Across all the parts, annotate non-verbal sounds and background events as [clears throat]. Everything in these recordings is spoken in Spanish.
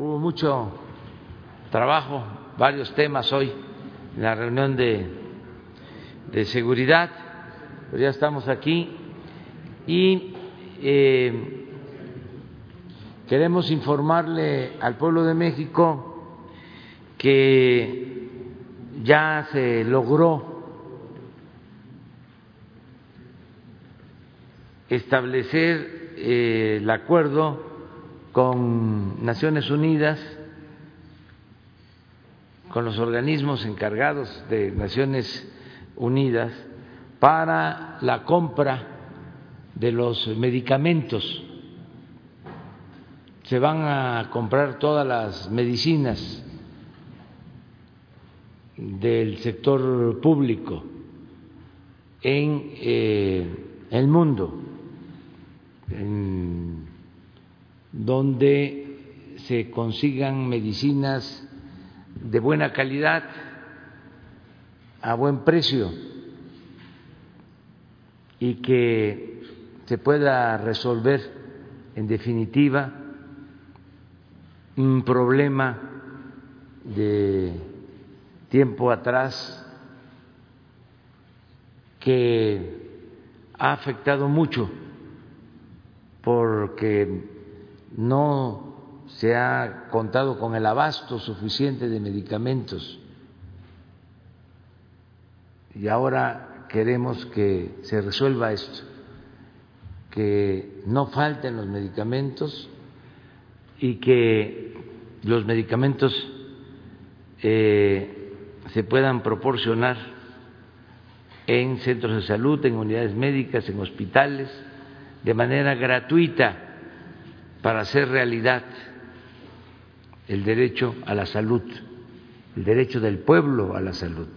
hubo mucho trabajo, varios temas hoy en la reunión de, de seguridad, pero ya estamos aquí y eh, queremos informarle al pueblo de México que ya se logró establecer eh, el acuerdo con Naciones Unidas, con los organismos encargados de Naciones Unidas para la compra de los medicamentos. Se van a comprar todas las medicinas del sector público en eh, el mundo donde se consigan medicinas de buena calidad a buen precio y que se pueda resolver en definitiva un problema de tiempo atrás que ha afectado mucho porque no se ha contado con el abasto suficiente de medicamentos. Y ahora queremos que se resuelva esto, que no falten los medicamentos y que los medicamentos eh, se puedan proporcionar en centros de salud, en unidades médicas, en hospitales de manera gratuita para hacer realidad el derecho a la salud, el derecho del pueblo a la salud.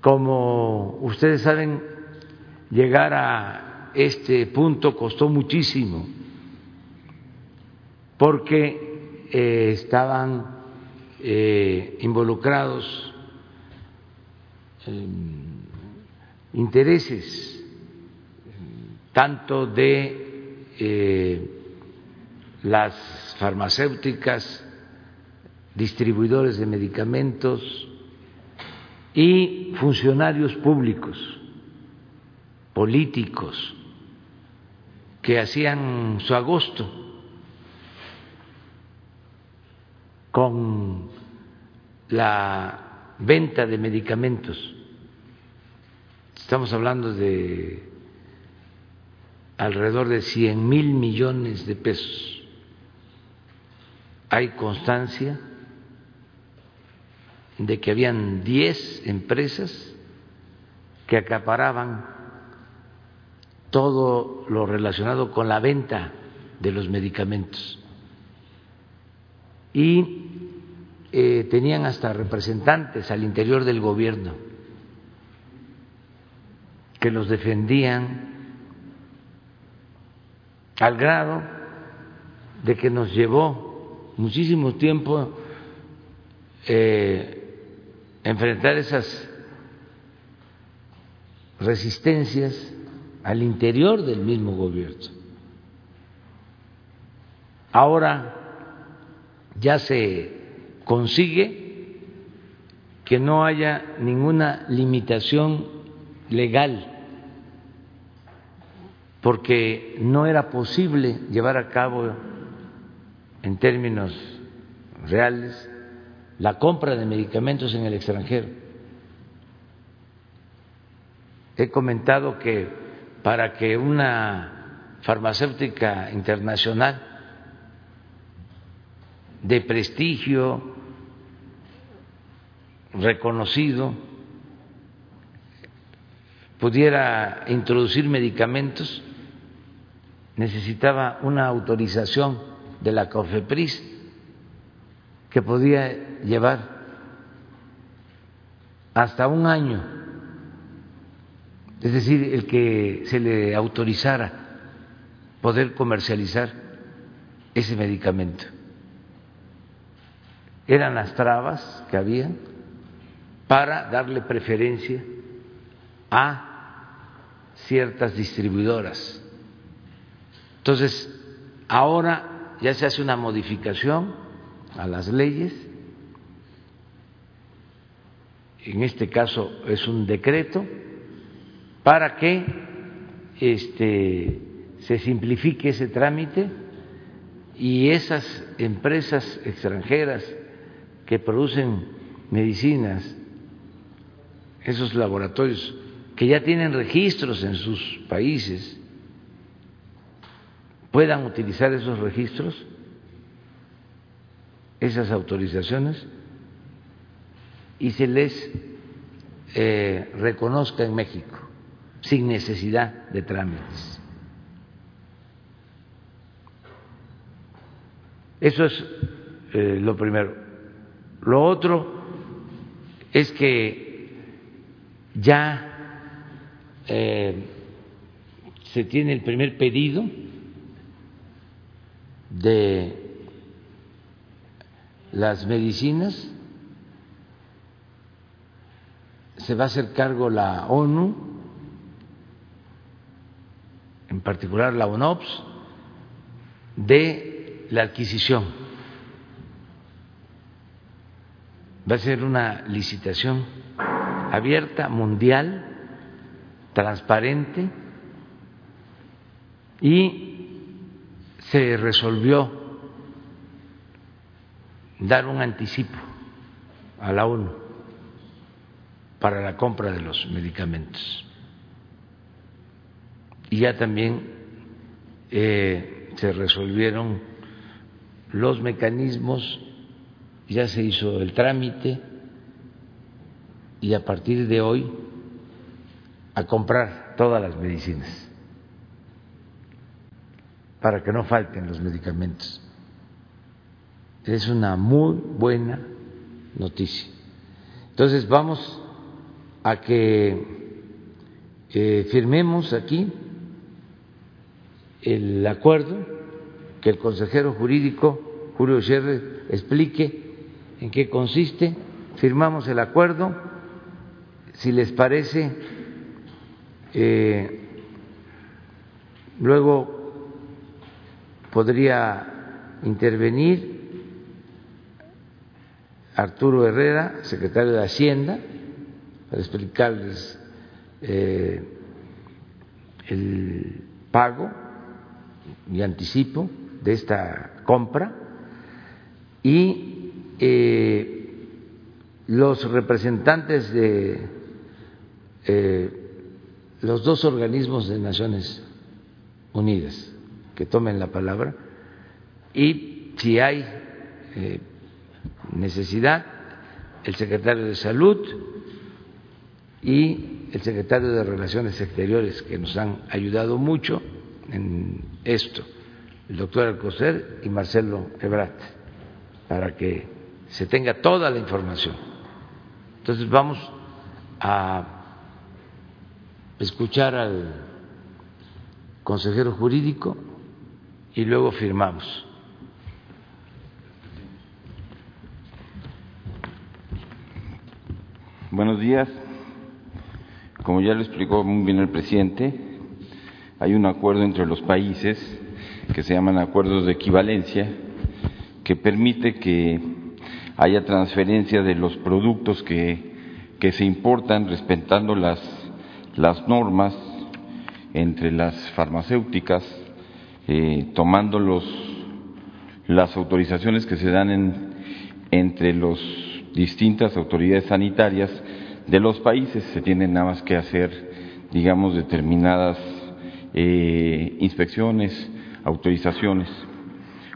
Como ustedes saben, llegar a este punto costó muchísimo porque eh, estaban eh, involucrados intereses tanto de eh, las farmacéuticas, distribuidores de medicamentos y funcionarios públicos, políticos, que hacían su agosto con la venta de medicamentos. Estamos hablando de alrededor de 100 mil millones de pesos. Hay constancia de que habían 10 empresas que acaparaban todo lo relacionado con la venta de los medicamentos y eh, tenían hasta representantes al interior del gobierno que los defendían al grado de que nos llevó muchísimo tiempo eh, enfrentar esas resistencias al interior del mismo gobierno. Ahora ya se consigue que no haya ninguna limitación legal porque no era posible llevar a cabo en términos reales la compra de medicamentos en el extranjero. He comentado que para que una farmacéutica internacional de prestigio, reconocido, pudiera introducir medicamentos, necesitaba una autorización de la COFEPRIS que podía llevar hasta un año, es decir, el que se le autorizara poder comercializar ese medicamento. Eran las trabas que había para darle preferencia a ciertas distribuidoras entonces, ahora ya se hace una modificación a las leyes, en este caso es un decreto, para que este, se simplifique ese trámite y esas empresas extranjeras que producen medicinas, esos laboratorios que ya tienen registros en sus países, puedan utilizar esos registros, esas autorizaciones, y se les eh, reconozca en México sin necesidad de trámites. Eso es eh, lo primero. Lo otro es que ya eh, se tiene el primer pedido de las medicinas, se va a hacer cargo la ONU, en particular la UNOPS, de la adquisición. Va a ser una licitación abierta, mundial, transparente y se resolvió dar un anticipo a la ONU para la compra de los medicamentos. Y ya también eh, se resolvieron los mecanismos, ya se hizo el trámite y a partir de hoy a comprar todas las medicinas para que no falten los medicamentos. Es una muy buena noticia. Entonces vamos a que eh, firmemos aquí el acuerdo, que el consejero jurídico Julio Scherrer explique en qué consiste, firmamos el acuerdo, si les parece, eh, luego podría intervenir Arturo Herrera, secretario de Hacienda, para explicarles eh, el pago y anticipo de esta compra y eh, los representantes de eh, los dos organismos de Naciones Unidas que tomen la palabra y si hay eh, necesidad, el secretario de Salud y el secretario de Relaciones Exteriores, que nos han ayudado mucho en esto, el doctor Alcocer y Marcelo Ebrat, para que se tenga toda la información. Entonces vamos a escuchar al consejero jurídico y luego firmamos. Buenos días. Como ya lo explicó muy bien el presidente, hay un acuerdo entre los países que se llaman acuerdos de equivalencia que permite que haya transferencia de los productos que, que se importan respetando las, las normas entre las farmacéuticas eh, tomando los, las autorizaciones que se dan en, entre las distintas autoridades sanitarias de los países. Se tienen nada más que hacer, digamos, determinadas eh, inspecciones, autorizaciones.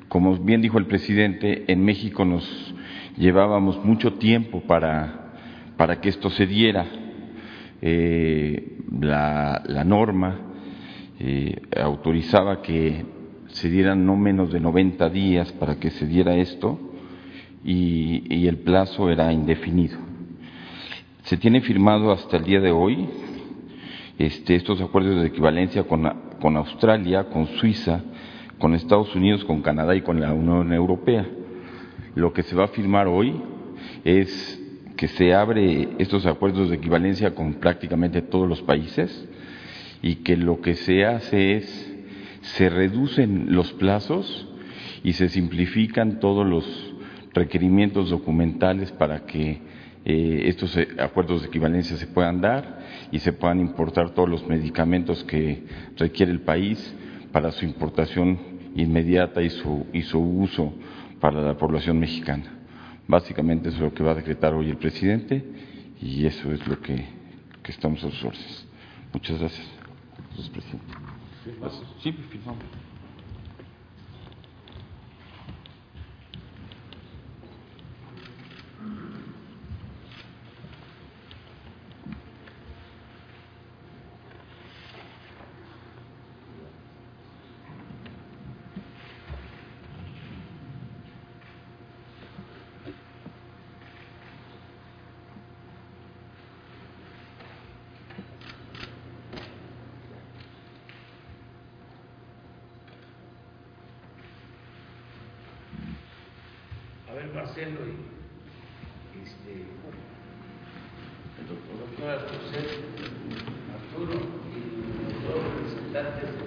Como bien dijo el presidente, en México nos llevábamos mucho tiempo para, para que esto se diera. Eh, la, la norma eh, autorizaba que se dieran no menos de 90 días para que se diera esto y, el plazo era indefinido. Se tiene firmado hasta el día de hoy este, estos acuerdos de equivalencia con, con Australia, con Suiza, con Estados Unidos, con Canadá y con la Unión Europea. Lo que se va a firmar hoy es que se abre estos acuerdos de equivalencia con prácticamente todos los países y que lo que se hace es, se reducen los plazos y se simplifican todos los requerimientos documentales para que eh, estos eh, acuerdos de equivalencia se puedan dar y se puedan importar todos los medicamentos que requiere el país para su importación inmediata y su, y su uso para la población mexicana. Básicamente es lo que va a decretar hoy el presidente y eso es lo que, estamos a sus órdenes. Muchas gracias. Presidente. Sí, Marcelo y este, el doctor Arturo y los dos representantes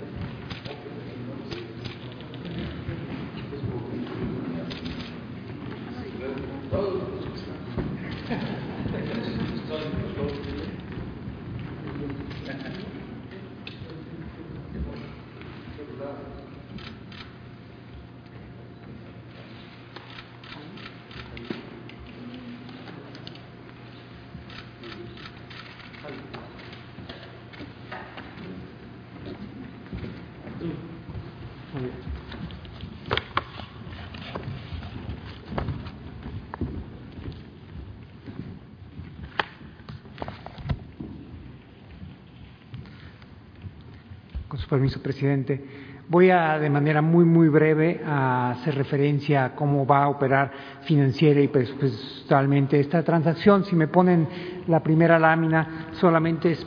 permiso, presidente. Voy a, de manera muy, muy breve, a hacer referencia a cómo va a operar financiera y presupuestalmente esta transacción. Si me ponen la primera lámina, solamente es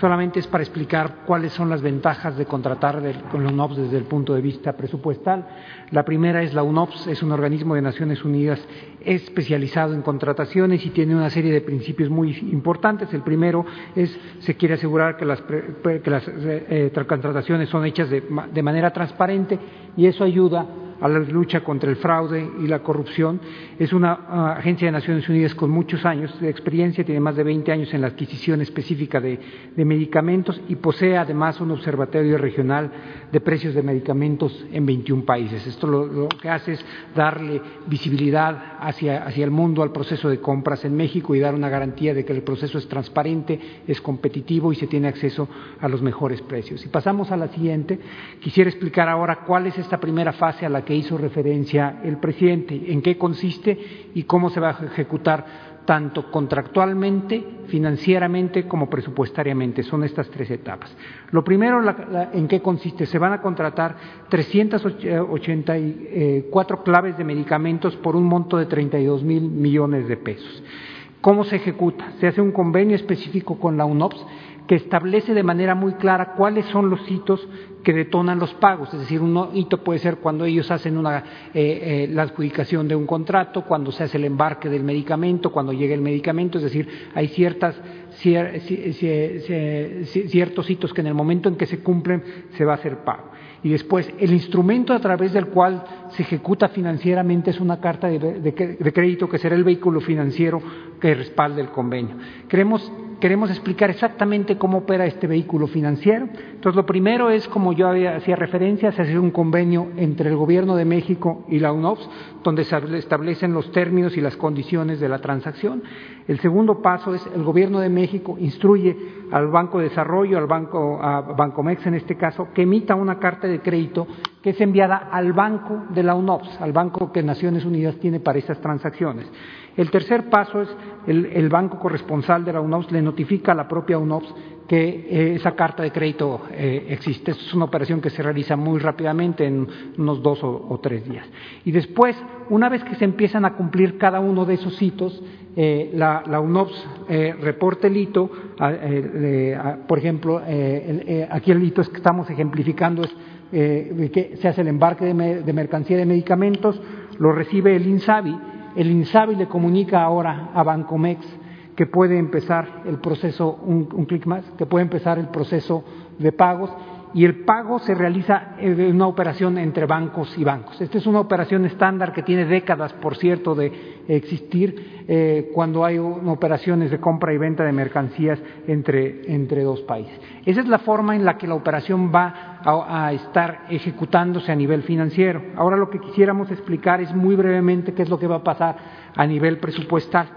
solamente es para explicar cuáles son las ventajas de contratar con la UNOPS desde el punto de vista presupuestal. La primera es la UNOPS, es un organismo de Naciones Unidas especializado en contrataciones y tiene una serie de principios muy importantes. El primero es se quiere asegurar que las, eh, eh, contrataciones son hechas de manera transparente y eso ayuda a la lucha contra el fraude y la corrupción. Es una ah, agencia de Naciones Unidas con muchos años de experiencia, tiene más de 20 años en la adquisición específica de, medicamentos y posee además un observatorio regional de precios de medicamentos en 21 países. Esto lo, que hace es darle visibilidad hacia, hacia el mundo al proceso de compras en México y dar una garantía de que el proceso es transparente, es competitivo y se tiene acceso a los mejores precios. Si pasamos a la siguiente, quisiera explicar ahora cuál es esta primera fase a la hizo referencia el presidente, en qué consiste y cómo se va a ejecutar tanto contractualmente, financieramente como presupuestariamente. Son estas tres etapas. Lo primero, ¿en qué consiste? Se van a contratar 384 claves de medicamentos por un monto de 32 mil millones de pesos. ¿Cómo se ejecuta? Se hace un convenio específico con la UNOPS que establece de manera muy clara cuáles son los hitos que detonan los pagos. Es decir, un hito puede ser cuando ellos hacen una, eh, eh, la adjudicación de un contrato, cuando se hace el embarque del medicamento, cuando llega el medicamento. Es decir, hay ciertas, ciertos hitos que en el momento en que se cumplen se va a hacer pago. Y después, el instrumento a través del cual se ejecuta financieramente es una carta de, crédito que será el vehículo financiero que respalde el convenio. Queremos queremos explicar exactamente cómo opera este vehículo financiero. Entonces, lo primero es, como yo hacía referencia, se hace un convenio entre el Gobierno de México y la UNOPS, donde se establecen los términos y las condiciones de la transacción. El segundo paso es el Gobierno de México instruye al Banco de Desarrollo, al Banco, a Bancomex en este caso, que emita una carta de crédito que es enviada al banco de la UNOPS, al banco que Naciones Unidas tiene para esas transacciones. El tercer paso es el, banco corresponsal de la UNOPS le notifica a la propia UNOPS que eh, esa carta de crédito eh, existe. es una operación que se realiza muy rápidamente en unos dos o, tres días. Y después, una vez que se empiezan a cumplir cada uno de esos hitos, eh, la, UNOPS reporta el hito, por ejemplo, aquí el hito es que estamos ejemplificando es que se hace el embarque de, de mercancía de medicamentos, lo recibe el INSABI el INSABI le comunica ahora a Bancomex que puede empezar el proceso, un, clic más, que puede empezar el proceso de pagos y el pago se realiza en una operación entre bancos y bancos. Esta es una operación estándar que tiene décadas, por cierto, de existir eh, cuando hay operaciones de compra y venta de mercancías entre, entre dos países. Esa es la forma en la que la operación va a, estar ejecutándose a nivel financiero. Ahora lo que quisiéramos explicar es muy brevemente qué es lo que va a pasar a nivel presupuestal.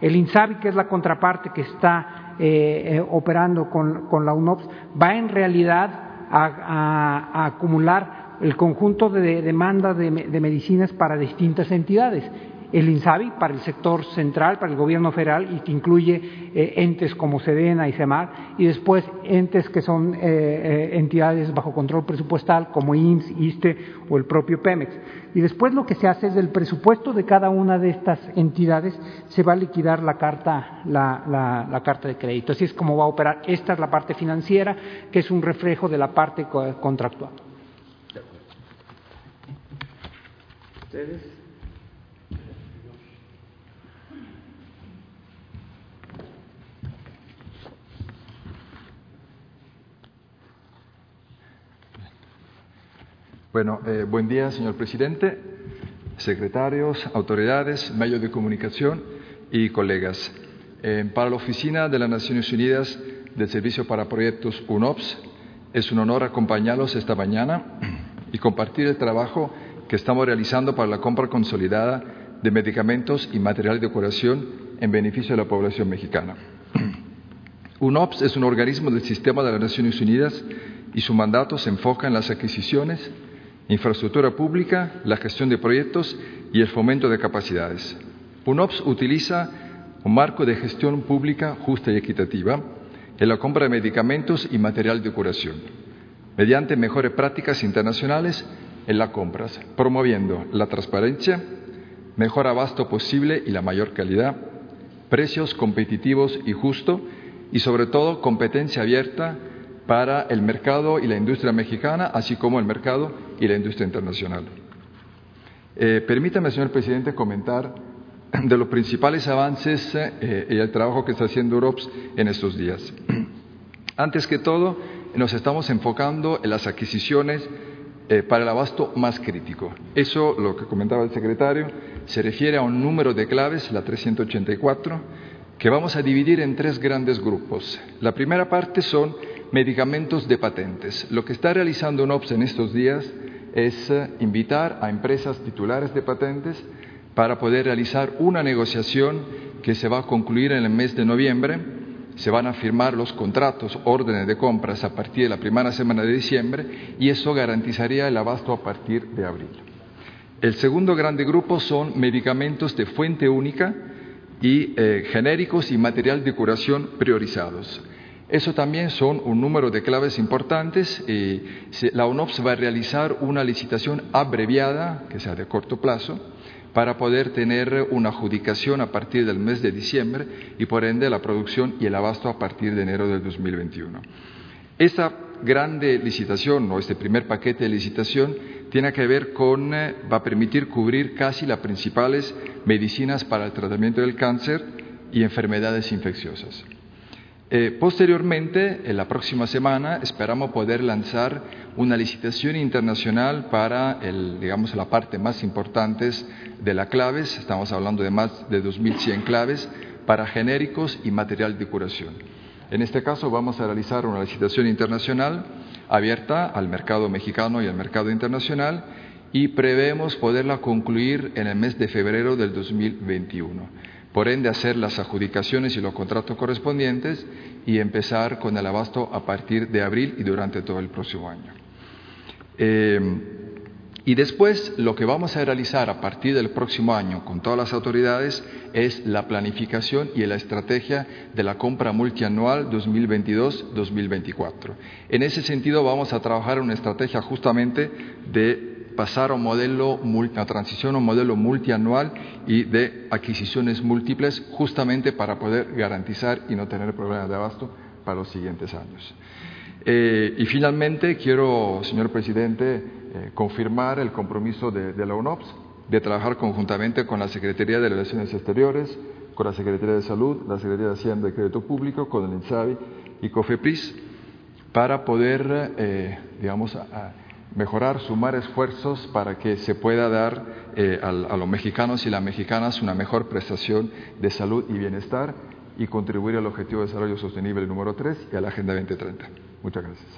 El INSABI, que es la contraparte que está eh, eh, operando con, con, la UNOPS, va en realidad a, acumular el conjunto de demanda de, de medicinas para distintas entidades el INSABI para el sector central, para el gobierno federal y que incluye eh, entes como Sedena y CEMAR y después entes que son eh, eh, entidades bajo control presupuestal como IMSS, ISTE o el propio Pemex. Y después lo que se hace es del presupuesto de cada una de estas entidades se va a liquidar la carta, la, la, carta de crédito. Así es como va a operar. Esta es la parte financiera, que es un reflejo de la parte contractual. ¿Ustedes? Bueno, eh, buen día, señor presidente, secretarios, autoridades, medios de comunicación y colegas. Eh, para la Oficina de las Naciones Unidas del Servicio para Proyectos UNOPS, es un honor acompañarlos esta mañana y compartir el trabajo que estamos realizando para la compra consolidada de medicamentos y material de curación en beneficio de la población mexicana. UNOPS es un organismo del sistema de las Naciones Unidas y su mandato se enfoca en las adquisiciones, infraestructura pública, la gestión de proyectos y el fomento de capacidades. UNOPS utiliza un marco de gestión pública justa y equitativa en la compra de medicamentos y material de curación, mediante mejores prácticas internacionales en las compras, promoviendo la transparencia, mejor abasto posible y la mayor calidad, precios competitivos y justos y sobre todo competencia abierta para el mercado y la industria mexicana, así como el mercado y la industria internacional. Eh, permítame, señor presidente, comentar de los principales avances eh, y el trabajo que está haciendo Europs en estos días. [clears throat] Antes que todo, nos estamos enfocando en las adquisiciones eh, para el abasto más crítico. Eso, lo que comentaba el secretario, se refiere a un número de claves, la 384, que vamos a dividir en tres grandes grupos. La primera parte son medicamentos de patentes. Lo que está realizando UNOPS en estos días es eh, invitar a empresas titulares de patentes para poder realizar una negociación que se va a concluir en el mes de noviembre. Se van a firmar los contratos, órdenes de compras a partir de la primera semana de diciembre y eso garantizaría el abasto a partir de abril. El segundo grande grupo son medicamentos de fuente única y eh, genéricos y material de curación priorizados. Eso también son un número de claves importantes. y la UNOPS va a realizar una licitación abreviada, que sea de corto plazo, para poder tener una adjudicación a partir del mes de diciembre y por ende la producción y el abasto a partir de enero del 2021. Esta grande licitación o este primer paquete de licitación tiene que ver con, eh, va a permitir cubrir casi las principales medicinas para el tratamiento del cáncer y enfermedades infecciosas. Eh, posteriormente, en la próxima semana, esperamos poder lanzar una licitación internacional para el, digamos, la parte más importante de las claves, estamos hablando de más de 2.100 claves, para genéricos y material de curación. En este caso vamos a realizar una licitación internacional abierta al mercado mexicano y al mercado internacional y prevemos poderla concluir en el mes de febrero del 2021 por ende hacer las adjudicaciones y los contratos correspondientes y empezar con el abasto a partir de abril y durante todo el próximo año. Eh, y después lo que vamos a realizar a partir del próximo año con todas las autoridades es la planificación y la estrategia de la compra multianual 2022-2024. En ese sentido vamos a trabajar una estrategia justamente de pasar a un modelo, a transición un modelo multianual y de adquisiciones múltiples, justamente para poder garantizar y no tener problemas de abasto para los siguientes años. Eh, y finalmente quiero, señor presidente, eh, confirmar el compromiso de, de la UNOPS de trabajar conjuntamente con la Secretaría de Relaciones Exteriores, con la Secretaría de Salud, la Secretaría de Hacienda y Crédito Público, con el INSABI y COFEPRIS para poder, eh, digamos, mejorar, sumar esfuerzos para que se pueda dar eh, a, los mexicanos y las mexicanas una mejor prestación de salud y bienestar y contribuir al Objetivo de Desarrollo Sostenible número 3 y a la Agenda 2030. Muchas gracias.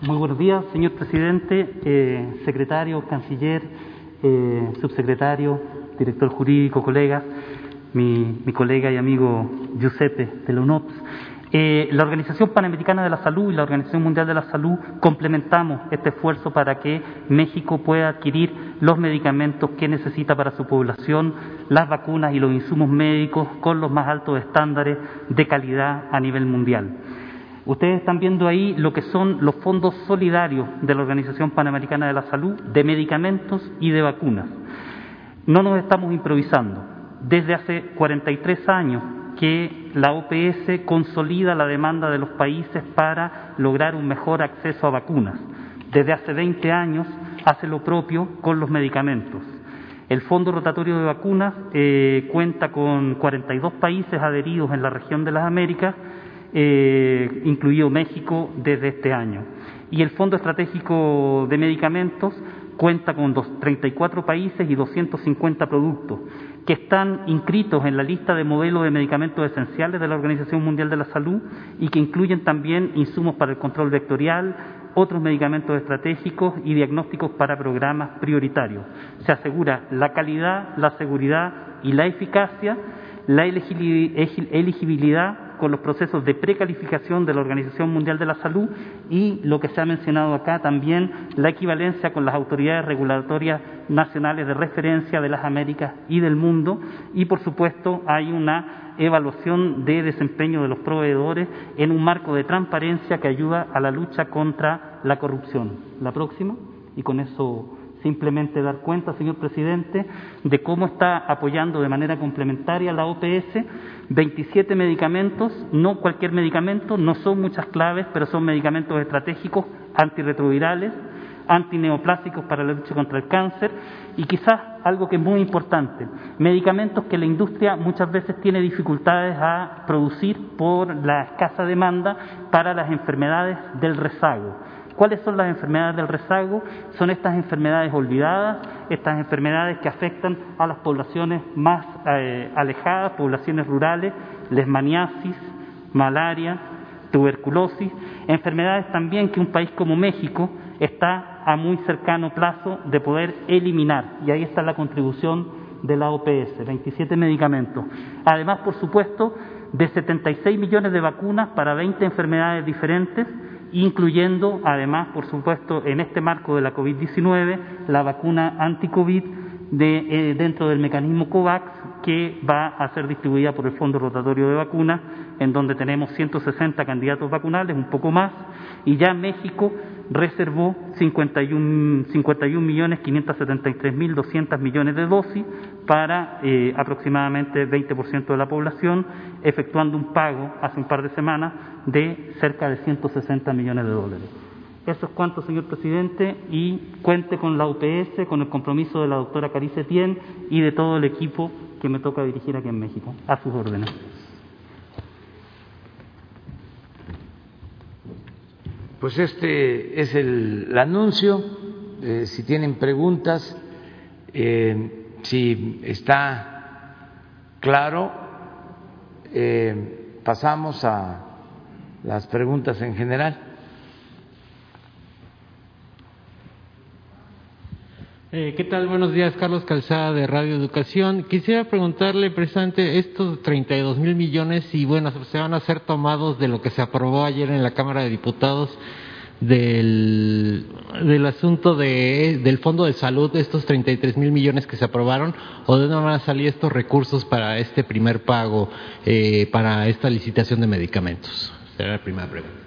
Muy buenos días, señor presidente, eh, secretario, canciller, eh, subsecretario, director jurídico, colegas, mi, colega y amigo Giuseppe de la. Eh, la Organización Panamericana de la Salud y la Organización Mundial de la Salud complementamos este esfuerzo para que México pueda adquirir los medicamentos que necesita para su población, las vacunas y los insumos médicos con los más altos estándares de calidad a nivel mundial. Ustedes están viendo ahí lo que son los fondos solidarios de la Organización Panamericana de la Salud, de medicamentos y de vacunas. No nos estamos improvisando. Desde hace 43 años que la OPS consolida la demanda de los países para lograr un mejor acceso a vacunas. Desde hace 20 años hace lo propio con los medicamentos. El Fondo Rotatorio de Vacunas eh, cuenta con 42 países adheridos en la región de las Américas eh, incluido México desde este año. Y el Fondo Estratégico de Medicamentos cuenta con dos, 34 países y 250 productos que están inscritos en la lista de modelos de medicamentos esenciales de la Organización Mundial de la Salud y que incluyen también insumos para el control vectorial, otros medicamentos estratégicos y diagnósticos para programas prioritarios. Se asegura la calidad, la seguridad y la eficacia, la elegibilidad con los procesos de precalificación de la Organización Mundial de la Salud y lo que se ha mencionado acá también, la equivalencia con las autoridades regulatorias nacionales de referencia de las Américas y del mundo y, por supuesto, hay una evaluación de desempeño de los proveedores en un marco de transparencia que ayuda a la lucha contra la corrupción. La próxima, y con eso simplemente dar cuenta, señor presidente, de cómo está apoyando de manera complementaria la OPS 27 medicamentos, no cualquier medicamento, no son muchas claves, pero son medicamentos estratégicos antirretrovirales, antineoplásicos para la lucha contra el cáncer y quizás algo que es muy importante, medicamentos que la industria muchas veces tiene dificultades a producir por la escasa demanda para las enfermedades del rezago. ¿Cuáles son las enfermedades del rezago? Son estas enfermedades olvidadas, estas enfermedades que afectan a las poblaciones más eh, alejadas, poblaciones rurales, lesmaniasis, malaria, tuberculosis, enfermedades también que un país como México está a muy cercano plazo de poder eliminar. Y ahí está la contribución de la OPS, 27 medicamentos. Además, por supuesto, de 76 millones de vacunas para 20 enfermedades diferentes incluyendo además, por supuesto, en este marco de la COVID-19, la vacuna anti-COVID eh, dentro del mecanismo COVAX que va a ser distribuida por el Fondo Rotatorio de Vacunas, en donde tenemos 160 candidatos vacunales, un poco más, y ya México reservó 51, 51 millones 573 mil 200 millones de dosis para eh, aproximadamente 20% de la población, efectuando un pago hace un par de semanas de cerca de 160 millones de dólares. Eso es cuanto, señor presidente, y cuente con la UPS, con el compromiso de la doctora Carice Tien y de todo el equipo que me toca dirigir aquí en México. A sus órdenes. Pues este es el, anuncio. Eh, si tienen preguntas, eh, si está claro, eh, pasamos a las preguntas en general. ¿Qué tal? Buenos días, Carlos Calzada de Radio Educación. Quisiera preguntarle precisamente estos 32 mil millones y bueno, se van a ser tomados de lo que se aprobó ayer en la Cámara de Diputados del, del asunto de, del Fondo de Salud, estos 33 mil millones que se aprobaron, o de dónde van a salir estos recursos para este primer pago, eh, para esta licitación de medicamentos. Será la primera pregunta.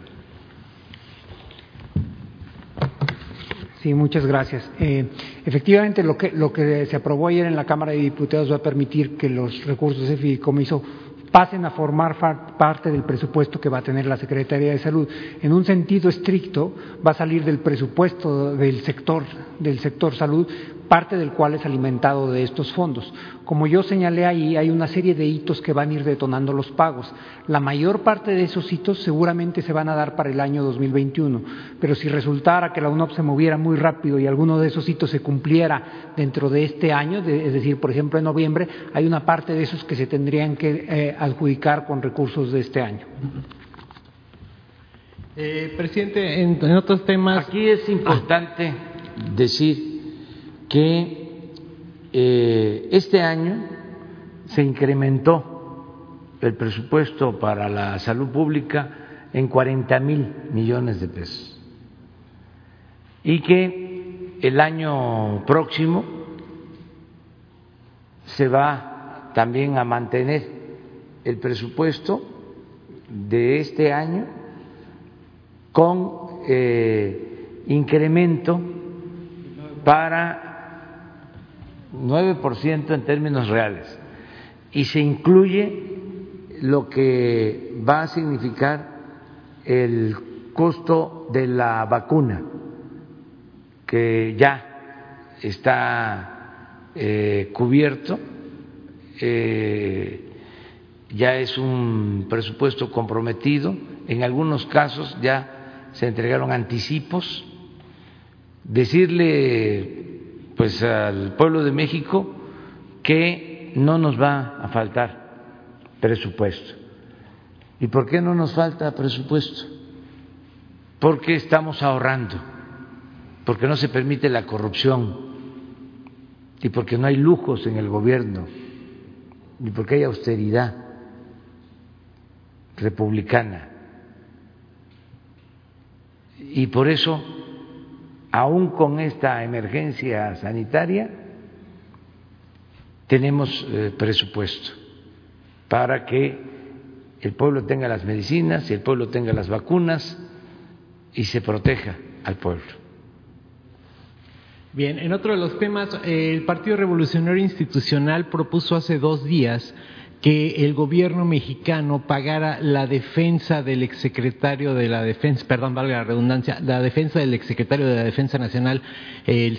Sí, muchas gracias. Eh, efectivamente, lo que, lo que se aprobó ayer en la Cámara de Diputados va a permitir que los recursos de fideicomiso pasen a formar parte del presupuesto que va a tener la Secretaría de Salud. En un sentido estricto, va a salir del presupuesto del sector, del sector salud, parte del cual es alimentado de estos fondos. Como yo señalé ahí, hay una serie de hitos que van a ir detonando los pagos. La mayor parte de esos hitos seguramente se van a dar para el año 2021, pero si resultara que la UNOP se moviera muy rápido y alguno de esos hitos se cumpliera dentro de este año, es decir, por ejemplo en noviembre, hay una parte de esos que se tendrían que eh, adjudicar con recursos de este año. Eh, presidente, en, otros temas. Aquí es importante decir que eh, este año se incrementó el presupuesto para la salud pública en 40 mil millones de pesos. Y que el año próximo se va también a mantener el presupuesto de este año con eh, incremento para 9% en términos reales y se incluye lo que va a significar el costo de la vacuna, que ya está eh, cubierto, eh, ya es un presupuesto comprometido, en algunos casos ya se entregaron anticipos, decirle pues al pueblo de México que no nos va a faltar presupuesto. ¿Y por qué no nos falta presupuesto? Porque estamos ahorrando, porque no se permite la corrupción y porque no hay lujos en el gobierno y porque hay austeridad republicana. Y por eso aún con esta emergencia sanitaria, tenemos eh, presupuesto para que el pueblo tenga las medicinas el pueblo tenga las vacunas y se proteja al pueblo. Bien, en otro de los temas, el Partido Revolucionario Institucional propuso hace dos días que el gobierno mexicano pagara la defensa del exsecretario de la defensa, perdón, valga la redundancia, la defensa del exsecretario de la Defensa Nacional, el,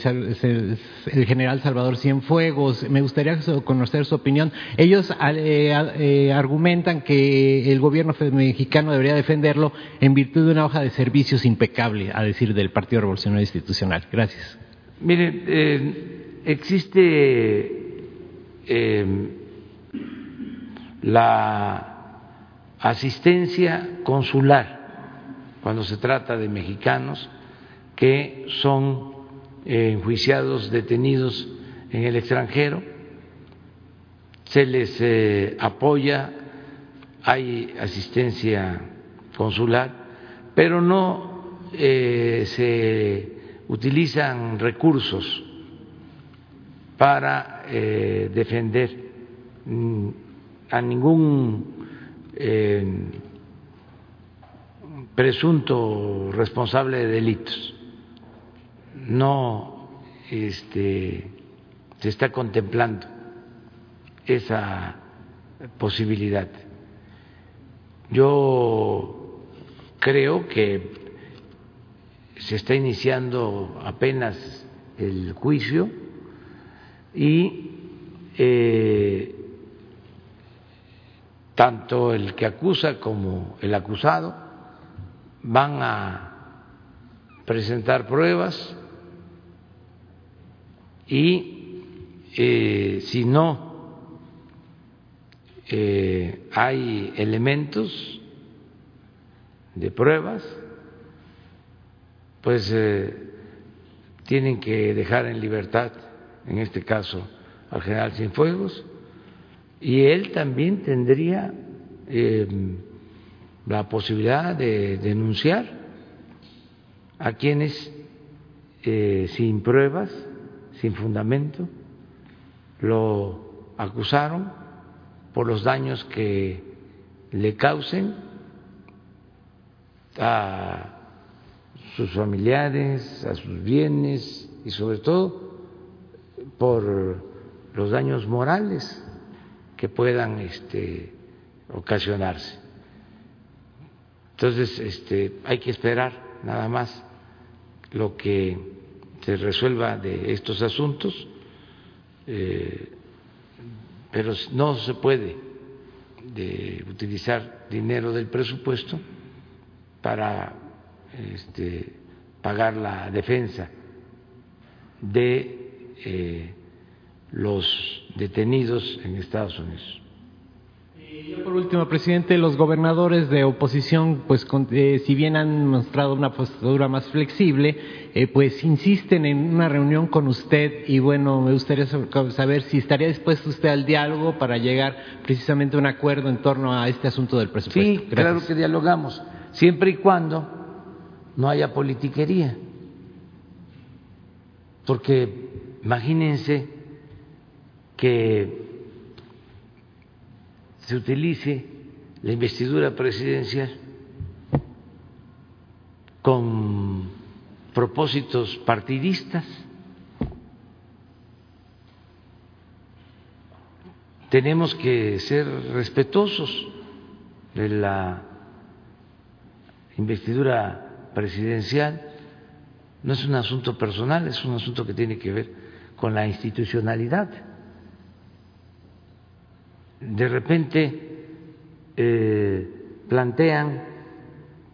general Salvador Cienfuegos. Me gustaría conocer su opinión. Ellos eh, eh, argumentan que el gobierno mexicano debería defenderlo en virtud de una hoja de servicios impecable, a decir del Partido Revolucionario Institucional. Gracias. Mire, eh, existe la asistencia consular cuando se trata de mexicanos que son eh, enjuiciados, detenidos en el extranjero, se les eh, apoya, hay asistencia consular, pero no eh, se utilizan recursos para defender mm, a ningún eh, presunto responsable de delitos. No este, se está contemplando esa posibilidad. Yo creo que se está iniciando apenas el juicio y eh, tanto el que acusa como el acusado van a presentar pruebas y eh, si no eh, hay elementos de pruebas, pues eh, tienen que dejar en libertad, en este caso, al general Cienfuegos y él también tendría eh, la posibilidad de denunciar a quienes eh, sin pruebas, sin fundamento, lo acusaron por los daños que le causen a sus familiares, a sus bienes y sobre todo por los daños morales que puedan este, ocasionarse. Entonces, este, hay que esperar nada más lo que se resuelva de estos asuntos, eh, pero no se puede de utilizar dinero del presupuesto para este, pagar la defensa de eh, los detenidos en Estados Unidos. Y por último, presidente, los gobernadores de oposición, pues eh, si bien han mostrado una postura más flexible, eh, pues insisten en una reunión con usted y bueno, me gustaría saber si estaría dispuesto usted al diálogo para llegar precisamente a un acuerdo en torno a este asunto del presupuesto. Sí, claro que dialogamos, siempre y cuando no haya politiquería, porque imagínense que se utilice la investidura presidencial con propósitos partidistas. Tenemos que ser respetuosos de la investidura presidencial. No es un asunto personal, es un asunto que tiene que ver con la institucionalidad de repente eh, plantean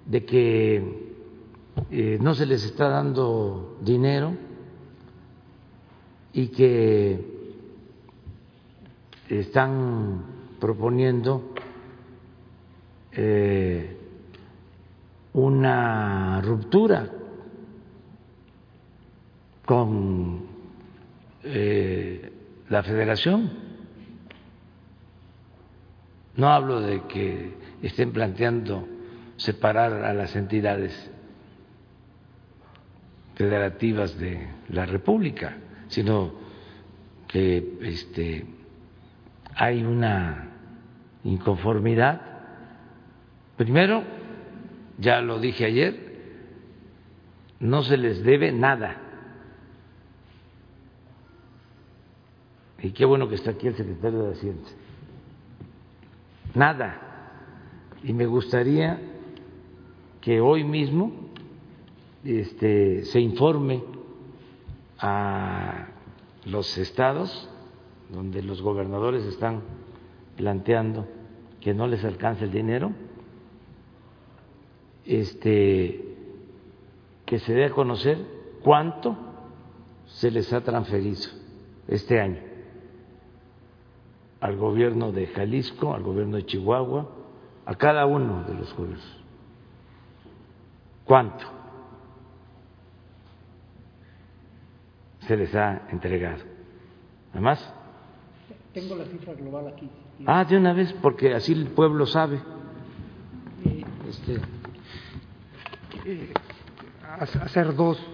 de que eh, no se les está dando dinero y que están proponiendo eh, una ruptura con la federación no hablo de que estén planteando separar a las entidades federativas de la República, sino que este, hay una inconformidad. Primero, ya lo dije ayer, no se les debe nada. Y qué bueno que está aquí el secretario de Hacienda nada. Y me gustaría que hoy mismo este, se informe a los estados donde los gobernadores están planteando que no les alcanza el dinero, este, que se dé a conocer cuánto se les ha transferido este año al gobierno de Jalisco, al gobierno de Chihuahua, a cada uno de los gobiernos. ¿Cuánto se les ha entregado? Además. Tengo la cifra global aquí. Ah, de una vez, porque así el pueblo sabe. Este, eh, hacer dos,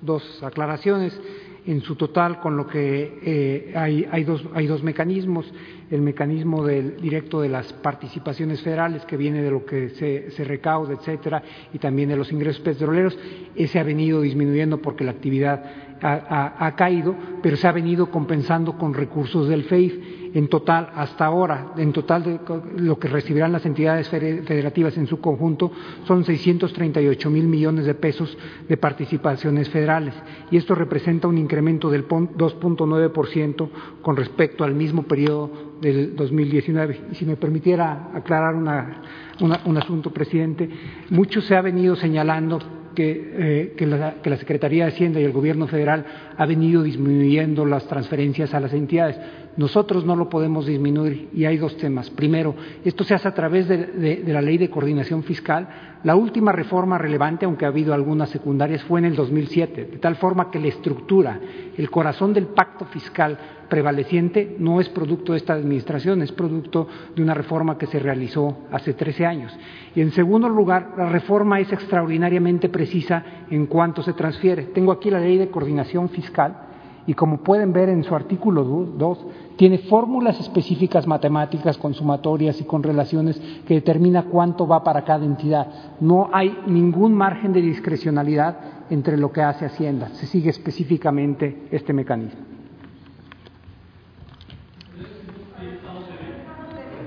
dos aclaraciones en su total con lo que eh, hay, hay, dos, hay dos mecanismos, el mecanismo del directo de las participaciones federales que viene de lo que se, se recauda, etcétera, y también de los ingresos petroleros, ese ha venido disminuyendo porque la actividad ha, ha, caído, pero se ha venido compensando con recursos del FEIF en total hasta ahora, en total de lo que recibirán las entidades federativas en su conjunto, son 638 mil millones de pesos de participaciones federales. Y esto representa un incremento del 2.9% con respecto al mismo periodo del 2019. Y si me permitiera aclarar un asunto, presidente, mucho se ha venido señalando que, eh, que, la, que, la, Secretaría de Hacienda y el Gobierno federal ha venido disminuyendo las transferencias a las entidades. Nosotros no lo podemos disminuir y hay dos temas. Primero, esto se hace a través de, la Ley de Coordinación Fiscal. La última reforma relevante, aunque ha habido algunas secundarias, fue en el 2007, de tal forma que la estructura, el corazón del pacto fiscal prevaleciente no es producto de esta administración, es producto de una reforma que se realizó hace 13 años. Y en segundo lugar, la reforma es extraordinariamente precisa en cuanto se transfiere. Tengo aquí la ley de coordinación fiscal y como pueden ver en su artículo 2, tiene fórmulas específicas matemáticas consumatorias y con relaciones que determina cuánto va para cada entidad. No hay ningún margen de discrecionalidad entre lo que hace Hacienda. Se sigue específicamente este mecanismo.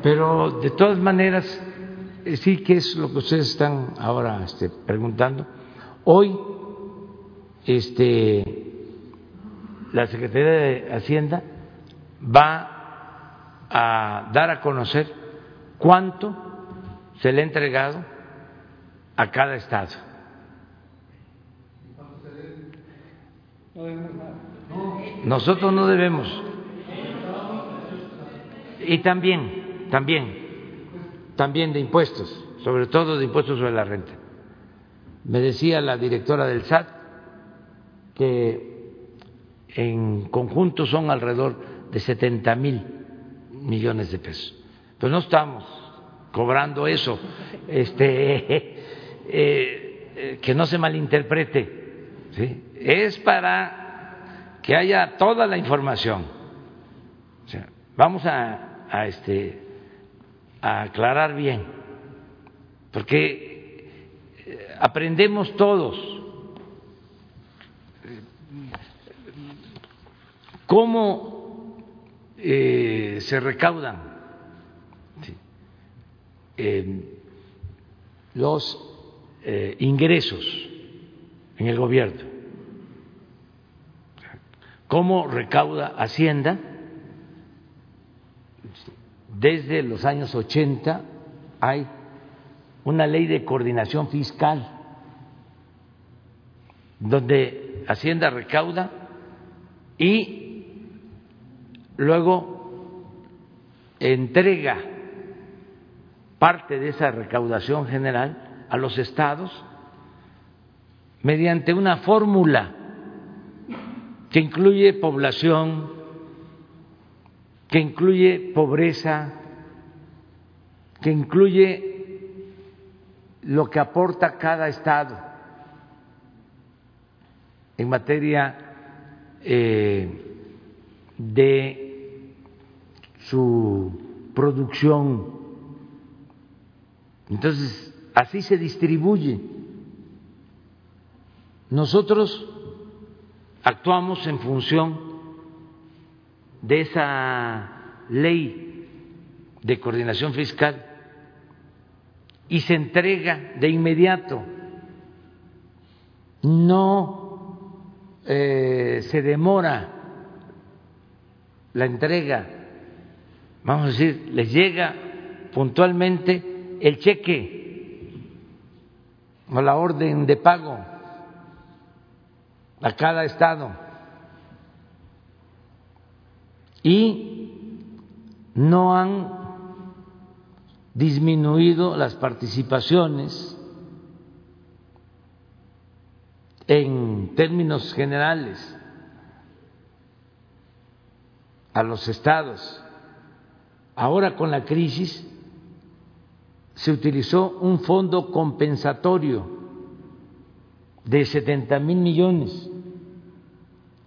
Pero de todas maneras, eh, sí que es lo que ustedes están ahora este, preguntando. Hoy, este, la Secretaría de Hacienda va a dar a conocer cuánto se le ha entregado a cada estado. Nosotros no debemos. Y también, también, también de impuestos, sobre todo de impuestos sobre la renta. Me decía la directora del SAT que en conjunto son alrededor de 70 mil millones de pesos. Pero no estamos cobrando eso, este, [laughs] eh, eh, que no se malinterprete, es para que haya toda la información. Vamos a, a, este, a aclarar bien, porque eh, aprendemos todos. ¿Cómo eh, se recaudan eh, los eh, ingresos en el gobierno? ¿Cómo recauda Hacienda? Desde los años 80 hay una ley de coordinación fiscal donde Hacienda recauda y luego entrega parte de esa recaudación general a los estados mediante una fórmula que incluye población, que incluye pobreza, que incluye lo que aporta cada estado en materia eh, de su producción. Entonces, así se distribuye. Nosotros actuamos en función de esa ley de coordinación fiscal y se entrega de inmediato. No eh, se demora la entrega vamos a decir, les llega puntualmente el cheque o la orden de pago a cada estado. Y no han disminuido las participaciones en términos generales a los estados Ahora con la crisis se utilizó un fondo compensatorio de 70 mil millones.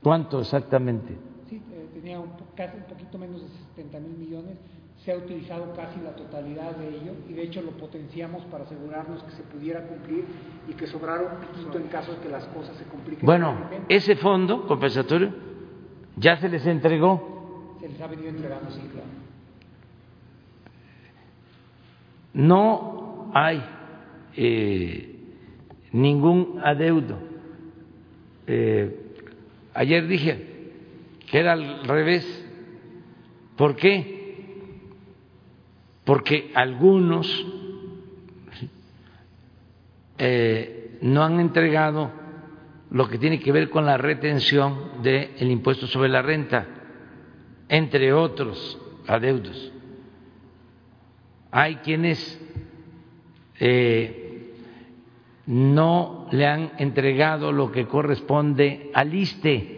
¿Cuánto exactamente? Sí, eh, tenía un, casi un poquito menos de 70 mil millones. Se ha utilizado casi la totalidad de ello y de hecho lo potenciamos para asegurarnos que se pudiera cumplir y que sobrara un piquito en caso de que las cosas se compliquen. Bueno, ese fondo compensatorio ya se les entregó. Se les ha venido entregando, sí, claro no hay eh, ningún adeudo. Eh, ayer dije que era al revés. ¿Por qué? Porque algunos eh, no han entregado lo que tiene que ver con la retención del impuesto sobre la renta, entre otros adeudos hay quienes eh, no le han entregado lo que corresponde al ISTE,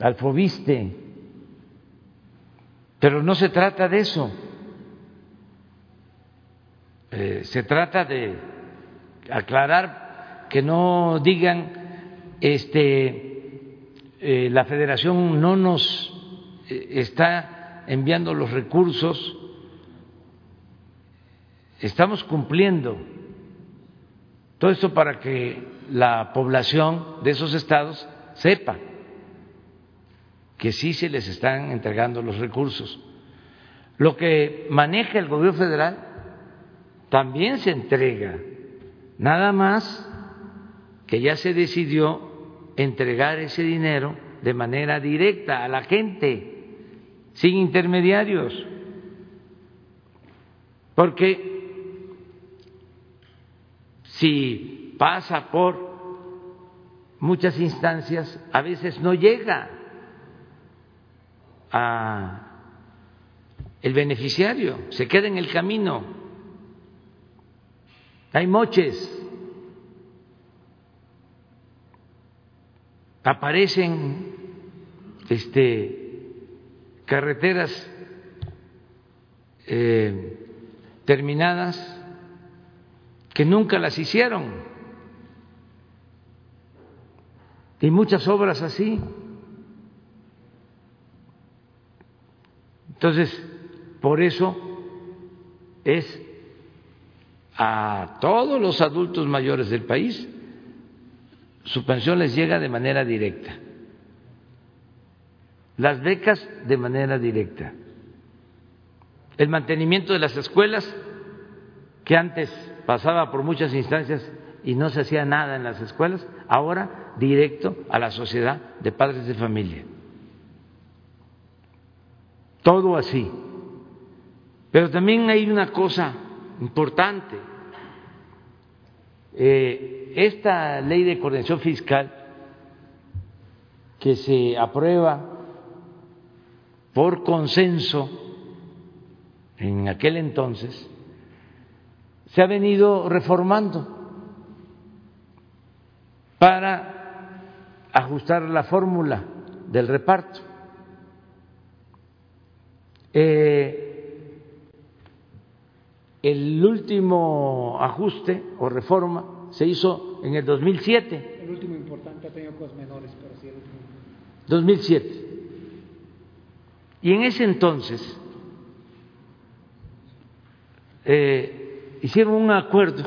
al FOBISTE, pero no se trata de eso, eh, se trata de aclarar que no digan este eh, la federación no nos está enviando los recursos, estamos cumpliendo. Todo esto para que la población de esos estados sepa que sí se les están entregando los recursos. Lo que maneja el gobierno federal también se entrega, nada más que ya se decidió entregar ese dinero de manera directa a la gente, sin intermediarios, porque si pasa por muchas instancias, a veces no llega a el beneficiario, se queda en el camino. Hay moches, aparecen este, carreteras eh, terminadas que nunca las hicieron y muchas obras así. Entonces, por eso es a todos los adultos mayores del país, su pensión les llega de manera directa. Las becas de manera directa. El mantenimiento de las escuelas, que antes pasaba por muchas instancias y no se hacía nada en las escuelas, ahora directo a la sociedad de padres de familia. Todo así. Pero también hay una cosa importante. Eh, esta ley de coordinación fiscal que se aprueba por consenso en aquel entonces, se ha venido reformando para ajustar la fórmula del reparto. Eh, el último ajuste o reforma se hizo en el 2007. El último importante ha tenido cosas menores, pero sí el último. 2007. Y en ese entonces eh, hicieron un acuerdo.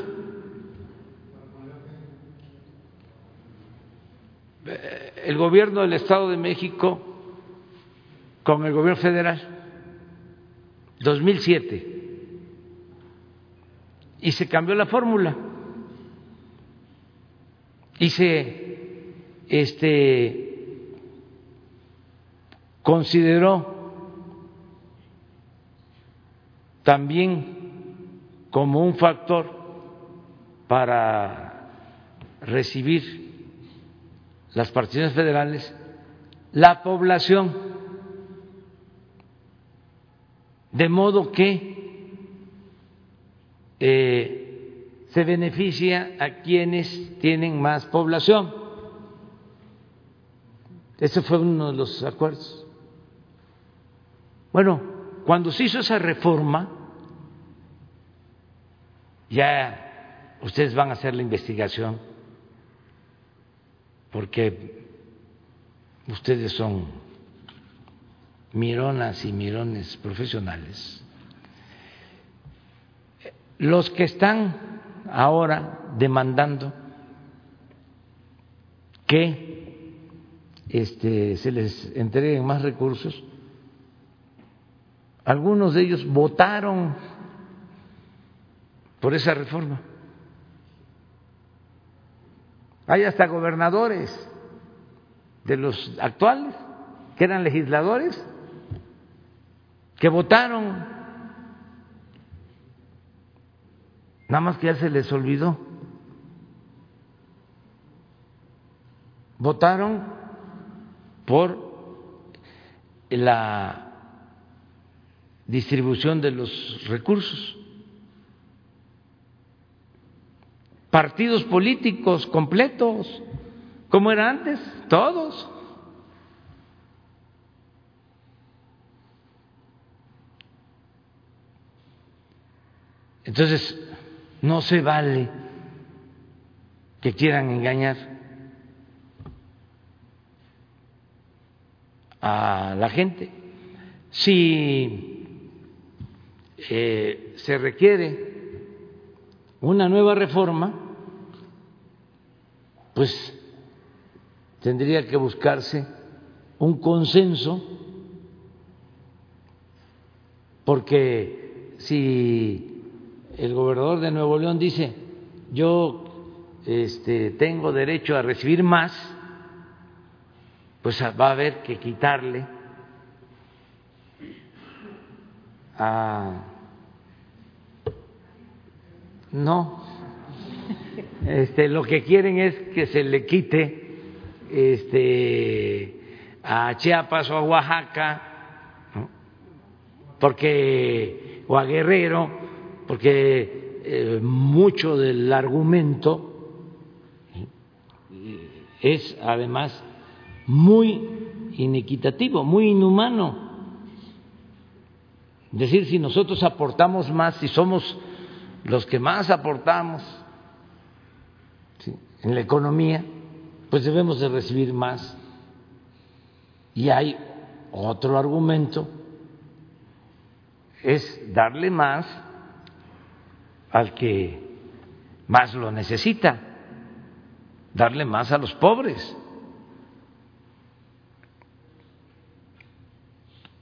Eh, el gobierno del Estado de México con el gobierno federal 2007 y se cambió la fórmula. Y se este consideró también como un factor para recibir las partidas federales la población de modo que eh, se beneficia a quienes tienen más población. Ese fue uno de los acuerdos. Bueno, cuando se hizo esa reforma, ya ustedes van a hacer la investigación, porque ustedes son mironas y mirones profesionales. Los que están ahora demandando que este, se les entreguen más recursos, algunos de ellos votaron por esa reforma. Hay hasta gobernadores de los actuales que eran legisladores que votaron Nada más que ya se les olvidó. Votaron por la distribución de los recursos. Partidos políticos completos, como era antes, todos. Entonces, no se vale que quieran engañar a la gente. Si eh, se requiere una nueva reforma, pues tendría que buscarse un consenso, porque si el gobernador de Nuevo León dice, yo este, tengo derecho a recibir más, pues va a haber que quitarle a... No, este, lo que quieren es que se le quite este, a Chiapas o a Oaxaca, porque o a Guerrero, porque eh, mucho del argumento es además muy inequitativo, muy inhumano. Es decir, si nosotros aportamos más, si somos los que más aportamos en la economía, pues debemos de recibir más. Y hay otro argumento, es darle más al que más lo necesita, darle más a los pobres.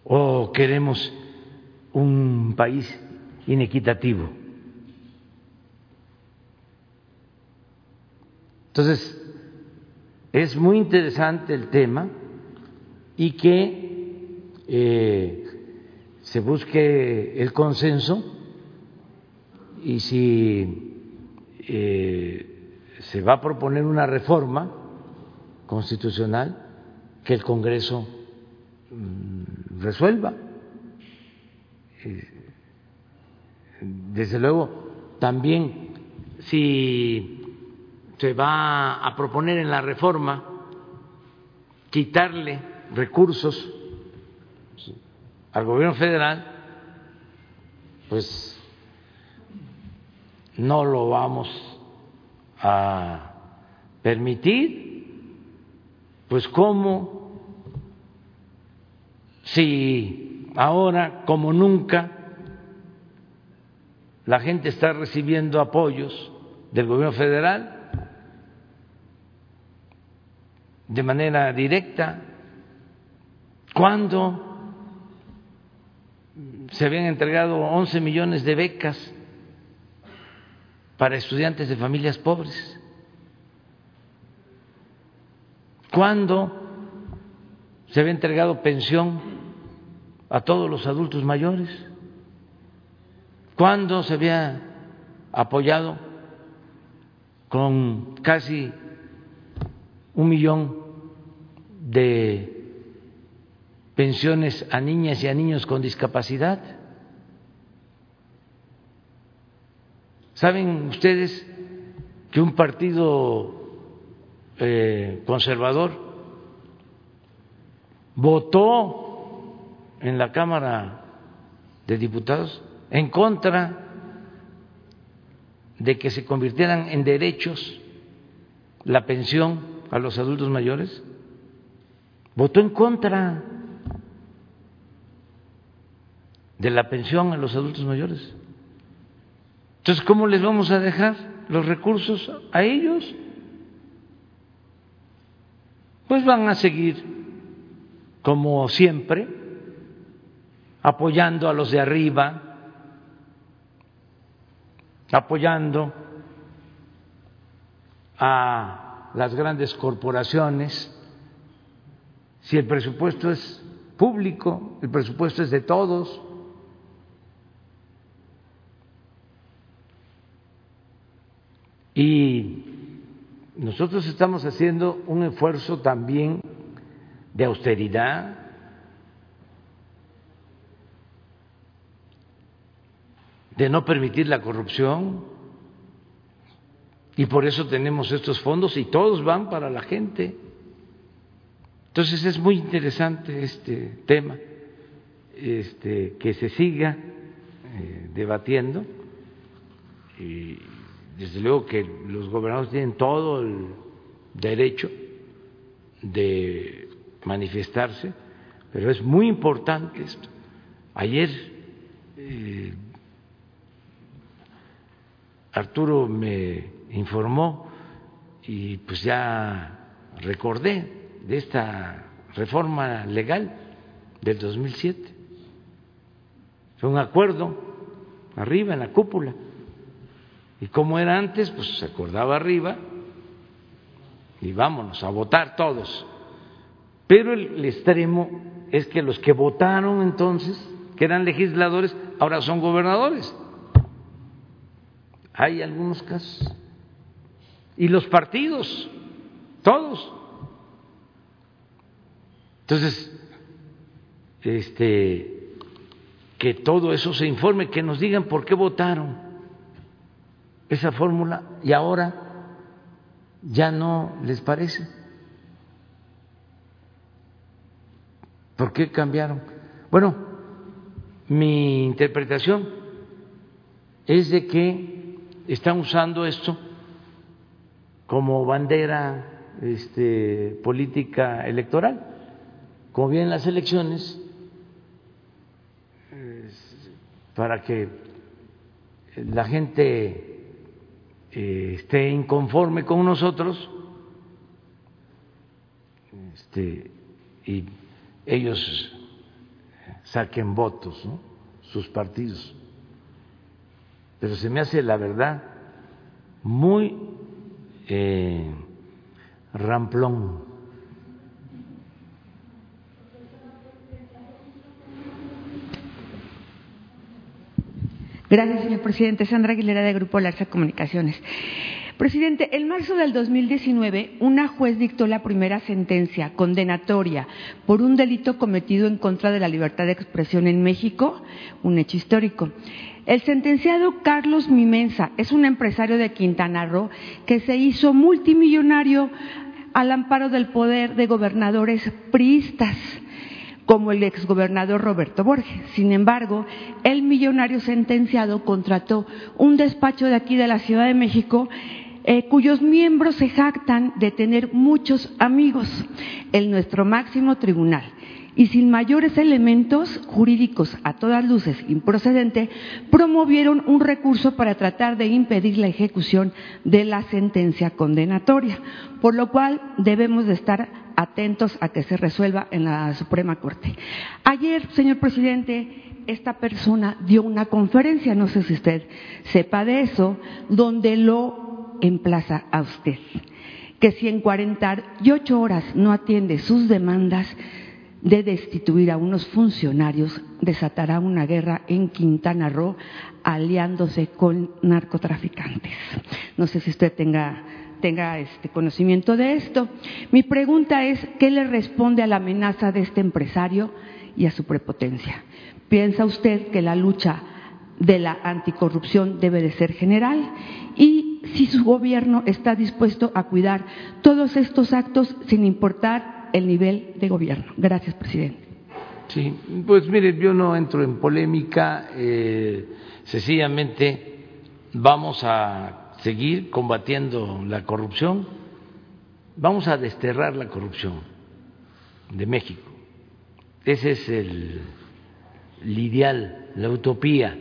¿O queremos un país inequitativo? Entonces, es muy interesante el tema y que eh, se busque el consenso y si eh, se va a proponer una reforma constitucional, que el Congreso mm, resuelva. Desde luego, también si se va a proponer en la reforma quitarle recursos al gobierno federal, pues no lo vamos a permitir, pues cómo, si ahora como nunca la gente está recibiendo apoyos del gobierno federal, de manera directa cuando se habían entregado 11 millones de becas para estudiantes de familias pobres. Cuando se había entregado pensión a todos los adultos mayores. Cuando se había apoyado con casi un millón de pensiones a niñas y a niños con discapacidad. ¿Saben ustedes que un partido eh, conservador votó en la Cámara de Diputados en contra de que se convirtieran en derechos la pensión a los adultos mayores? Votó en contra de la pensión a los adultos mayores. Entonces, ¿cómo les vamos a dejar los recursos a ellos? Pues van a seguir, como siempre, apoyando a los de arriba, apoyando a las grandes corporaciones, si el presupuesto es público, el presupuesto es de todos. Y nosotros estamos haciendo un esfuerzo también de austeridad, de no permitir la corrupción, y por eso tenemos estos fondos y todos van para la gente. Entonces es muy interesante este tema, este, que se siga eh, debatiendo. Y desde luego que los gobernadores tienen todo el derecho de manifestarse, pero es muy importante esto. Ayer eh, Arturo me informó y pues ya recordé de esta reforma legal del 2007. Fue un acuerdo arriba en la cúpula. Y como era antes, pues se acordaba arriba y vámonos a votar todos. Pero el, extremo es que los que votaron entonces, que eran legisladores, ahora son gobernadores. Hay algunos casos. Y los partidos, todos. Entonces, este, que todo eso se informe, que nos digan por qué votaron esa fórmula y ahora ya no les parece. ¿Por qué cambiaron? Bueno, mi interpretación es de que están usando esto como bandera este, política electoral. Como vienen las elecciones, para que la gente eh, esté inconforme con nosotros este, y ellos saquen votos, sus partidos. Pero se me hace la verdad muy eh, ramplón. Gracias, señor presidente. Sandra Aguilera, de Grupo Larsa Comunicaciones. Presidente, en marzo del 2019, una juez dictó la primera sentencia condenatoria por un delito cometido en contra de la libertad de expresión en México, un hecho histórico. El sentenciado Carlos Mimensa es un empresario de Quintana Roo que se hizo multimillonario al amparo del poder de gobernadores priistas como el exgobernador Roberto Borges. Sin embargo, el millonario sentenciado contrató un despacho de aquí de la Ciudad de México eh, cuyos miembros se jactan de tener muchos amigos en nuestro máximo tribunal y sin mayores elementos jurídicos a todas luces improcedente, promovieron un recurso para tratar de impedir la ejecución de la sentencia condenatoria, por lo cual debemos de estar atentos a que se resuelva en la Suprema Corte. Ayer, señor presidente, esta persona dio una conferencia, no sé si usted sepa de eso, donde lo emplaza a usted, que si en 48 horas no atiende sus demandas, de destituir a unos funcionarios desatará una guerra en Quintana Roo aliándose con narcotraficantes. No sé si usted tenga, este conocimiento de esto. Mi pregunta es, ¿qué le responde a la amenaza de este empresario y a su prepotencia? ¿Piensa usted que la lucha de la anticorrupción debe de ser general? Y si su gobierno está dispuesto a cuidar todos estos actos sin importar el nivel de gobierno. Gracias, presidente. Sí, pues mire, yo no entro en polémica, eh, sencillamente vamos a seguir combatiendo la corrupción, vamos a desterrar la corrupción de México. Ese es el, el ideal, la utopía,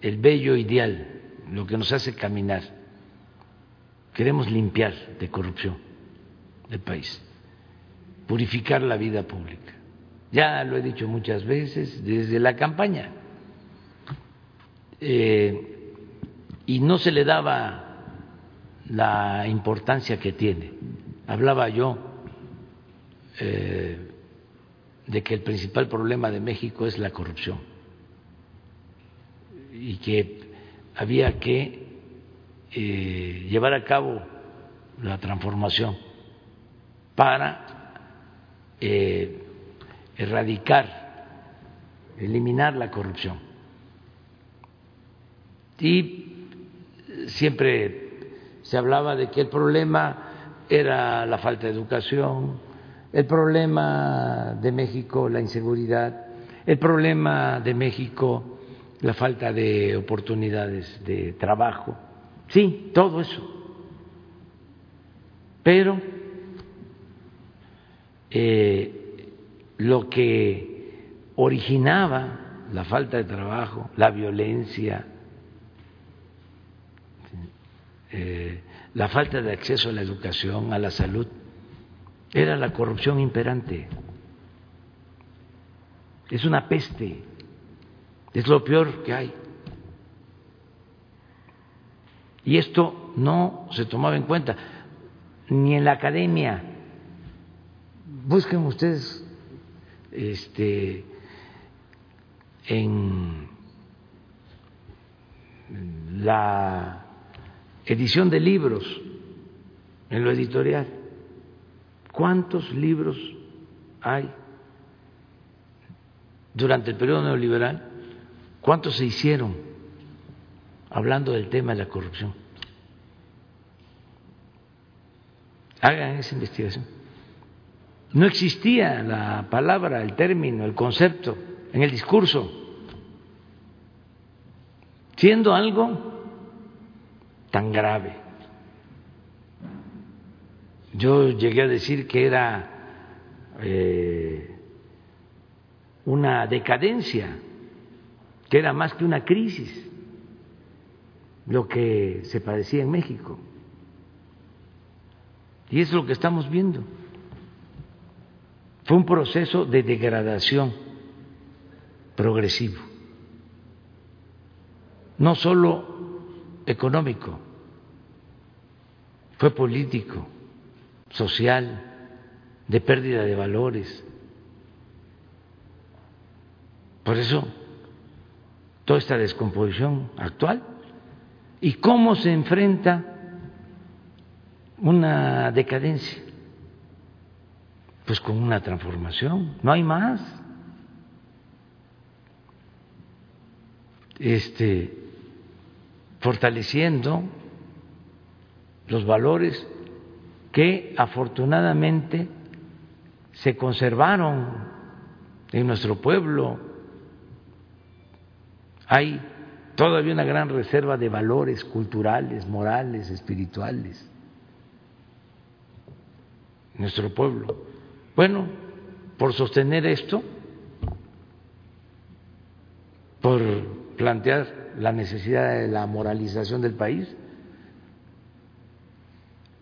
el bello ideal, lo que nos hace caminar. Queremos limpiar de corrupción el país purificar la vida pública. Ya lo he dicho muchas veces desde la campaña. Eh, y no se le daba la importancia que tiene. Hablaba yo eh, de que el principal problema de México es la corrupción y que había que eh, llevar a cabo la transformación para eh, erradicar, eliminar la corrupción. Y siempre se hablaba de que el problema era la falta de educación, el problema de México la inseguridad, el problema de México la falta de oportunidades de trabajo. Sí, todo eso. Pero eh, lo que originaba la falta de trabajo, la violencia, eh, la falta de acceso a la educación, a la salud, era la corrupción imperante. Es una peste, es lo peor que hay. Y esto no se tomaba en cuenta, ni en la academia. Busquen ustedes este, en la edición de libros, en lo editorial. ¿Cuántos libros hay durante el periodo neoliberal? ¿Cuántos se hicieron hablando del tema de la corrupción? Hagan esa investigación. No existía la palabra, el término, el concepto en el discurso, siendo algo tan grave. Yo llegué a decir que era eh, una decadencia, que era más que una crisis lo que se padecía en México. Y es lo que estamos viendo. Fue un proceso de degradación progresivo, no solo económico, fue político, social, de pérdida de valores. Por eso, toda esta descomposición actual y cómo se enfrenta una decadencia. Pues con una transformación, no hay más. Este, fortaleciendo los valores que afortunadamente se conservaron en nuestro pueblo. Hay todavía una gran reserva de valores culturales, morales, espirituales nuestro pueblo. Bueno, por sostener esto, por plantear la necesidad de la moralización del país,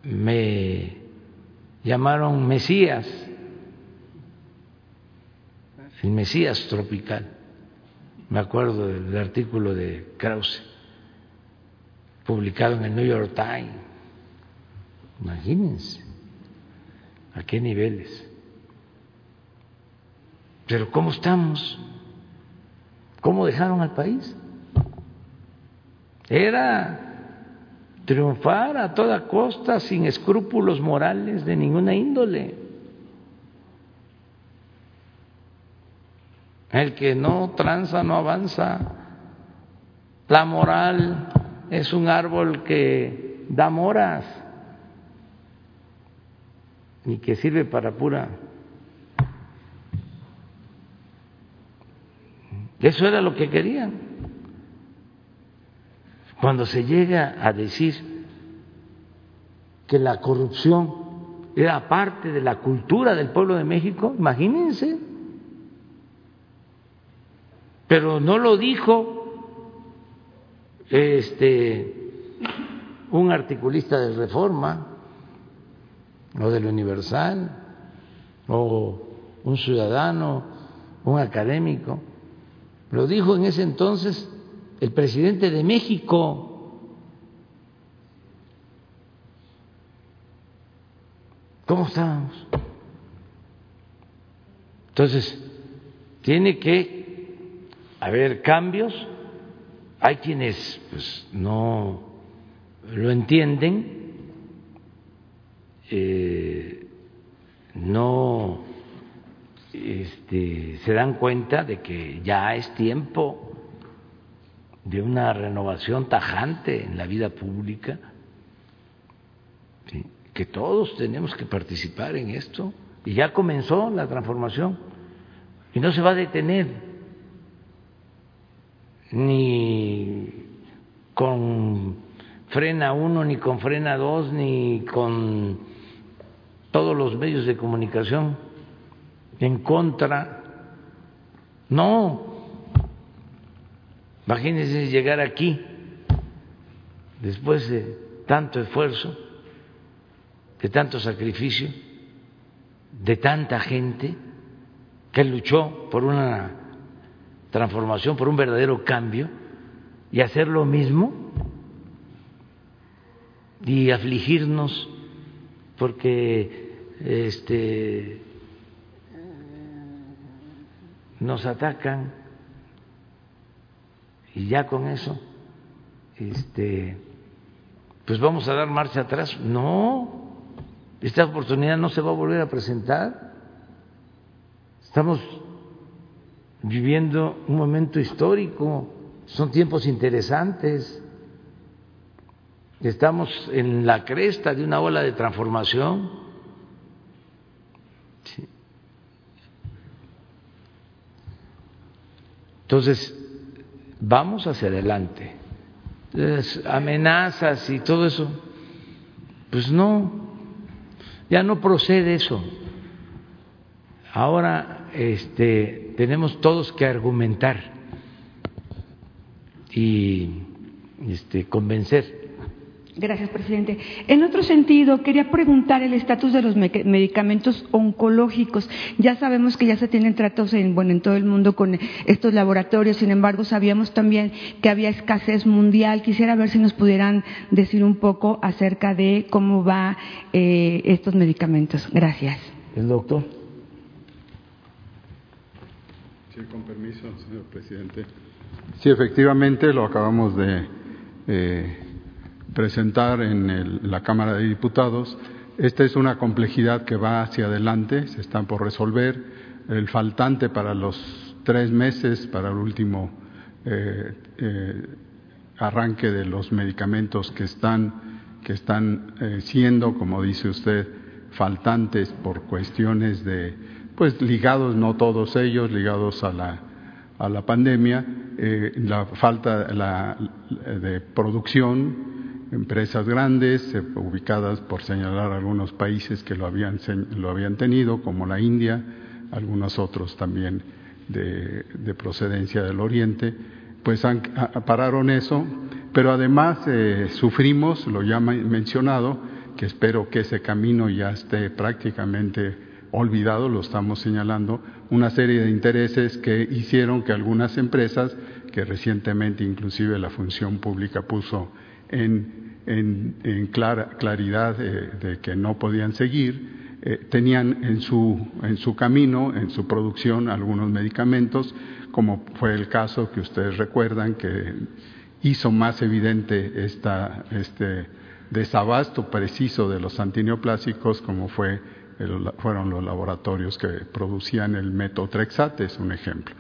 me llamaron Mesías, el Mesías tropical. Me acuerdo del artículo de Krause, publicado en el New York Times. Imagínense a qué niveles. Pero ¿cómo estamos? ¿Cómo dejaron al país? Era triunfar a toda costa sin escrúpulos morales de ninguna índole. El que no tranza no avanza. La moral es un árbol que da moras y que sirve para pura. Eso era lo que querían. Cuando se llega a decir que la corrupción era parte de la cultura del pueblo de México, imagínense. Pero no lo dijo este un articulista de Reforma o del Universal o un ciudadano, un académico. Lo dijo en ese entonces el presidente de México. ¿Cómo estábamos? Entonces, tiene que haber cambios. Hay quienes pues, no lo entienden, eh, no este, se dan cuenta de que ya es tiempo de una renovación tajante en la vida pública, que todos tenemos que participar en esto. Y ya comenzó la transformación. Y no se va a detener ni con frena uno, ni con frena dos, ni con todos los medios de comunicación en contra. No, Imagínense llegar aquí después de tanto esfuerzo, de tanto sacrificio, de tanta gente que luchó por una transformación, por un verdadero cambio, y hacer lo mismo y afligirnos porque este nos atacan y ya con eso este pues vamos a dar marcha atrás. No, esta oportunidad no se va a volver a presentar. Estamos viviendo un momento histórico, son tiempos interesantes. Estamos en la cresta de una ola de transformación. Entonces, vamos hacia adelante. Las amenazas y todo eso, pues no, ya no procede eso. Ahora este, tenemos todos que argumentar y este, convencer Gracias, presidente. En otro sentido, quería preguntar el estatus de los medicamentos oncológicos. Ya sabemos que ya se tienen tratos en, bueno, en todo el mundo con estos laboratorios, sin embargo, sabíamos también que había escasez mundial. Quisiera ver si nos pudieran decir un poco acerca de cómo va eh, estos medicamentos. Gracias. El doctor. Sí, con permiso, señor presidente. Sí, efectivamente, lo acabamos de. Eh, presentar en la Cámara de Diputados. Esta es una complejidad que va hacia adelante, se están por resolver. El faltante para los tres meses, para el último eh, eh, arranque de los medicamentos que están, que están eh, siendo, como dice usted, faltantes por cuestiones de, pues ligados, no todos ellos, ligados a la, a la pandemia, la falta de producción, empresas grandes, eh, ubicadas, por señalar algunos países que lo habían, lo habían tenido, como la India, algunos otros también de, procedencia del Oriente, pues han, pararon eso, pero además eh, sufrimos, lo ya mencionado, que espero que ese camino ya esté prácticamente olvidado, lo estamos señalando, una serie de intereses que hicieron que algunas empresas, que recientemente inclusive la función pública puso en, en, clara, claridad de, que no podían seguir, eh, tenían en su, en su camino, en su producción, algunos medicamentos, como fue el caso que ustedes recuerdan, que hizo más evidente esta, este desabasto preciso de los antineoplásicos, como fue fueron los laboratorios que producían el metotrexate, es un ejemplo.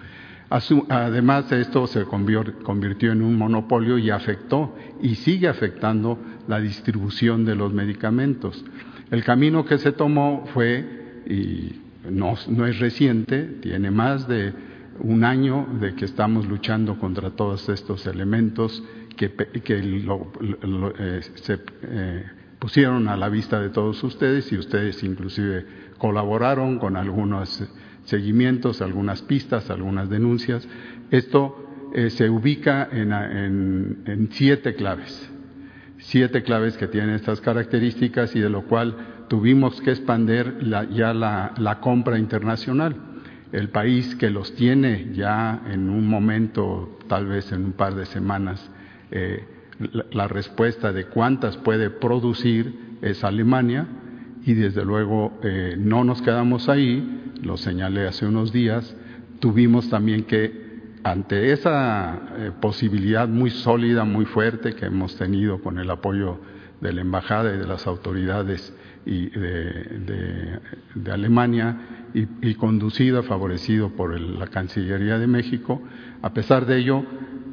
Además, esto se convirtió en un monopolio y afectó y sigue afectando la distribución de los medicamentos. El camino que se tomó fue, y no, es reciente, tiene más de un año de que estamos luchando contra todos estos elementos que, eh, se eh, pusieron a la vista de todos ustedes y ustedes inclusive colaboraron con algunos seguimientos, algunas pistas, algunas denuncias. Esto eh, se ubica en, siete claves, siete claves que tienen estas características y de lo cual tuvimos que expandir ya la, compra internacional. El país que los tiene ya en un momento, tal vez en un par de semanas, eh, la respuesta de cuántas puede producir es Alemania y desde luego eh, no nos quedamos ahí, lo señalé hace unos días, tuvimos también que, ante esa eh, posibilidad muy sólida, muy fuerte que hemos tenido con el apoyo de la Embajada y de las autoridades y de, Alemania y, conducido, favorecido por la Cancillería de México, a pesar de ello,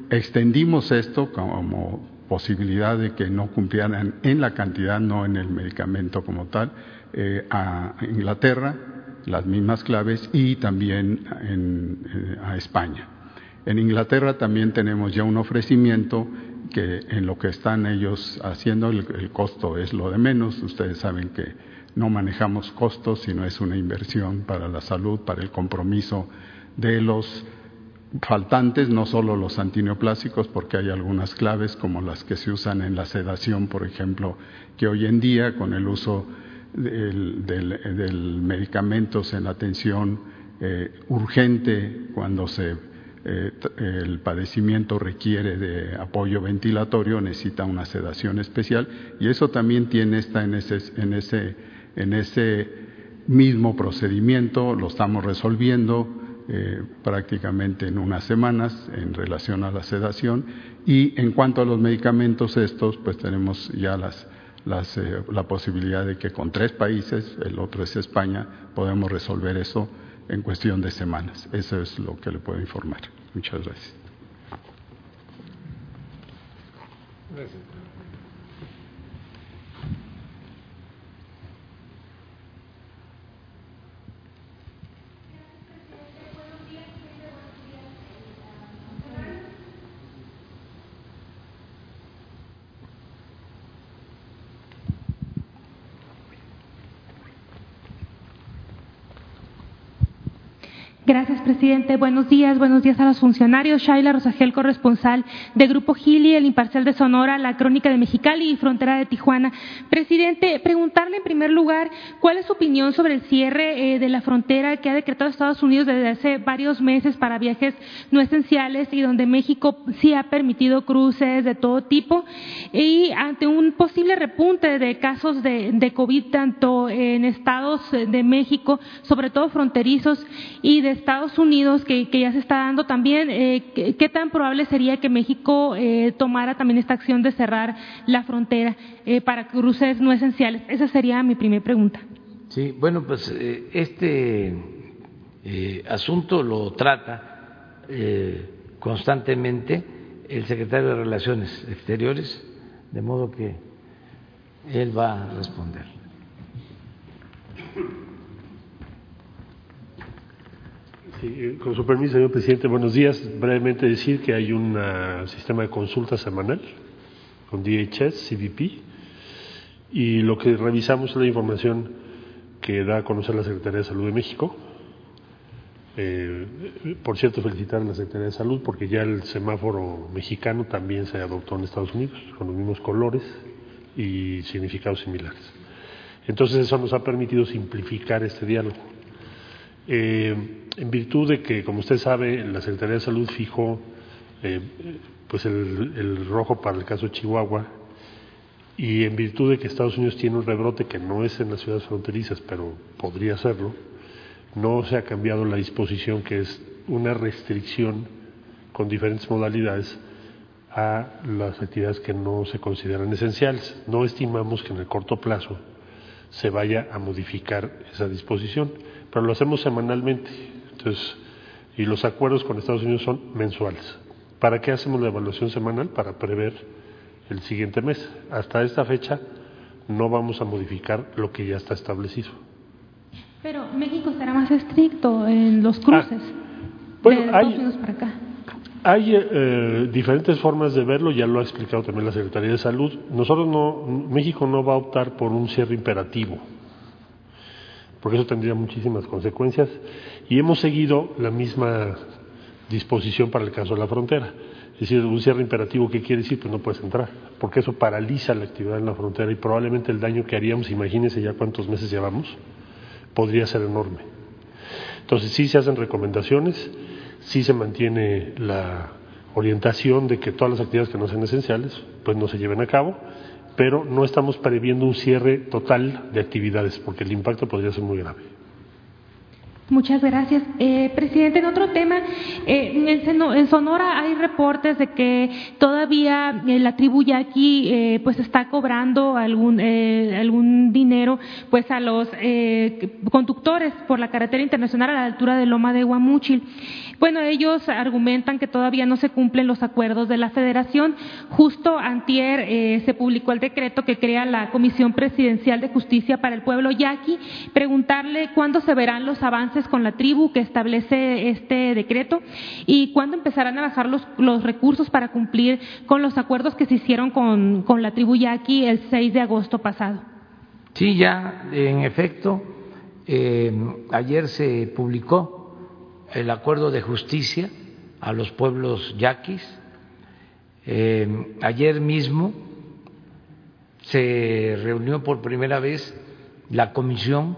extendimos esto como posibilidad de que no cumplieran en la cantidad, no en el medicamento como tal, eh, a Inglaterra, las mismas claves, y también eh, a España. En Inglaterra también tenemos ya un ofrecimiento que en lo que están ellos haciendo el, costo es lo de menos. Ustedes saben que no manejamos costos, sino es una inversión para la salud, para el compromiso de los faltantes, no solo los antineoplásicos, porque hay algunas claves como las que se usan en la sedación, por ejemplo, que hoy en día con el uso del, medicamentos en atención eh, urgente cuando se, eh, el padecimiento requiere de apoyo ventilatorio, necesita una sedación especial y eso también tiene esta en ese, en ese, en ese mismo procedimiento, lo estamos resolviendo eh, prácticamente en unas semanas en relación a la sedación y en cuanto a los medicamentos estos, pues tenemos ya las, las, eh, la posibilidad de que con tres países, el otro es España, podemos resolver eso en cuestión de semanas. Eso es lo que le puedo informar. Muchas gracias. Gracias. Gracias, presidente. Buenos días, buenos días a los funcionarios. Shaila Rosagel, corresponsal de Grupo Gili, El Imparcial de Sonora, La Crónica de Mexicali y Frontera de Tijuana. Presidente, preguntarle en primer lugar cuál es su opinión sobre el cierre eh, de la frontera que ha decretado Estados Unidos desde hace varios meses para viajes no esenciales y donde México sí ha permitido cruces de todo tipo y ante un posible repunte de casos de, de COVID tanto en estados de México, sobre todo fronterizos y de Estados Unidos, que, ya se está dando también, eh, ¿qué, tan probable sería que México eh, tomara también esta acción de cerrar la frontera eh, para cruces no esenciales? Esa sería mi primera pregunta. Sí, bueno, pues este asunto lo trata constantemente el secretario de Relaciones Exteriores, de modo que él va a responder. Con su permiso, señor presidente, buenos días. Brevemente decir que hay un sistema de consulta semanal con DHS, CBP, y lo que revisamos es la información que da a conocer la Secretaría de Salud de México. Eh, por cierto, felicitar a la Secretaría de Salud porque ya el semáforo mexicano también se adoptó en Estados Unidos, con los mismos colores y significados similares. Entonces eso nos ha permitido simplificar este diálogo. Eh, en virtud de que, como usted sabe, la Secretaría de Salud fijó eh, pues el, rojo para el caso Chihuahua y en virtud de que Estados Unidos tiene un rebrote que no es en las ciudades fronterizas, pero podría serlo, no se ha cambiado la disposición que es una restricción con diferentes modalidades a las actividades que no se consideran esenciales. No estimamos que en el corto plazo se vaya a modificar esa disposición pero lo hacemos semanalmente. Entonces, y los acuerdos con Estados Unidos son mensuales. ¿Para qué hacemos la evaluación semanal? Para prever el siguiente mes. Hasta esta fecha no vamos a modificar lo que ya está establecido. Pero México será más estricto en los cruces. Ah, bueno, hay, para acá. Hay eh, diferentes formas de verlo, ya lo ha explicado también la Secretaría de Salud. Nosotros no, México no va a optar por un cierre imperativo porque eso tendría muchísimas consecuencias, y hemos seguido la misma disposición para el caso de la frontera. Es decir, un cierre imperativo, ¿qué quiere decir? Pues no puedes entrar, porque eso paraliza la actividad en la frontera y probablemente el daño que haríamos, imagínense ya cuántos meses llevamos, podría ser enorme. Entonces sí se hacen recomendaciones, sí se mantiene la orientación de que todas las actividades que no sean esenciales, pues no se lleven a cabo, pero no estamos previendo un cierre total de actividades porque el impacto podría ser muy grave. Muchas gracias. Eh, presidente, en otro tema, eh, en, Sonora hay reportes de que todavía eh, la tribu yaqui eh, pues está cobrando algún, algún dinero pues a los conductores por la carretera internacional a la altura de Loma de Guamúchil. Bueno, ellos argumentan que todavía no se cumplen los acuerdos de la federación. Justo antier eh, se publicó el decreto que crea la Comisión Presidencial de Justicia para el Pueblo Yaqui. Preguntarle cuándo se verán los avances con la tribu que establece este decreto y cuándo empezarán a bajar los, los recursos para cumplir con los acuerdos que se hicieron con, con la tribu Yaqui el 6 de agosto pasado. Sí, ya en efecto, eh, ayer se publicó el acuerdo de justicia a los pueblos yaquis. Eh, ayer mismo se reunió por primera vez la comisión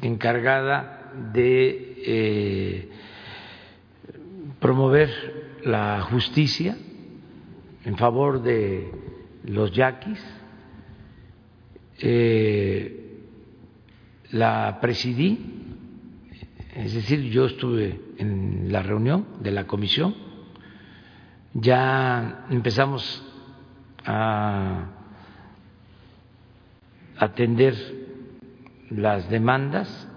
encargada de eh, promover la justicia en favor de los yaquis. Eh, la presidí, es decir, yo estuve en la reunión de la comisión, ya empezamos a atender las demandas,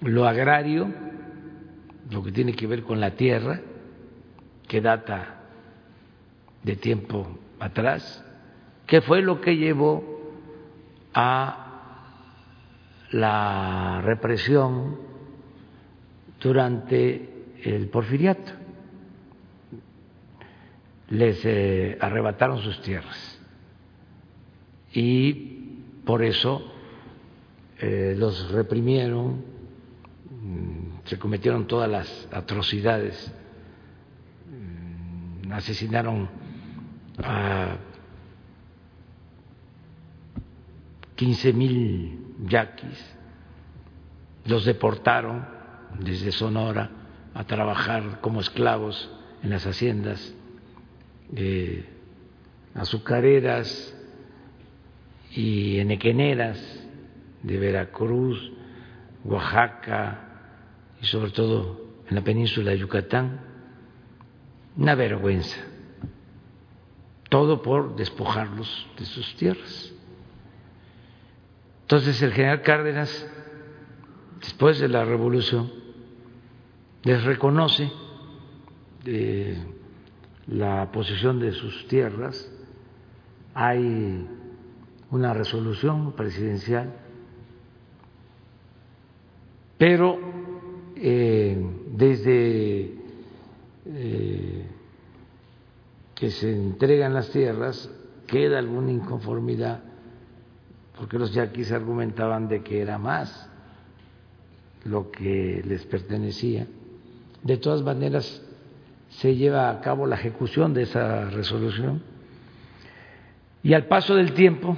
lo agrario, lo que tiene que ver con la tierra, que data de tiempo atrás, que fue lo que llevó a la represión durante el porfiriato. Les eh, arrebataron sus tierras y por eso eh, los reprimieron, mm, se cometieron todas las atrocidades, mm, asesinaron a 15 mil yaquis, los deportaron desde Sonora a trabajar como esclavos en las haciendas eh, azucareras, y enequeneras de Veracruz, Oaxaca y sobre todo en la península de Yucatán, una vergüenza. Todo por despojarlos de sus tierras. Entonces el general Cárdenas, después de la revolución, les reconoce eh, la posesión de sus tierras, hay una resolución presidencial, pero eh, desde eh, que se entregan las tierras queda alguna inconformidad, porque los yaquis argumentaban de que era más lo que les pertenecía. De todas maneras, se lleva a cabo la ejecución de esa resolución. Y al paso del tiempo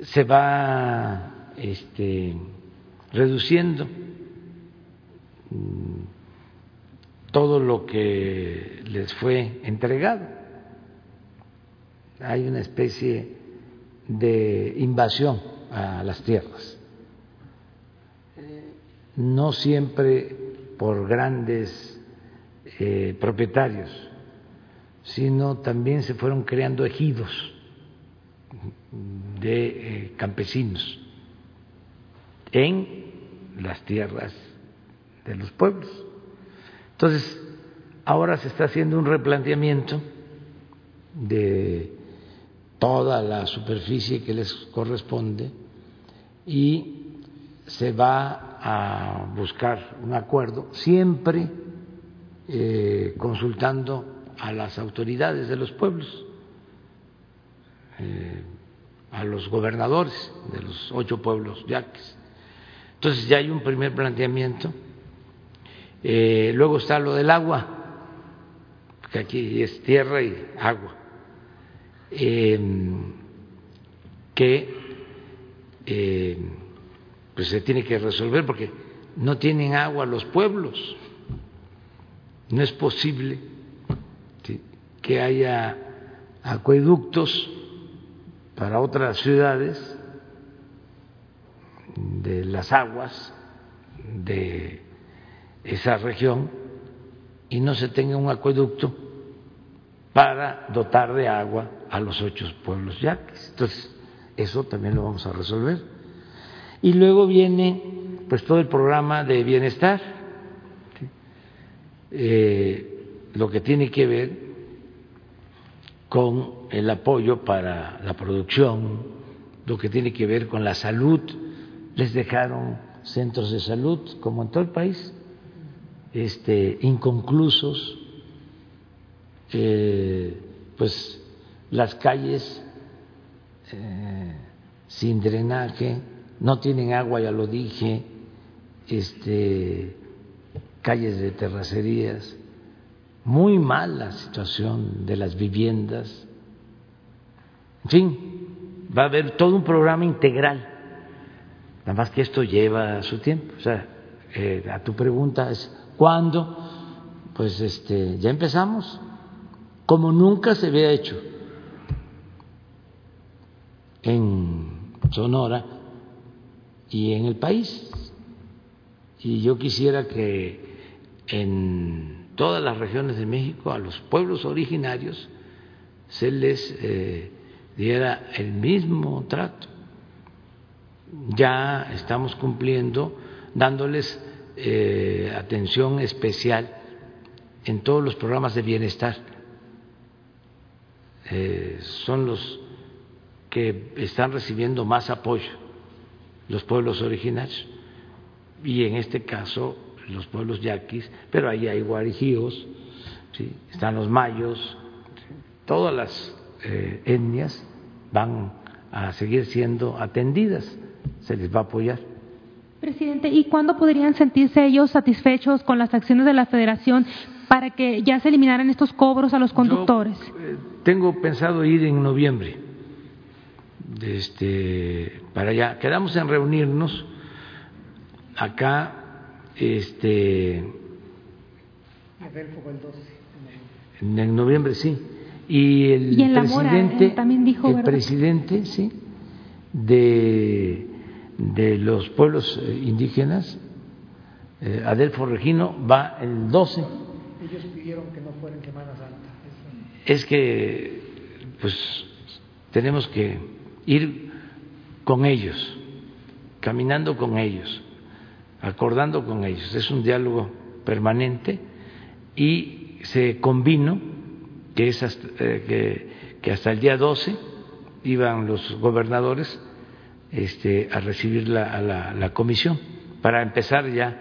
se va este, reduciendo mm, todo lo que les fue entregado. Hay una especie de invasión a las tierras, no siempre por grandes eh, propietarios, sino también se fueron creando ejidos de eh, campesinos en las tierras de los pueblos. Entonces, ahora se está haciendo un replanteamiento de toda la superficie que les corresponde y se va a buscar un acuerdo, siempre eh, consultando a las autoridades de los pueblos, eh, a los gobernadores de los ocho pueblos yaques. Entonces ya hay un primer planteamiento. Eh, luego está lo del agua, que aquí es tierra y agua, que pues se tiene que resolver porque no tienen agua los pueblos. No es posible que haya acueductos para otras ciudades de las aguas de esa región y no se tenga un acueducto para dotar de agua a los ocho pueblos yaques. Entonces, eso también lo vamos a resolver. Y luego viene pues todo el programa de bienestar, eh, lo que tiene que ver con el apoyo para la producción, lo que tiene que ver con la salud. Les dejaron centros de salud, como en todo el país, este, inconclusos, eh, pues las calles eh, sin drenaje, no tienen agua, ya lo dije, este, calles de terracerías muy mala situación de las viviendas, en fin, va a haber todo un programa integral. Nada más que esto lleva su tiempo. O sea, eh, a tu pregunta es ¿cuándo? Pues este, ya empezamos, como nunca se había hecho en Sonora y en el país. Y yo quisiera que en todas las regiones de México a los pueblos originarios se les eh, diera el mismo trato. Ya estamos cumpliendo, dándoles eh, atención especial en todos los programas de bienestar. Eh, son los que están recibiendo más apoyo, los pueblos originarios, y en este caso los pueblos yaquis, pero ahí hay guarijíos, están los mayos, todas las eh, etnias van a seguir siendo atendidas, se les va a apoyar. Presidente, ¿y cuándo podrían sentirse ellos satisfechos con las acciones de la Federación para que ya se eliminaran estos cobros a los conductores? Eh, tengo pensado ir en noviembre este, para allá. Quedamos en reunirnos acá este en noviembre sí. Y el presidente también dijo, el presidente sí de de los pueblos eh, indígenas eh, Adelfo Regino va el 12 ellos pidieron que no fuera en Semana Santa. Es que pues tenemos que ir con ellos caminando con ellos acordando con ellos. Es un diálogo permanente y se convino que, es hasta, eh, que, hasta el día 12 iban los gobernadores este, a recibir la, a la, comisión para empezar ya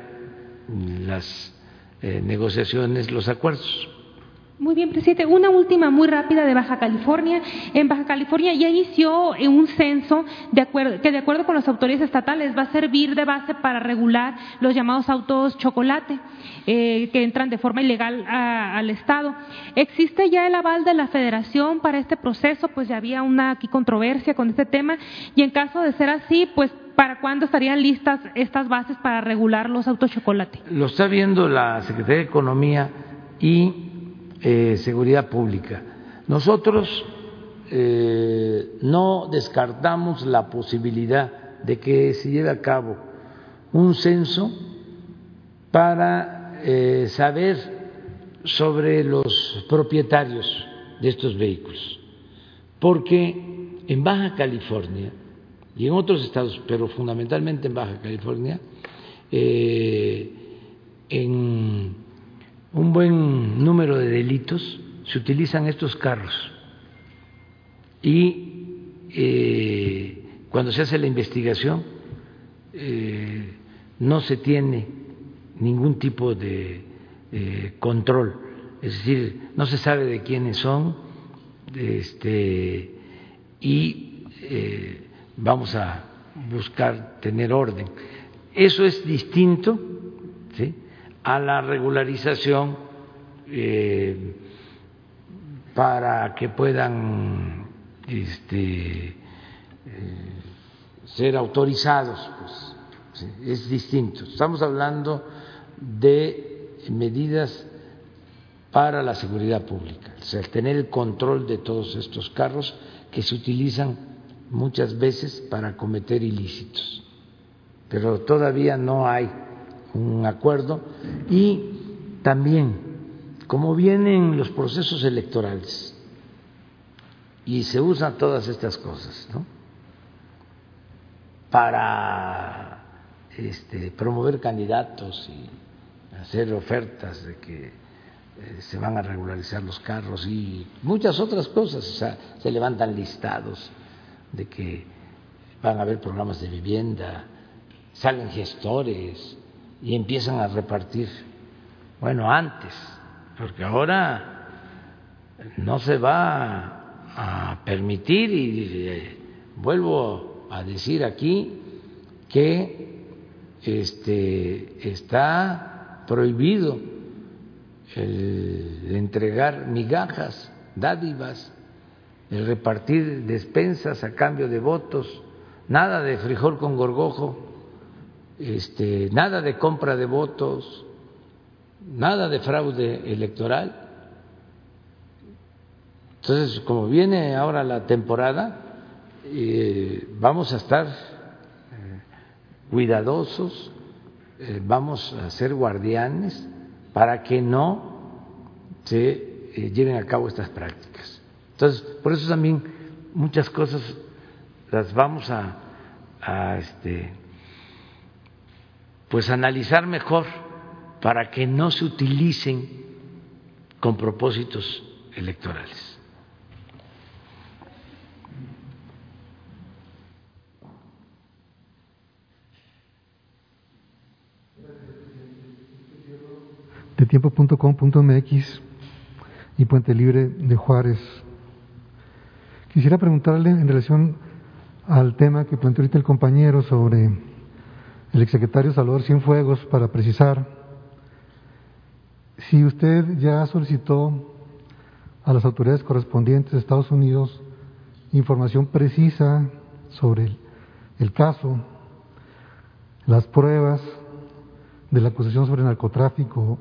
las eh, negociaciones, los acuerdos. Muy bien, presidente. Una última muy rápida de Baja California. En Baja California ya inició un censo de acuerdo, que de acuerdo con las autoridades estatales va a servir de base para regular los llamados autos chocolate eh, que entran de forma ilegal al Estado. ¿Existe ya el aval de la Federación para este proceso? Pues ya había una aquí controversia con este tema y en caso de ser así, pues ¿Para cuándo estarían listas estas bases para regular los autos chocolate? Lo está viendo la Secretaría de Economía y eh, seguridad pública. Nosotros eh, no descartamos la posibilidad de que se lleve a cabo un censo para eh, saber sobre los propietarios de estos vehículos, porque en Baja California y en otros estados, pero fundamentalmente en Baja California, en un buen número de delitos se utilizan estos carros y eh, cuando se hace la investigación eh, no se tiene ningún tipo de eh, control, es decir, no se sabe de quiénes son este, y vamos a buscar tener orden. Eso es distinto, ¿sí? A la regularización eh, para que puedan este, eh, ser autorizados. Pues, es distinto. Estamos hablando de medidas para la seguridad pública, o sea, tener el control de todos estos carros que se utilizan muchas veces para cometer ilícitos, pero todavía no hay un acuerdo y también como vienen los procesos electorales y se usan todas estas cosas ¿no? para este, promover candidatos y hacer ofertas de que eh, se van a regularizar los carros y muchas otras cosas, se levantan listados de que van a haber programas de vivienda, salen gestores, y empiezan a repartir. Bueno, antes, porque ahora no se va a permitir y eh, vuelvo a decir aquí que este está prohibido el entregar migajas, dádivas de repartir despensas a cambio de votos, nada de frijol con gorgojo, este, nada de compra de votos, nada de fraude electoral. Entonces, como viene ahora la temporada, eh, vamos a estar eh, cuidadosos, eh, vamos a ser guardianes para que no se lleven a cabo estas prácticas. Entonces, por eso también muchas cosas las vamos a, a este, pues analizar mejor para que no se utilicen con propósitos electorales. de tiempo.com.mx y Puente Libre de Juárez. Quisiera preguntarle en relación al tema que planteó ahorita el compañero sobre el exsecretario Salvador Cienfuegos para precisar si usted ya solicitó a las autoridades correspondientes de Estados Unidos información precisa sobre el, el caso, las pruebas de la acusación sobre narcotráfico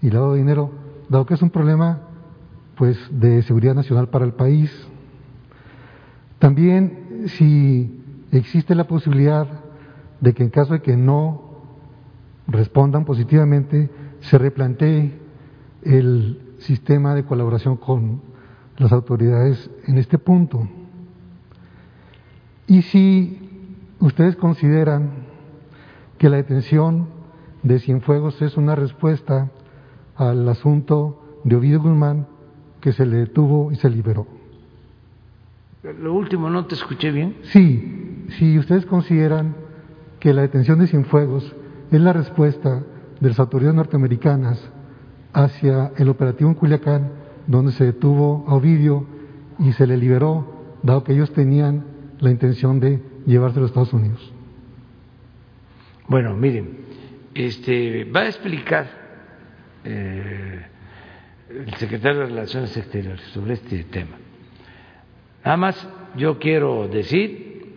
y lavado de dinero, dado que es un problema pues de seguridad nacional para el país. También si existe la posibilidad de que en caso de que no respondan positivamente, se replantee el sistema de colaboración con las autoridades en este punto. Y si ustedes consideran que la detención de Cienfuegos es una respuesta al asunto de Ovidio Guzmán que se le detuvo y se liberó. Lo último, ¿no te escuché bien? Sí, si ustedes consideran que la detención de Cienfuegos es la respuesta de las autoridades norteamericanas hacia el operativo en Culiacán, donde se detuvo a Ovidio y se le liberó, dado que ellos tenían la intención de llevarse a los Estados Unidos. Bueno, miren, este, va a explicar eh, el secretario de Relaciones Exteriores sobre este tema. Nada más yo quiero decir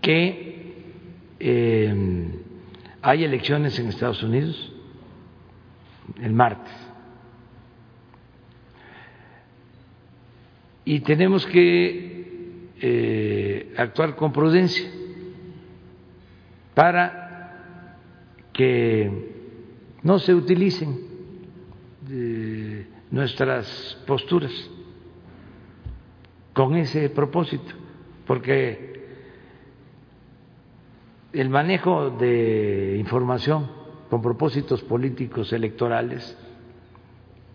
que eh, hay elecciones en Estados Unidos el martes. Y tenemos que eh, actuar con prudencia para que no se utilicen de nuestras posturas con ese propósito, porque el manejo de información con propósitos políticos electorales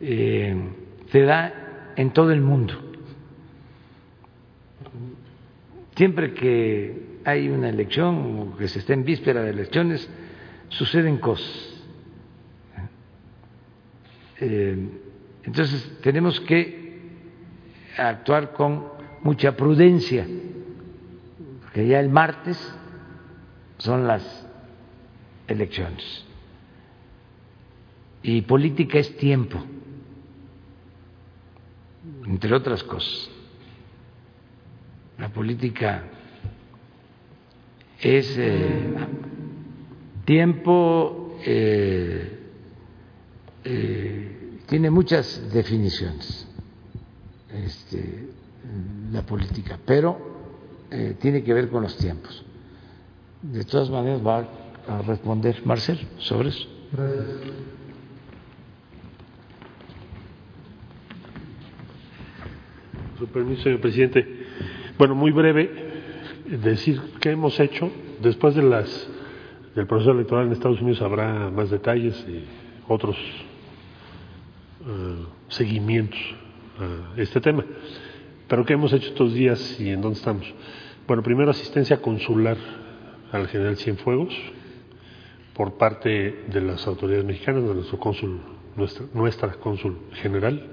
eh, se da en todo el mundo. Siempre que hay una elección o que se está en víspera de elecciones, suceden cosas eh, entonces tenemos que actuar con mucha prudencia, porque ya el martes son las elecciones. Y política es tiempo, entre otras cosas. La política es eh, tiempo eh, eh, tiene muchas definiciones este, la política, pero eh, tiene que ver con los tiempos. De todas maneras va a responder Marcel sobre eso. Gracias. Su permiso, señor presidente. Bueno, muy breve, decir qué hemos hecho. Después de las, del proceso electoral en Estados Unidos habrá más detalles y otros eh, seguimientos a este tema. Pero ¿qué hemos hecho estos días y en dónde estamos? Bueno, primero asistencia consular al general Cienfuegos por parte de las autoridades mexicanas, de nuestro cónsul, nuestra, nuestra cónsul general,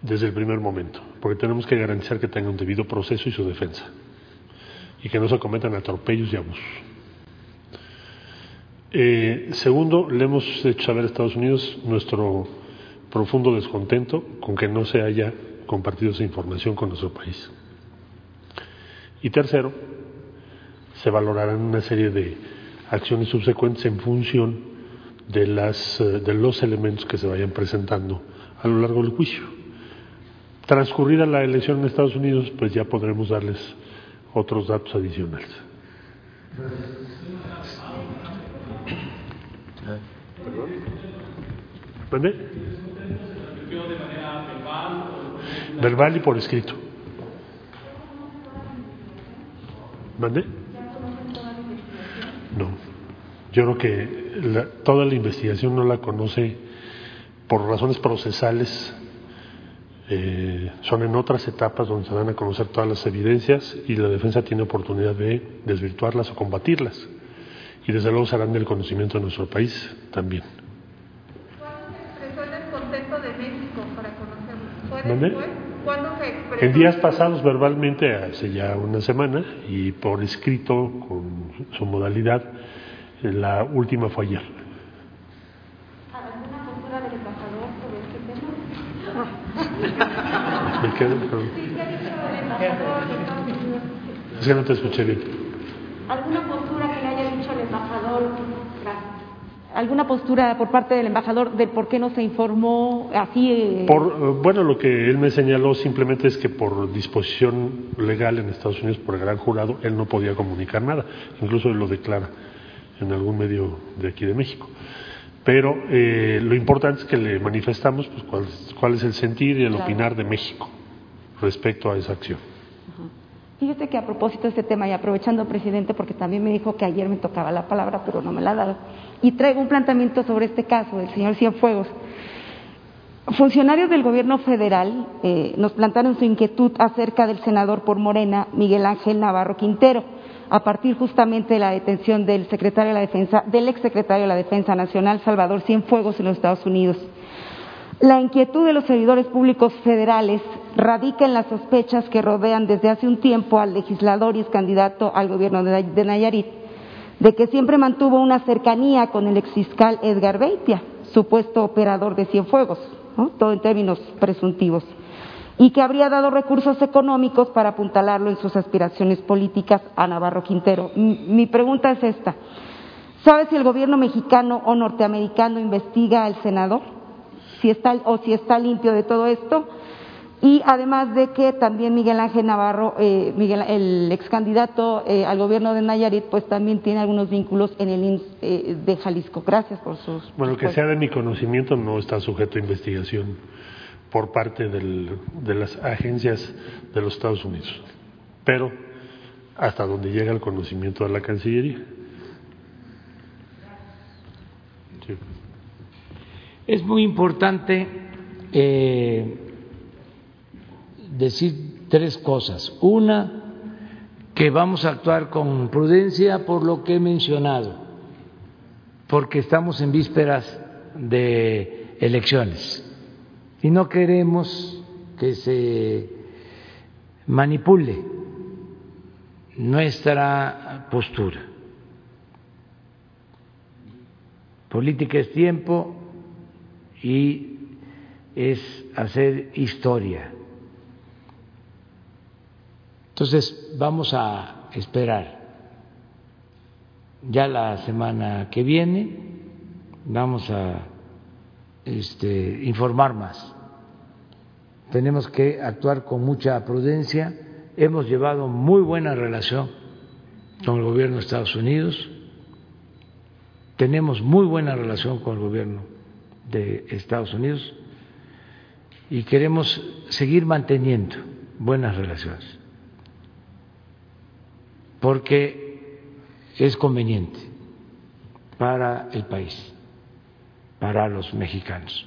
desde el primer momento, porque tenemos que garantizar que tenga un debido proceso y su defensa, y que no se cometan atropellos y abusos. Eh, segundo, le hemos hecho saber a Estados Unidos nuestro profundo descontento con que no se haya compartido esa información con nuestro país. Y tercero, se valorarán una serie de acciones subsecuentes en función de, las, eh, de los elementos que se vayan presentando a lo largo del juicio. Transcurrida la elección en Estados Unidos, pues ya podremos darles otros datos adicionales. ¿Mande? Verbal y por escrito. ¿Mande? No. Yo creo que toda la investigación no la conoce por razones procesales. Eh, son en otras etapas donde se van a conocer todas las evidencias y la defensa tiene oportunidad de desvirtuarlas o combatirlas. Y desde luego serán del conocimiento de nuestro país también. ¿Cuándo se expresó? En días pasados verbalmente, hace ya una semana, y por escrito con su modalidad, la última fue ayer. ¿Alguna postura del embajador sobre este tema? [laughs] Me quedo, pero... Sí, ¿qué ha dicho el embajador de Estados Unidos? Es que no te escuché bien. ¿Alguna postura que le haya dicho el embajador? Alguna postura por parte del embajador de por qué no se informó así? Eh? Por, eh, bueno, lo que él me señaló simplemente es que por disposición legal en Estados Unidos, por el gran jurado, él no podía comunicar nada, incluso él lo declara en algún medio de aquí de México. Pero eh, lo importante es que le manifestamos pues, cuál, cuál es el sentir y el opinar de México respecto a esa acción. Fíjate que a propósito de este tema y aprovechando, presidente, porque también me dijo que ayer me tocaba la palabra, pero no me la ha dado, y traigo un planteamiento sobre este caso del señor Cienfuegos. Funcionarios del gobierno federal eh, nos plantaron su inquietud acerca del senador por Morena, Miguel Ángel Navarro Quintero, a partir justamente de la detención del secretario de la Defensa, del exsecretario de la Defensa Nacional, Salvador Cienfuegos, en los Estados Unidos. La inquietud de los servidores públicos federales radica en las sospechas que rodean desde hace un tiempo al legislador y es candidato al gobierno de Nayarit, de que siempre mantuvo una cercanía con el exfiscal Edgar Beitia, supuesto operador de Cienfuegos, todo en términos presuntivos, y que habría dado recursos económicos para apuntalarlo en sus aspiraciones políticas a Navarro Quintero. Mi pregunta es esta. ¿Sabe si el gobierno mexicano o norteamericano investiga al senador? Si está o si está limpio de todo esto. Y además de que también Miguel Ángel Navarro, eh, Miguel, el ex candidato eh, al gobierno de Nayarit, pues también tiene algunos vínculos en el INS eh, de Jalisco. Gracias por sus. Bueno, que sea de mi conocimiento no está sujeto a investigación por parte de las agencias de los Estados Unidos, pero hasta donde llega el conocimiento de la Cancillería. Es muy importante eh, decir tres cosas. Una, que vamos a actuar con prudencia por lo que he mencionado, porque estamos en vísperas de elecciones y no queremos que se manipule nuestra postura. Política es tiempo, y es hacer historia. Entonces vamos a esperar. Ya la semana que viene vamos a este, informar más. Tenemos que actuar con mucha prudencia. Hemos llevado muy buena relación con el gobierno de Estados Unidos. Tenemos muy buena relación con el gobierno de Estados Unidos y queremos seguir manteniendo buenas relaciones porque es conveniente para el país, para los mexicanos.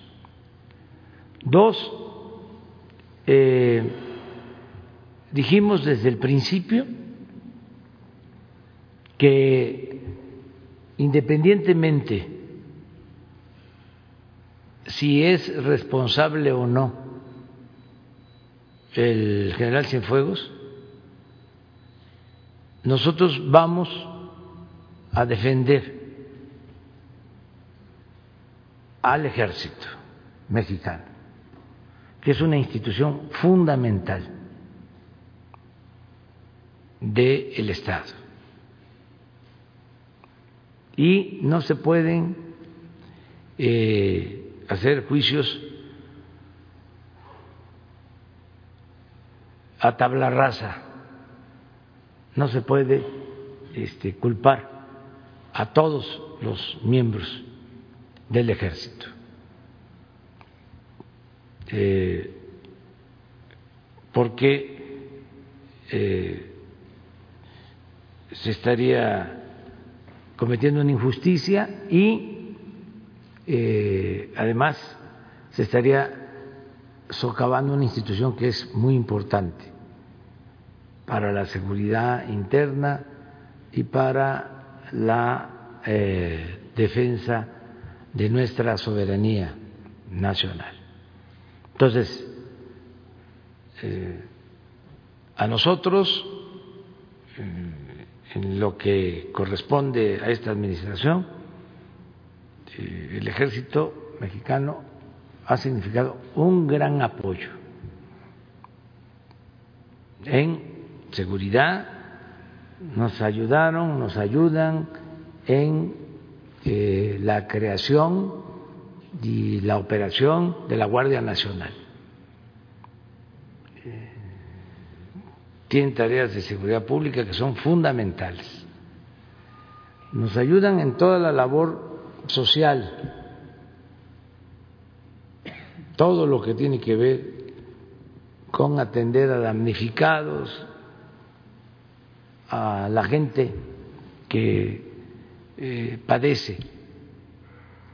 Dos, eh, dijimos desde el principio que independientemente si es responsable o no el general Cienfuegos, nosotros vamos a defender al ejército mexicano que es una institución fundamental del Estado. Y no se pueden eh, hacer juicios a tabla rasa, no se puede este, culpar a todos los miembros del ejército. Eh, porque eh, se estaría cometiendo una injusticia y eh, además se estaría socavando una institución que es muy importante para la seguridad interna y para la defensa de nuestra soberanía nacional. Entonces, eh, a nosotros, eh, en lo que corresponde a esta administración, eh, el ejército mexicano ha significado un gran apoyo en seguridad, nos ayudaron, nos ayudan en la creación y la operación de la Guardia Nacional. Tienen tareas de seguridad pública que son fundamentales. Nos ayudan en toda la labor social, todo lo que tiene que ver con atender a damnificados, a la gente que eh, padece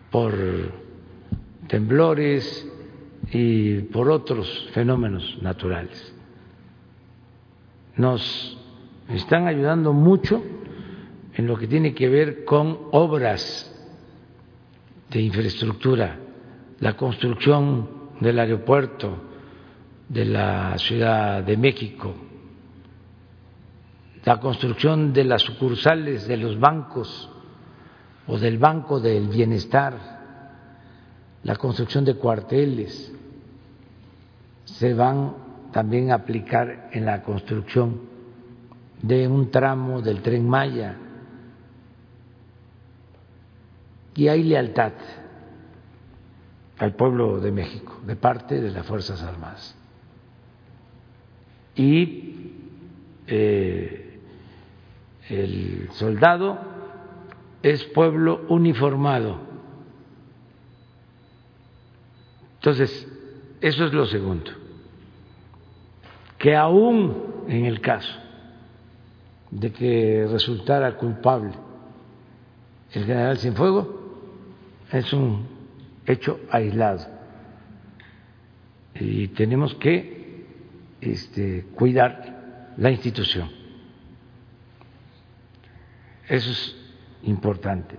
por temblores y por otros fenómenos naturales. Nos están ayudando mucho en lo que tiene que ver con obras de infraestructura, la construcción del aeropuerto de la Ciudad de México, la construcción de las sucursales de los bancos o del Banco del Bienestar, la construcción de cuarteles, se van también a aplicar en la construcción de un tramo del tren Maya. Y hay lealtad al pueblo de México de parte de las Fuerzas Armadas. Y eh, el soldado es pueblo uniformado Entonces, eso es lo segundo. Que aún en el caso de que resultara culpable el general Cienfuegos, es un hecho aislado. Y tenemos que este, cuidar la institución. Eso es importante.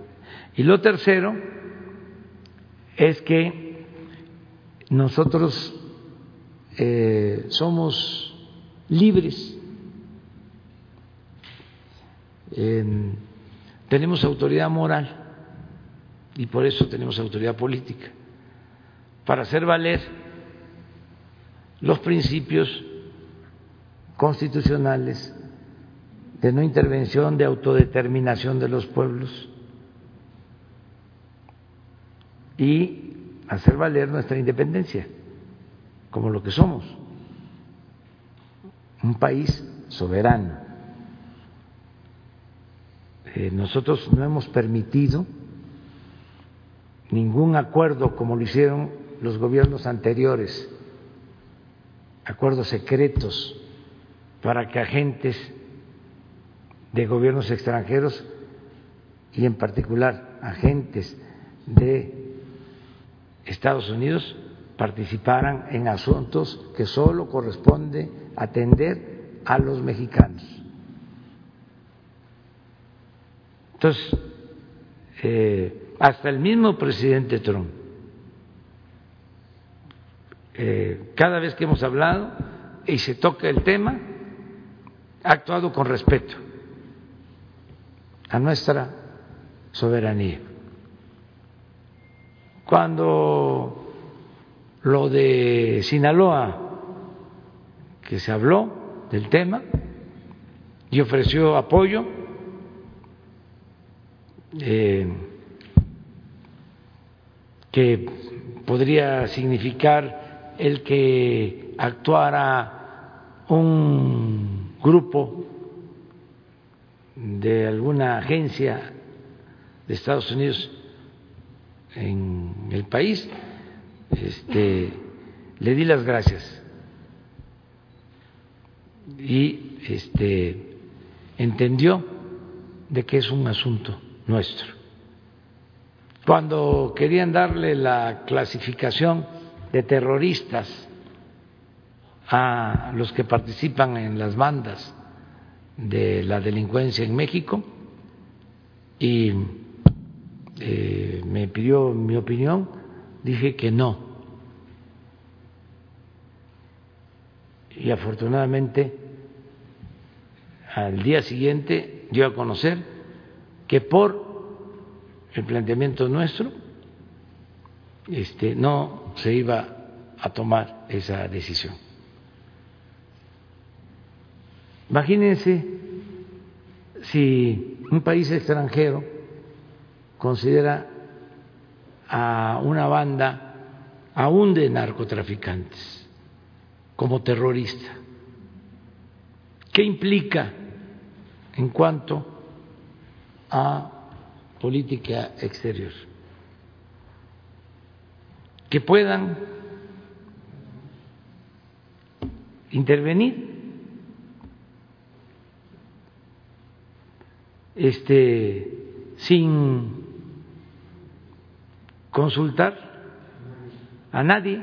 Y lo tercero es que nosotros eh, somos libres, tenemos autoridad moral y por eso tenemos autoridad política, para hacer valer los principios constitucionales de no intervención, de autodeterminación de los pueblos y hacer valer nuestra independencia, como lo que somos, un país soberano. Eh, nosotros no hemos permitido ningún acuerdo como lo hicieron los gobiernos anteriores, acuerdos secretos para que agentes de gobiernos extranjeros y en particular agentes de Estados Unidos participaran en asuntos que solo corresponde atender a los mexicanos. Entonces, eh, hasta el mismo presidente Trump, eh, cada vez que hemos hablado y se toca el tema, ha actuado con respeto a nuestra soberanía. Cuando lo de Sinaloa, que se habló del tema y ofreció apoyo. Eh, que podría significar el que actuara un grupo de alguna agencia de Estados Unidos en el país, este, le di las gracias y este, entendió de que es un asunto nuestro. Cuando querían darle la clasificación de terroristas a los que participan en las bandas de la delincuencia en México y eh, me pidió mi opinión, dije que no. Y afortunadamente al día siguiente dio a conocer que por el planteamiento nuestro este, no se iba a tomar esa decisión. Imagínense si un país extranjero considera a una banda, aún de narcotraficantes, como terrorista. ¿Qué implica en cuanto a política exterior, que puedan intervenir. Este sin consultar a nadie.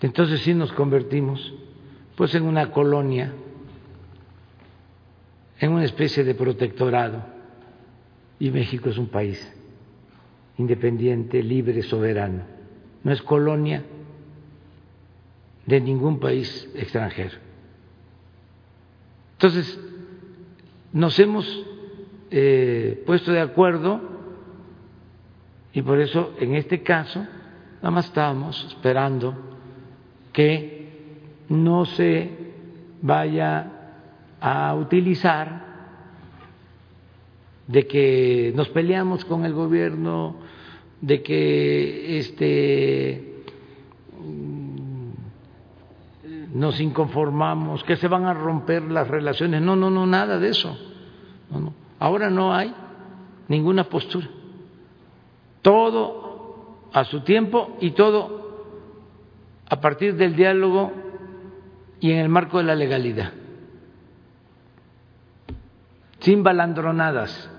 Entonces sí nos convertimos pues en una colonia en una especie de protectorado y México es un país independiente, libre, soberano. No es colonia de ningún país extranjero. Entonces, nos hemos eh, puesto de acuerdo y por eso en este caso nada más estábamos esperando que no se vaya a utilizar de que nos peleamos con el gobierno, de que este nos inconformamos, que se van a romper las relaciones. No, no, no, nada de eso. Ahora no hay ninguna postura. Todo a su tiempo y todo a partir del diálogo y en el marco de la legalidad. Sin balandronadas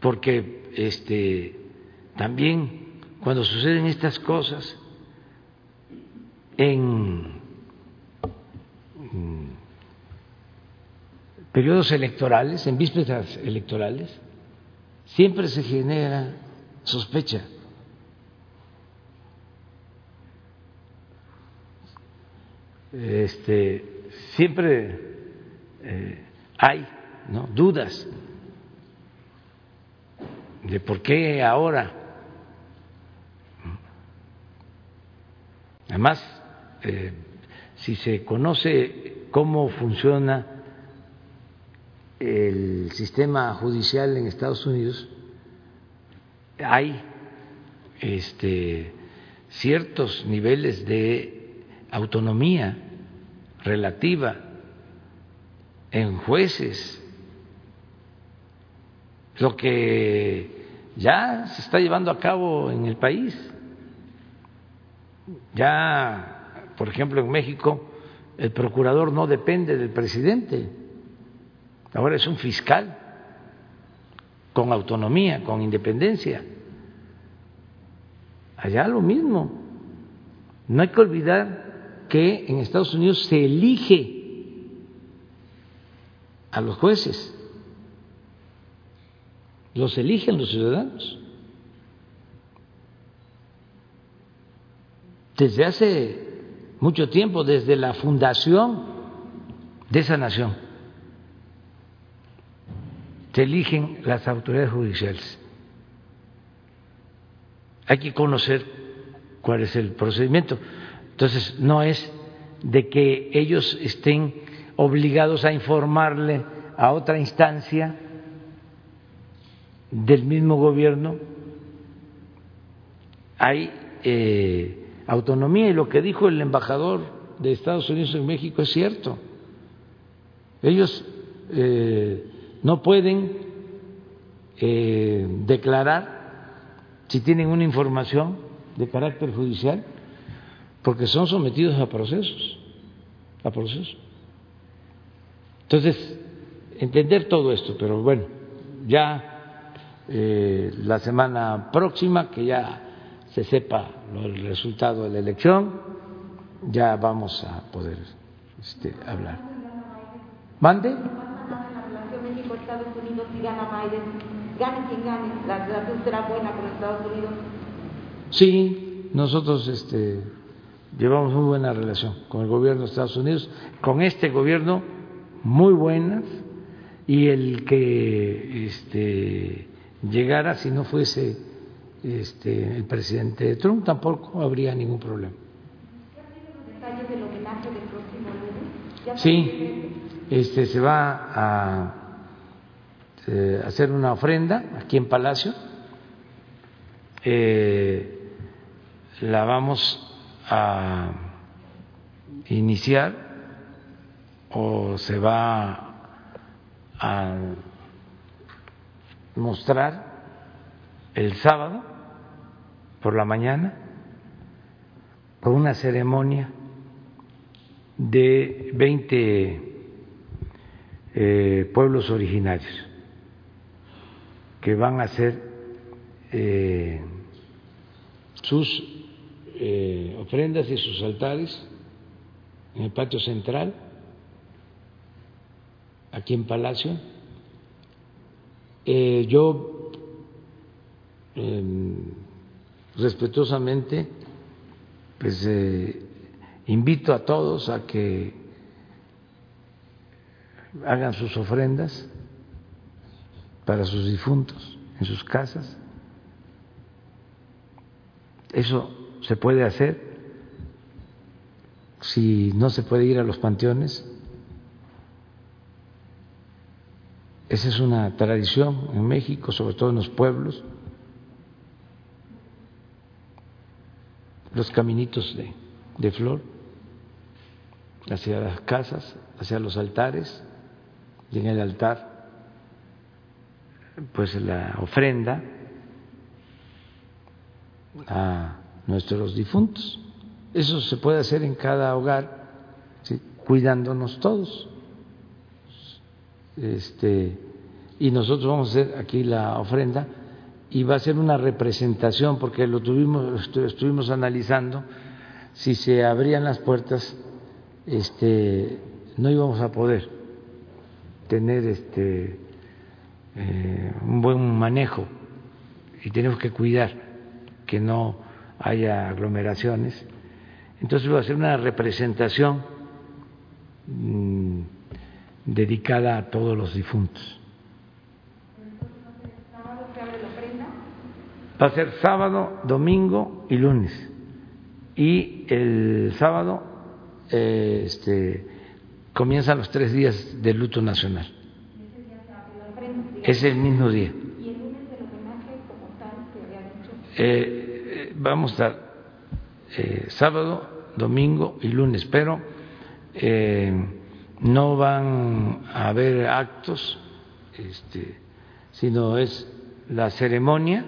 porque este también cuando suceden estas cosas en periodos electorales, en vísperas electorales, siempre se genera sospecha. Este, siempre eh, hay ¿no? dudas de por qué ahora. Además, eh, si se conoce cómo funciona el sistema judicial en Estados Unidos, hay este, ciertos niveles de autonomía relativa en jueces lo que ya se está llevando a cabo en el país. Ya, por ejemplo, en México, el procurador no depende del presidente, ahora es un fiscal con autonomía, con independencia. Allá lo mismo. No hay que olvidar que en Estados Unidos se elige a los jueces los eligen los ciudadanos. Desde hace mucho tiempo, desde la fundación de esa nación, se eligen las autoridades judiciales. Hay que conocer cuál es el procedimiento. Entonces, no es de que ellos estén obligados a informarle a otra instancia del mismo gobierno. Hay eh, autonomía y lo que dijo el embajador de Estados Unidos en México es cierto. Ellos eh, no pueden eh, declarar si tienen una información de carácter judicial porque son sometidos a procesos, a procesos. Entonces, entender todo esto, pero bueno, ya eh, la semana próxima que ya se sepa el resultado de la elección, ya vamos a poder este, hablar. ¿Mande? Sí, nosotros este, llevamos muy buena relación con el gobierno de Estados Unidos, con este gobierno muy buenas y el que este, llegara si no fuese este, el presidente Trump tampoco habría ningún problema. Sí, este, se va a eh, hacer una ofrenda aquí en Palacio. Eh, la vamos a iniciar o se va a mostrar el sábado por la mañana por una ceremonia de 20 eh, pueblos originarios que van a hacer eh, sus eh, ofrendas y sus altares en el patio central, aquí en Palacio. Eh, yo em, respetuosamente pues eh, invito a todos a que hagan sus ofrendas para sus difuntos en sus casas. Eso se puede hacer si no se puede ir a los panteones. Esa es una tradición en México, sobre todo en los pueblos. Los caminitos de, flor hacia las casas, hacia los altares, y en el altar, pues la ofrenda a nuestros difuntos. Eso se puede hacer en cada hogar, cuidándonos todos. Este, y nosotros vamos a hacer aquí la ofrenda y va a ser una representación porque lo tuvimos estuvimos analizando si se abrían las puertas este no íbamos a poder tener este eh, un buen manejo y tenemos que cuidar que no haya aglomeraciones. Entonces va a ser una representación mm, dedicada a todos los difuntos. Va a ser sábado, domingo y lunes. Y el sábado eh, este, comienzan los tres días de luto nacional. Es el mismo día. ¿Y el lunes del homenaje como tal que había dicho? vamos a estar eh, sábado, domingo y lunes, pero eh, no van a haber actos, este, sino es la ceremonia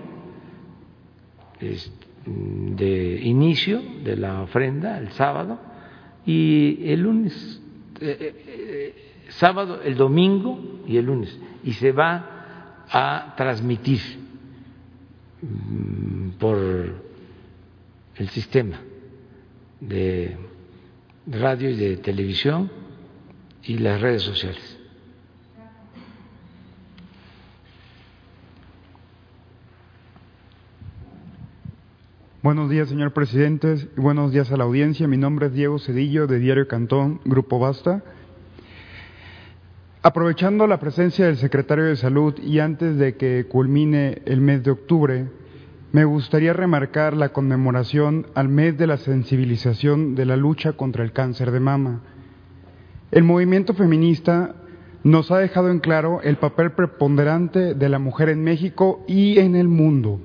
de inicio de la ofrenda el sábado y el lunes, eh, sábado, el domingo y el lunes, y se va a transmitir mm, por el sistema de radio y de televisión y las redes sociales. Buenos días, señor presidente, y buenos días a la audiencia. Mi nombre es Diego Cedillo, de Diario Cantón, Grupo Basta. Aprovechando la presencia del secretario de Salud y antes de que culmine el mes de octubre, me gustaría remarcar la conmemoración al mes de la sensibilización de la lucha contra el cáncer de mama. El movimiento feminista nos ha dejado en claro el papel preponderante de la mujer en México y en el mundo.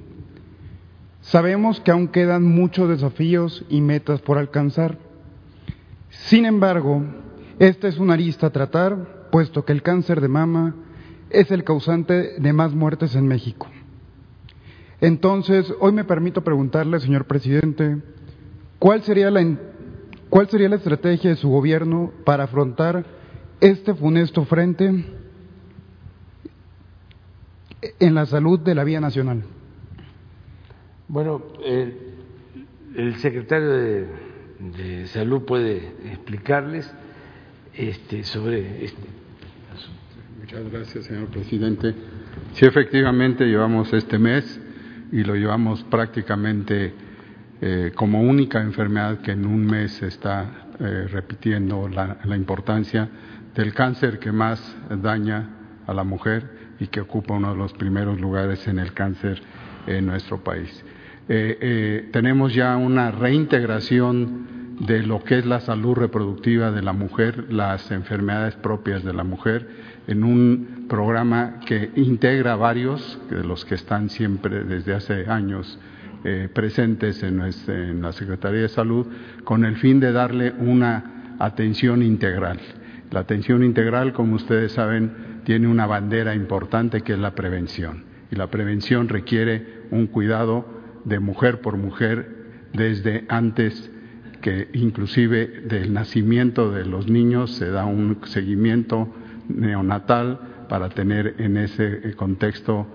Sabemos que aún quedan muchos desafíos y metas por alcanzar. Sin embargo, esta es una arista a tratar, puesto que el cáncer de mama es el causante de más muertes en México. Entonces, hoy me permito preguntarle, señor presidente, ¿cuál sería la, cuál sería la estrategia de su gobierno para afrontar este funesto frente en la salud de la vía nacional? Bueno, el, el secretario de, de, Salud puede explicarles este, sobre este asunto. Muchas gracias, señor presidente. Sí, efectivamente, llevamos este mes y lo llevamos prácticamente eh, como única enfermedad que en un mes está eh, repitiendo la, la, importancia del cáncer que más daña a la mujer y que ocupa uno de los primeros lugares en el cáncer en nuestro país. Eh, tenemos ya una reintegración de lo que es la salud reproductiva de la mujer, las enfermedades propias de la mujer, en un programa que integra varios de los que están siempre desde hace años eh, presentes en, en la Secretaría de Salud, con el fin de darle una atención integral. La atención integral, como ustedes saben, tiene una bandera importante que es la prevención. Y la prevención requiere un cuidado de mujer por mujer desde antes que inclusive del nacimiento de los niños se da un seguimiento neonatal para tener en ese contexto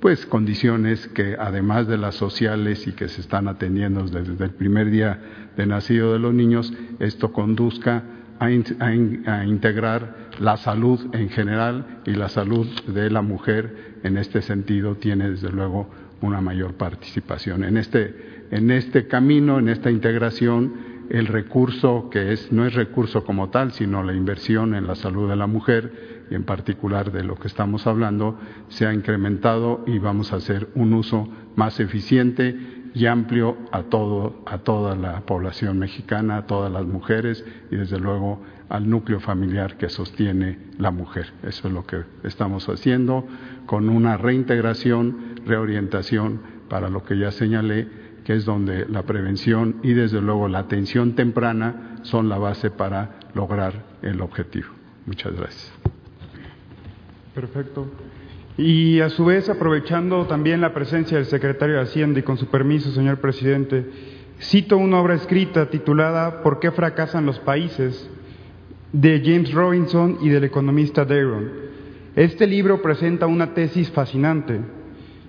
pues condiciones que además de las sociales y que se están atendiendo desde el primer día de nacido de los niños, esto conduzca a, in, a, a, integrar la salud en general y la salud de la mujer en este sentido tiene desde luego una mayor participación. En este, en este camino, en esta integración, el recurso que es, no es recurso como tal, sino la inversión en la salud de la mujer, y en particular de lo que estamos hablando, se ha incrementado y vamos a hacer un uso más eficiente y amplio a, todo, a toda la población mexicana, a todas las mujeres y desde luego al núcleo familiar que sostiene la mujer. Eso es lo que estamos haciendo con una reintegración, reorientación para lo que ya señalé, que es donde la prevención y desde luego la atención temprana son la base para lograr el objetivo. Muchas gracias. Perfecto. Y a su vez, aprovechando también la presencia del secretario de Hacienda y con su permiso, señor presidente, cito una obra escrita titulada ¿Por qué fracasan los países? de James Robinson y del economista Daron. Este libro presenta una tesis fascinante,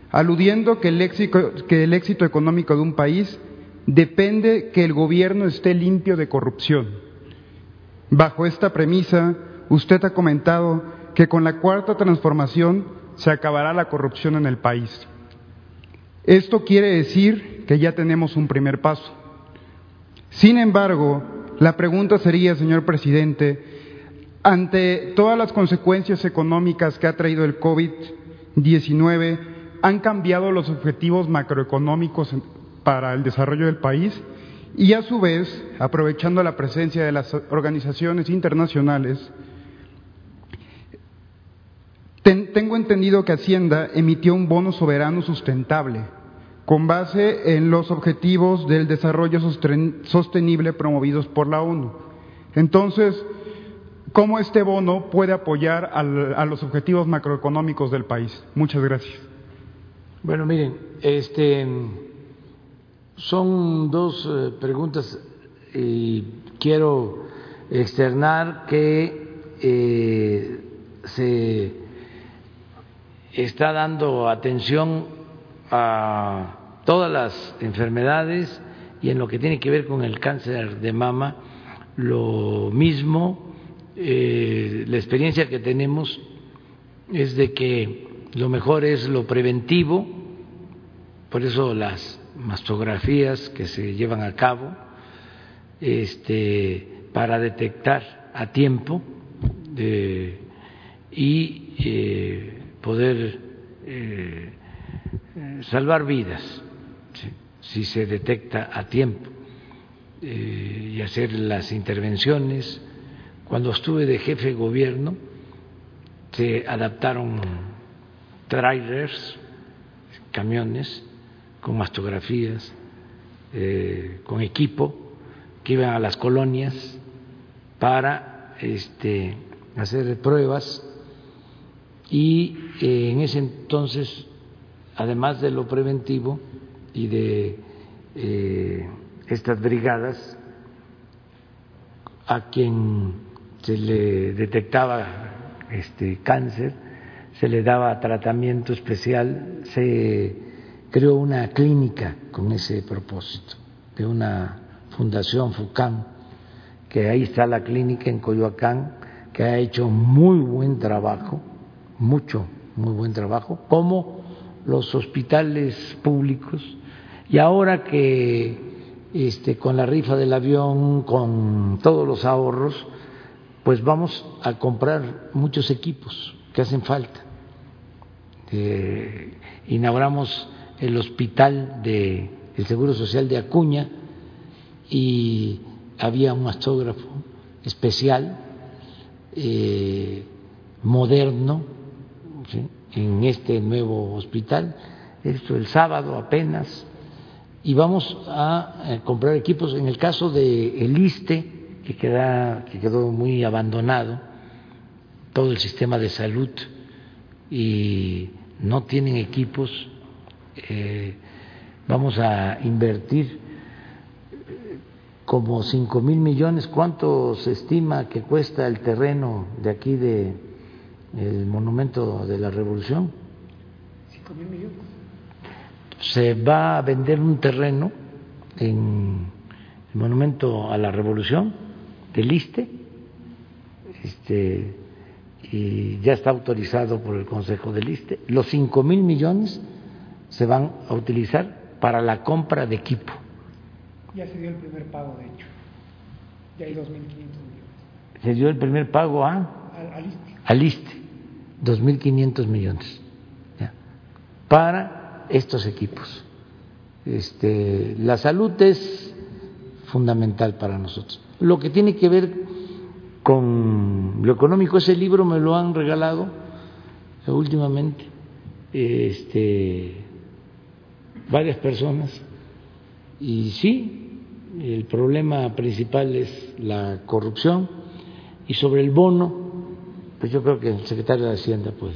aludiendo que el, éxito, que el éxito económico de un país depende que el gobierno esté limpio de corrupción. Bajo esta premisa, usted ha comentado que con la cuarta transformación se acabará la corrupción en el país. Esto quiere decir que ya tenemos un primer paso. Sin embargo, la pregunta sería, señor presidente, ante todas las consecuencias económicas que ha traído el COVID-19, ¿han cambiado los objetivos macroeconómicos para el desarrollo del país? Y a su vez, aprovechando la presencia de las organizaciones internacionales, tengo entendido que Hacienda emitió un bono soberano sustentable con base en los objetivos del desarrollo sostenible promovidos por la ONU. Entonces, ¿cómo este bono puede apoyar a los objetivos macroeconómicos del país? Muchas gracias. Bueno, miren, este, son dos eh, preguntas y quiero externar que eh, se está dando atención a todas las enfermedades y en lo que tiene que ver con el cáncer de mama, lo mismo, eh, la experiencia que tenemos es de que lo mejor es lo preventivo, por eso las mastografías que se llevan a cabo este, para detectar a tiempo eh, y eh, poder eh, salvar vidas. si se detecta a tiempo eh, y hacer las intervenciones. Cuando estuve de jefe de gobierno, se adaptaron trailers, camiones con mastografías, eh, con equipo, que iban a las colonias para este, hacer pruebas y eh, en ese entonces, además de lo preventivo y de eh, estas brigadas, a quien se le detectaba este cáncer, se le daba tratamiento especial, se creó una clínica con ese propósito, de una fundación FUCAM, que ahí está la clínica en Coyoacán, que ha hecho muy buen trabajo, mucho, muy buen trabajo, como los hospitales públicos, y ahora que este, con la rifa del avión, con todos los ahorros, pues vamos a comprar muchos equipos que hacen falta. Eh, inauguramos el hospital del Seguro Social de Acuña y había un mastógrafo especial, eh, moderno, en este nuevo hospital, esto el sábado apenas, y vamos a eh, comprar equipos. En el caso de el ISTE, que, queda, que quedó muy abandonado, todo el sistema de salud, y no tienen equipos, eh, vamos a invertir como cinco mil millones. ¿Cuánto se estima que cuesta el terreno de aquí de el monumento de la Revolución? Cinco mil millones. Se va a vender un terreno en el monumento a la Revolución del ISTE, este, y ya está autorizado por el Consejo del ISTE. Los cinco mil millones se van a utilizar para la compra de equipo. Ya se dio el primer pago, de hecho. Ya hay 2.500 millones. Se dio el primer pago a, al, al ISTE. al ISTE, 2.500 millones para estos equipos. Este, la salud es fundamental para nosotros. Lo que tiene que ver con lo económico, ese libro me lo han regalado últimamente este, varias personas y sí, el problema principal es la corrupción y sobre el bono, pues yo creo que el secretario de Hacienda puede.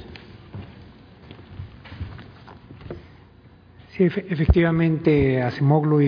Sí, efectivamente, Acemoglu y,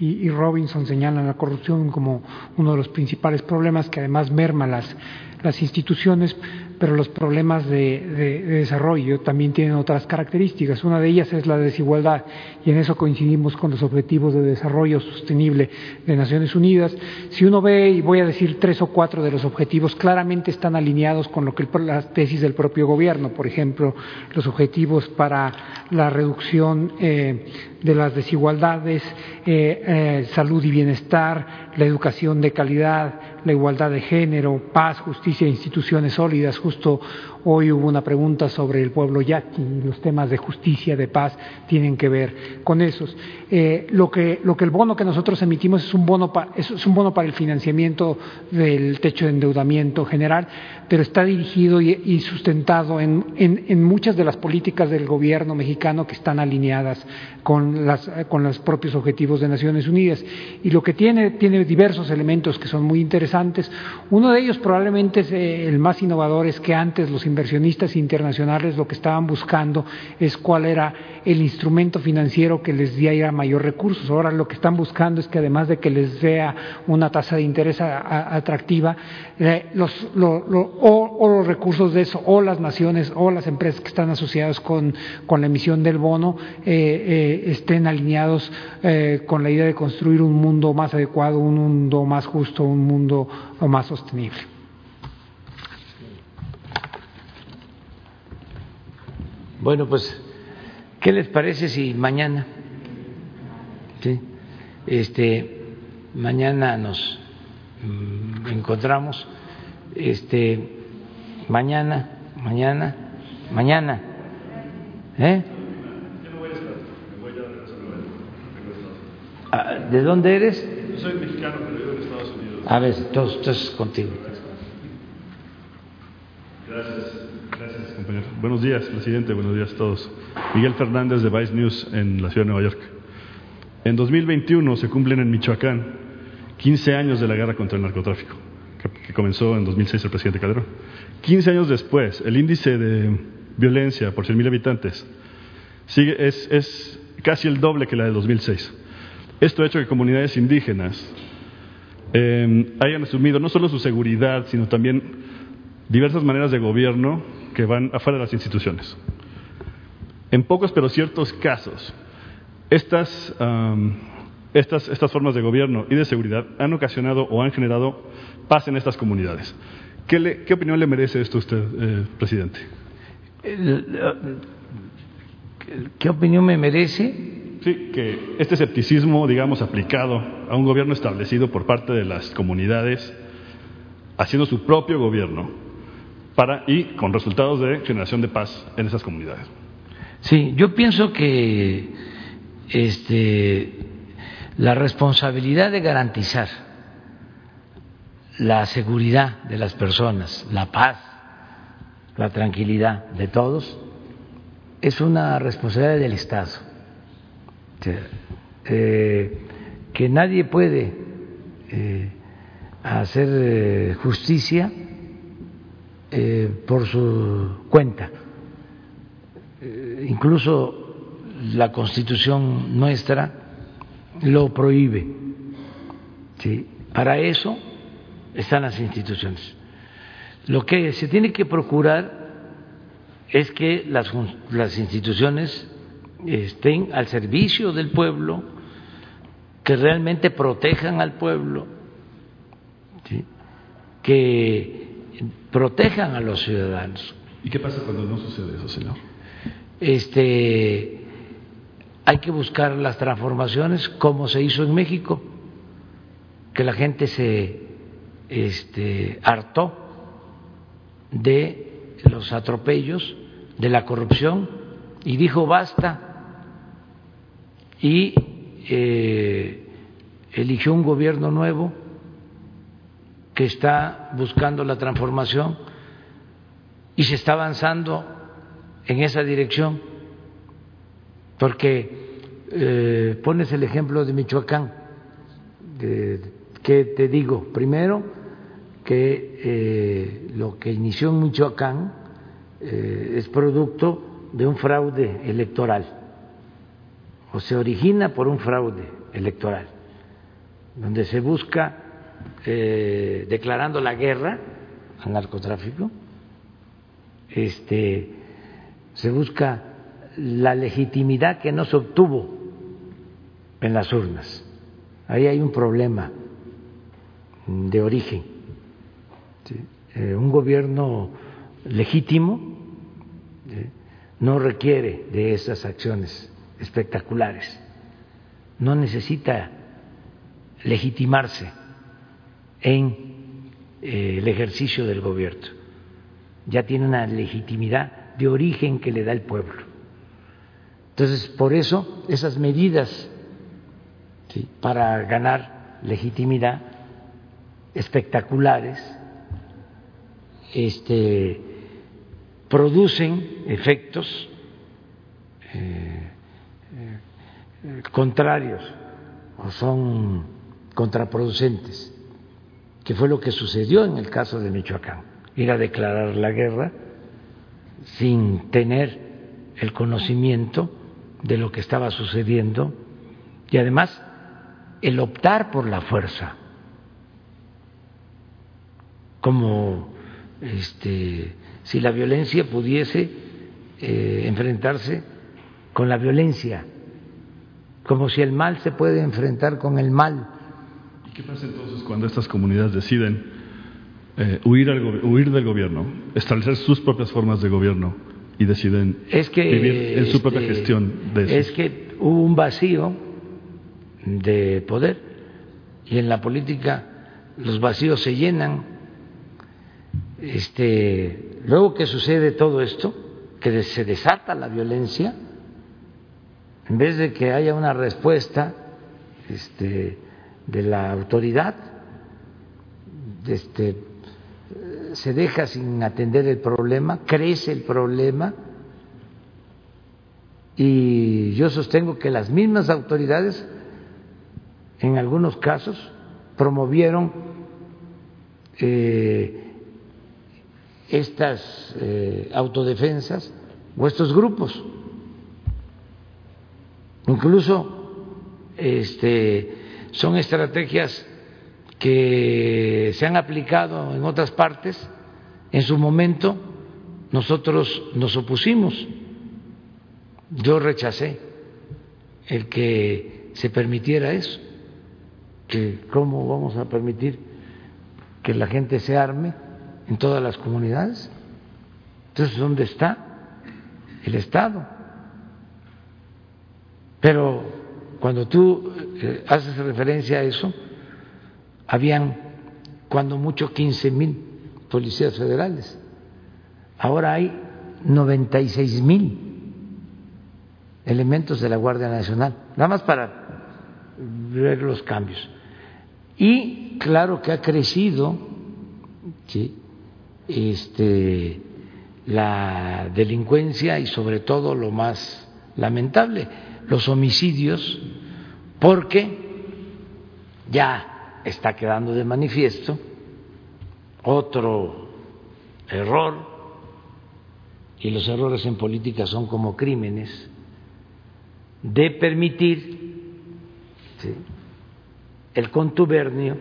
y, y, Robinson señalan la corrupción como uno de los principales problemas que además merma las, las instituciones, pero los problemas de, de, de, desarrollo también tienen otras características. Una de ellas es la desigualdad y en eso coincidimos con los objetivos de desarrollo sostenible de Naciones Unidas. Si uno ve, y voy a decir tres o cuatro de los objetivos, claramente están alineados con lo que las tesis del propio gobierno, por ejemplo, los objetivos para la reducción eh, de las desigualdades, eh, eh, salud y bienestar, la educación de calidad, la igualdad de género, paz, justicia e instituciones sólidas. Justo hoy hubo una pregunta sobre el pueblo yaqui y los temas de justicia, de paz, tienen que ver con esos. Eh, lo, que, lo que el bono que nosotros emitimos es un bono, es, un bono para el financiamiento del techo de endeudamiento general, pero está dirigido y, sustentado en, en, en, muchas de las políticas del gobierno mexicano que están alineadas con, las, con los propios objetivos de Naciones Unidas. Y lo que tiene, tiene diversos elementos que son muy interesantes. Uno de ellos probablemente es eh, el más innovador, es que antes los inversionistas internacionales lo que estaban buscando es cuál era el instrumento financiero que les diera mayor recursos. Ahora lo que están buscando es que además de que les dé una tasa de interés atractiva, eh, los, lo, o, los recursos de eso, o las naciones, o las empresas que están asociadas con, con la emisión del bono, eh, eh, estén alineados eh, con la idea de construir un mundo más adecuado, un mundo más justo, un mundo más sostenible. Bueno, pues, ¿qué les parece si mañana, sí, este, mañana nos encontramos, este, mañana, mañana, mañana, ¿eh? Ah, ¿De dónde eres? Yo soy mexicano, pero vivo en Estados Unidos. A ver, contigo. Gracias, gracias, compañero. Buenos días, presidente. Buenos días a todos. Miguel Fernández de Vice News en la ciudad de Nueva York. En 2021 se cumplen en Michoacán 15 años de la guerra contra el narcotráfico, que, comenzó en 2006 el presidente Calderón. 15 años después, el índice de violencia por 100.000 habitantes es, casi el doble que la de 2006. Esto ha hecho que comunidades indígenas eh, hayan asumido no solo su seguridad, sino también diversas maneras de gobierno que van afuera de las instituciones. En pocos pero ciertos casos, estas, estas, estas formas de gobierno y de seguridad han ocasionado o han generado paz en estas comunidades. ¿Qué, le, qué opinión le merece esto a usted, eh, presidente? ¿Qué opinión me merece? Sí, que este escepticismo, digamos, aplicado a un gobierno establecido por parte de las comunidades, haciendo su propio gobierno, para, y con resultados de generación de paz en esas comunidades. Sí, yo pienso que este, la responsabilidad de garantizar la seguridad de las personas, la paz, la tranquilidad de todos, es una responsabilidad del Estado. Eh, que nadie puede eh, hacer eh, justicia por su cuenta. Incluso la Constitución nuestra lo prohíbe. ¿sí? Para eso están las instituciones. Lo que se tiene que procurar es que las, las instituciones estén al servicio del pueblo, que realmente protejan al pueblo, ¿sí? que protejan a los ciudadanos. ¿Y qué pasa cuando no sucede eso, señor? Este, hay que buscar las transformaciones como se hizo en México, que la gente se este, hartó de los atropellos, de la corrupción y dijo basta y eh, eligió un gobierno nuevo que está buscando la transformación y se está avanzando en esa dirección, porque eh, pones el ejemplo de Michoacán, de, que te digo, primero que eh, lo que inició en Michoacán eh, es producto de un fraude electoral, o se origina por un fraude electoral, donde se busca eh, declarando la guerra al narcotráfico, este, se busca la legitimidad que no se obtuvo en las urnas. Ahí hay un problema de origen. Eh, un gobierno legítimo no requiere de esas acciones espectaculares, no necesita legitimarse en eh, el ejercicio del gobierno. Ya tiene una legitimidad de origen que le da el pueblo. Entonces, por eso, esas medidas para ganar legitimidad espectaculares este, producen efectos eh, eh, contrarios o son contraproducentes que fue lo que sucedió en el caso de Michoacán, ir a declarar la guerra sin tener el conocimiento de lo que estaba sucediendo y además el optar por la fuerza como este, si la violencia pudiese eh, enfrentarse con la violencia, como si el mal se puede enfrentar con el mal. ¿Y qué pasa entonces cuando estas comunidades deciden eh, huir, al, huir, del gobierno, establecer sus propias formas de gobierno y deciden es que, vivir en su este, propia gestión de eso? Es que hubo un vacío de poder y en la política los vacíos se llenan. Este, luego que sucede todo esto, que se desata la violencia, en vez de que haya una respuesta este, de la autoridad, este, se deja sin atender el problema, crece el problema y yo sostengo que las mismas autoridades en algunos casos promovieron eh, estas eh, autodefensas o estos grupos. Incluso este, son estrategias que se han aplicado en otras partes. En su momento nosotros nos opusimos, yo rechacé el que se permitiera eso, que cómo vamos a permitir que la gente se arme en todas las comunidades. Entonces, ¿dónde está el Estado? Pero cuando tú eh, haces referencia a eso, habían cuando mucho 15 mil policías federales. Ahora hay 96 mil elementos de la Guardia Nacional, nada más para ver los cambios. Y claro que ha crecido ¿sí? este, la delincuencia y sobre todo lo más lamentable, los homicidios, porque ya está quedando de manifiesto otro error, y los errores en política son como crímenes, de permitir el contubernio,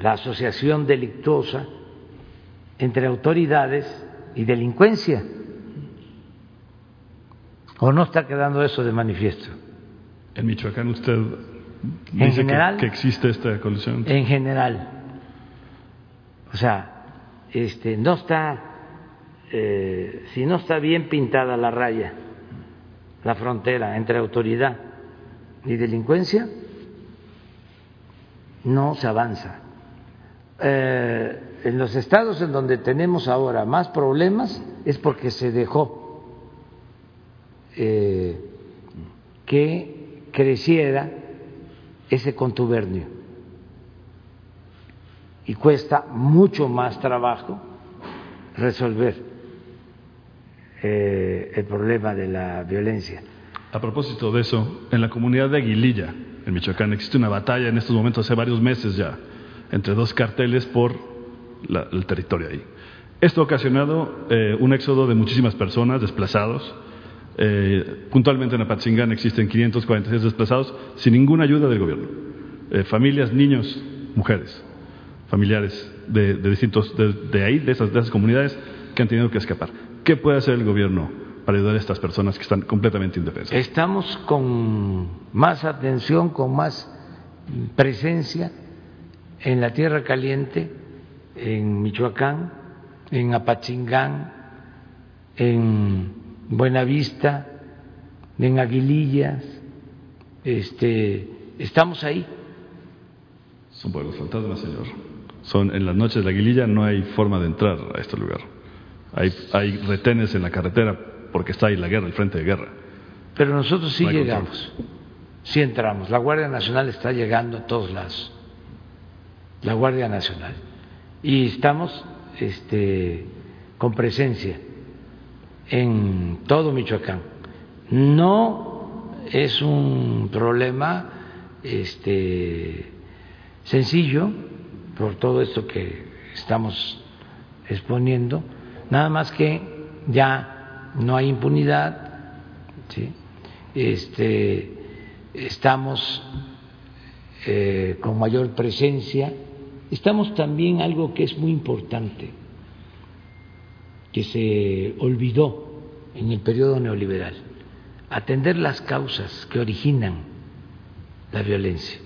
la asociación delictuosa entre autoridades y delincuencia. ¿O no está quedando eso de manifiesto? En Michoacán usted dice que, existe esta colusión. En general. O sea, este, no está, eh, si no está bien pintada la raya, la frontera entre autoridad y delincuencia, no se avanza. Eh, en los estados en donde tenemos ahora más problemas es porque se dejó eh, que creciera ese contubernio y cuesta mucho más trabajo resolver eh, el problema de la violencia. A propósito de eso, en la comunidad de Aguililla, en Michoacán, existe una batalla en estos momentos, hace varios meses ya, entre dos carteles por el territorio ahí. Esto ha ocasionado eh, un éxodo de muchísimas personas desplazados. Eh, puntualmente en Apatzingán existen 546 desplazados sin ninguna ayuda del gobierno. Eh, familias, niños, mujeres, familiares de, distintos, de, ahí, de esas, de esas comunidades que han tenido que escapar. ¿Qué puede hacer el gobierno para ayudar a estas personas que están completamente indefensas? Estamos con más atención, con más presencia en la Tierra Caliente, en Michoacán, en Apachingán, en Buenavista, en Aguilillas, este, estamos ahí. Son pueblos fantasmas, señor. Son en las noches de la Aguililla no hay forma de entrar a este lugar. Hay, hay retenes en la carretera porque está ahí la guerra, el frente de guerra. Pero nosotros sí llegamos, sí entramos. La Guardia Nacional está llegando a todos lados la Guardia Nacional. Y estamos este, con presencia en todo Michoacán. No es un problema este, sencillo por todo esto que estamos exponiendo, nada más que ya no hay impunidad, este, estamos eh, con mayor presencia. Estamos también algo que es muy importante, que se olvidó en el periodo neoliberal, atender las causas que originan la violencia.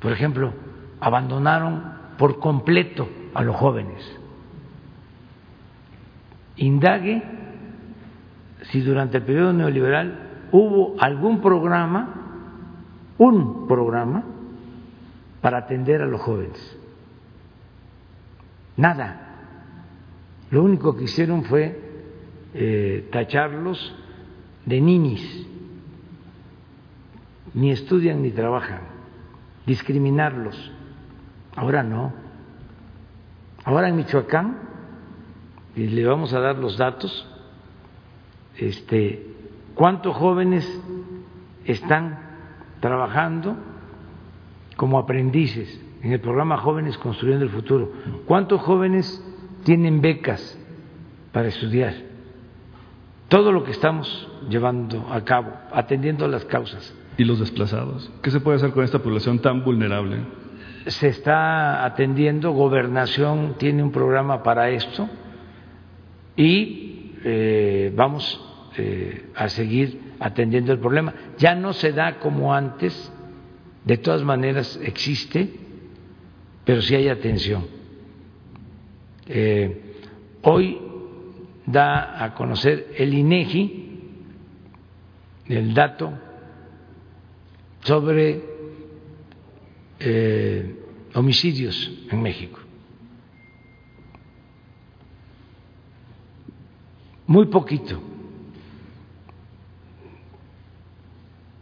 Por ejemplo, abandonaron por completo a los jóvenes. Indague si durante el periodo neoliberal hubo algún programa, un programa, para atender a los jóvenes. Nada. Lo único que hicieron fue eh, tacharlos de ninis, ni estudian ni trabajan, discriminarlos. Ahora no. Ahora en Michoacán, y le vamos a dar los datos, este, ¿cuántos jóvenes están trabajando como aprendices en el programa Jóvenes Construyendo el Futuro? ¿Cuántos jóvenes tienen becas para estudiar? Todo lo que estamos llevando a cabo, atendiendo las causas. ¿Y los desplazados? ¿Qué se puede hacer con esta población tan vulnerable? Se está atendiendo, gobernación tiene un programa para esto y eh, vamos eh, a seguir atendiendo el problema. Ya no se da como antes, de todas maneras existe, pero sí hay atención. Eh, hoy da a conocer el INEGI el dato sobre eh, homicidios en México. Muy poquito,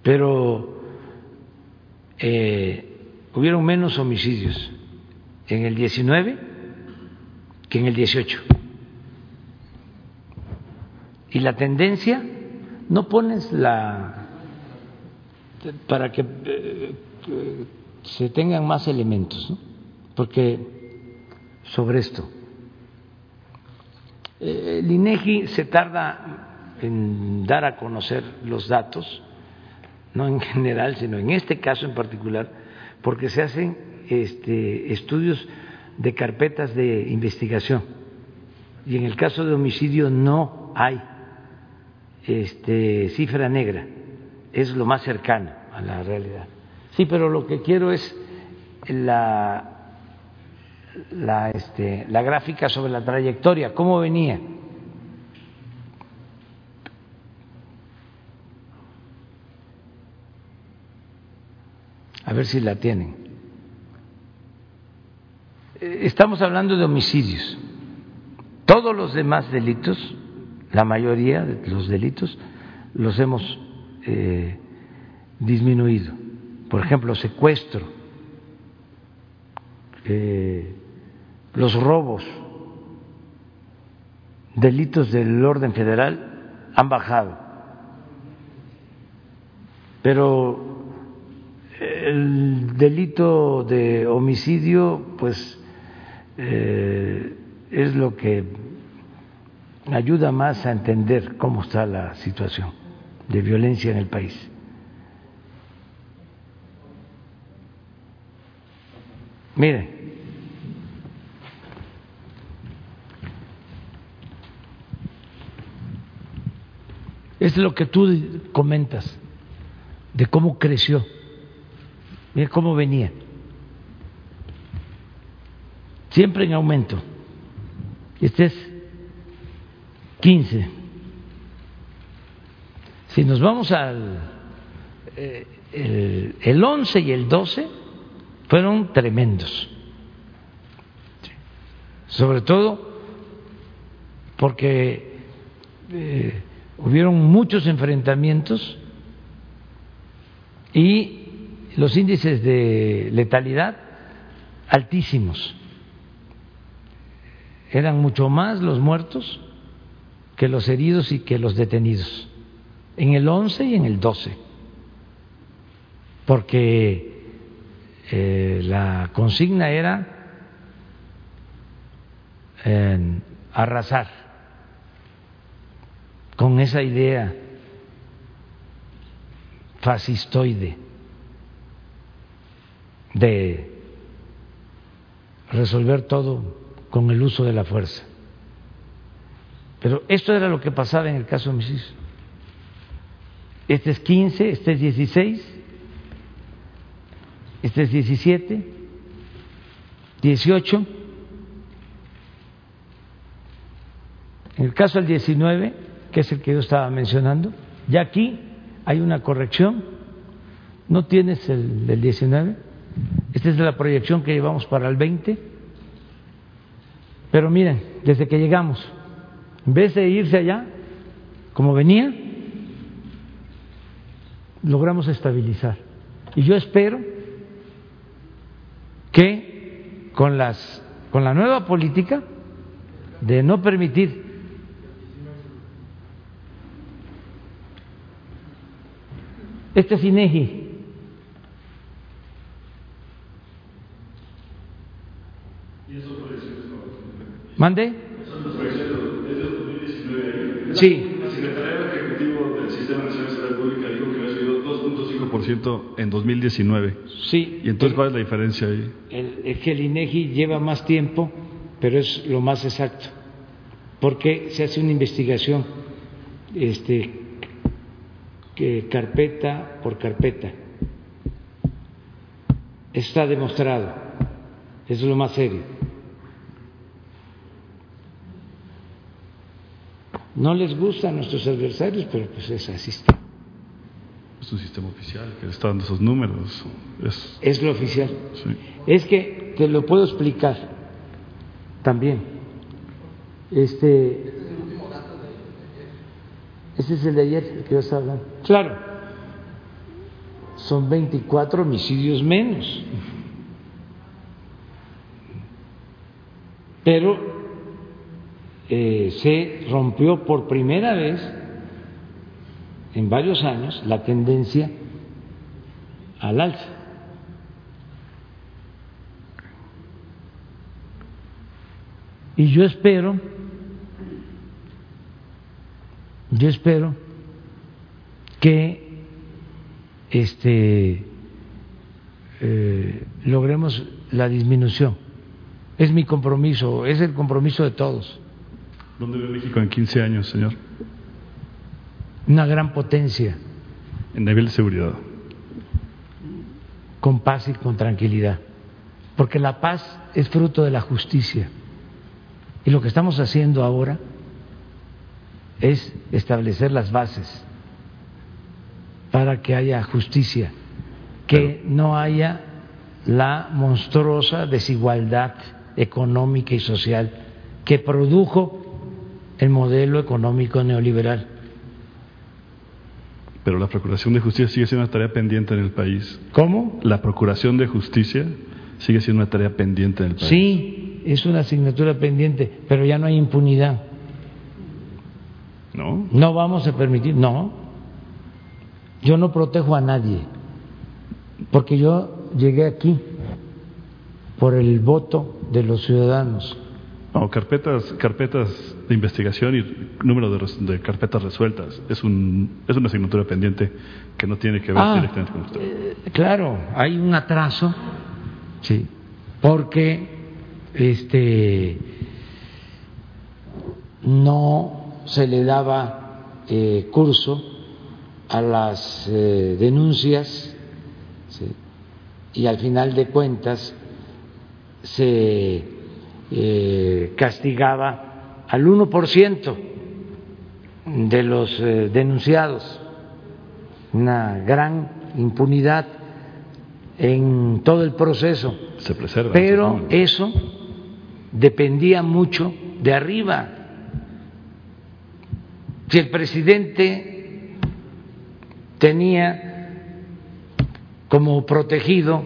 pero eh, hubieron menos homicidios en el 19 que en el 18. Y la tendencia, no pones la para que eh, se tengan más elementos, ¿no? porque sobre esto eh, el INEGI se tarda en dar a conocer los datos, no en general, sino en este caso en particular, porque se hacen este, estudios de carpetas de investigación y en el caso de homicidio no hay este, cifra negra es lo más cercano a la realidad. Sí, pero lo que quiero es la, la, este, la gráfica sobre la trayectoria, cómo venía. A ver si la tienen. Eh, estamos hablando de homicidios. Todos los demás delitos, la mayoría de los delitos, los hemos eh, disminuido. Por ejemplo, secuestro, eh, los robos, delitos del orden federal han bajado. Pero el delito de homicidio, pues, eh, es lo que ayuda más a entender cómo está la situación de violencia en el país. Miren, es lo que tú comentas de cómo creció, mira cómo venía, siempre en aumento. Este es 15 si nos vamos al eh, el, el 11 y el 12 fueron tremendos, sobre todo porque eh, hubieron muchos enfrentamientos y los índices de letalidad altísimos. Eran mucho más los muertos que los heridos y que los detenidos. En el 11 y en el 12, porque eh, la consigna era arrasar. Con esa idea fascistoide de resolver todo con el uso de la fuerza. Pero esto era lo que pasaba en el caso de Misis este es 15, este es 16, este es 17, 18. En el caso del 19, que es el que yo estaba mencionando, ya aquí hay una corrección, no tienes el del 19, esta es la proyección que llevamos para el 20, pero miren, desde que llegamos, en vez de irse allá, como venía, logramos estabilizar. Y yo espero que con las con la nueva política de no permitir este es ¿Mande? Sí. El secretario ejecutivo del Sistema Nacional de Salud Pública dijo que había subido 2.5% en 2019. Sí. ¿Y entonces cuál es la diferencia ahí? El- es que el INEGI lleva más tiempo, pero es lo más exacto, porque se hace una investigación, este, que carpeta por carpeta. Está demostrado. Es lo más serio. No les gusta a nuestros adversarios, pero pues es así está. Es un sistema oficial que está dando esos números. Es, Es lo oficial. sí. Es que te lo puedo explicar también. Este. Ese es el de ayer, el que yo estaba hablando. Claro. Son 24 homicidios menos. Pero eh, se rompió por primera vez en varios años la tendencia al alza. Y yo espero, yo espero que este eh, logremos la disminución. Es mi compromiso, es el compromiso de todos. ¿Dónde ve México en 15 años, señor? Una gran potencia En nivel de seguridad. con paz y con tranquilidad, porque la paz es fruto de la justicia. Y lo que estamos haciendo ahora es establecer las bases para que haya justicia, que no haya la monstruosa desigualdad económica y social que produjo el modelo económico neoliberal. Pero la Procuración de Justicia sigue siendo una tarea pendiente en el país. ¿Cómo? La Procuración de Justicia sigue siendo una tarea pendiente en el país. Sí, es una asignatura pendiente, pero ya no hay impunidad. ¿No? No vamos a permitir, no. Yo no protejo a nadie, porque yo llegué aquí por el voto de los ciudadanos. No, carpetas, carpetas de investigación y número de, res- de carpetas resueltas. Es, un, es una asignatura pendiente que no tiene que ver Ah, directamente con usted. eh, claro, hay un atraso, sí, porque este no se le daba eh, curso a las eh, denuncias ¿sí? y al final de cuentas se eh, castigaba al 1% de los eh, denunciados, una gran impunidad en todo el proceso. Se preserva. Pero eso dependía mucho de arriba. Si el presidente tenía como protegido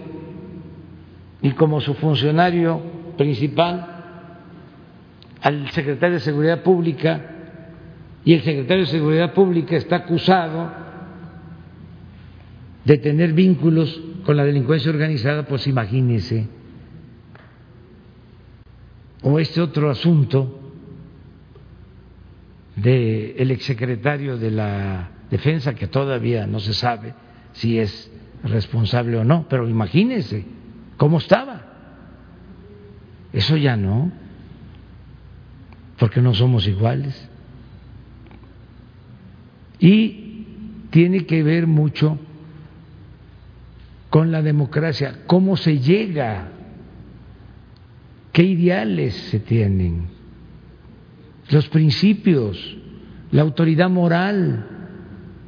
y como su funcionario principal al secretario de Seguridad Pública y el secretario de Seguridad Pública está acusado de tener vínculos con la delincuencia organizada, pues imagínese. O este otro asunto del exsecretario de la Defensa, que todavía no se sabe si es responsable o no, pero imagínese cómo estaba. Eso ya no, porque no somos iguales. Y tiene que ver mucho con la democracia, cómo se llega, qué ideales se tienen, los principios, la autoridad moral,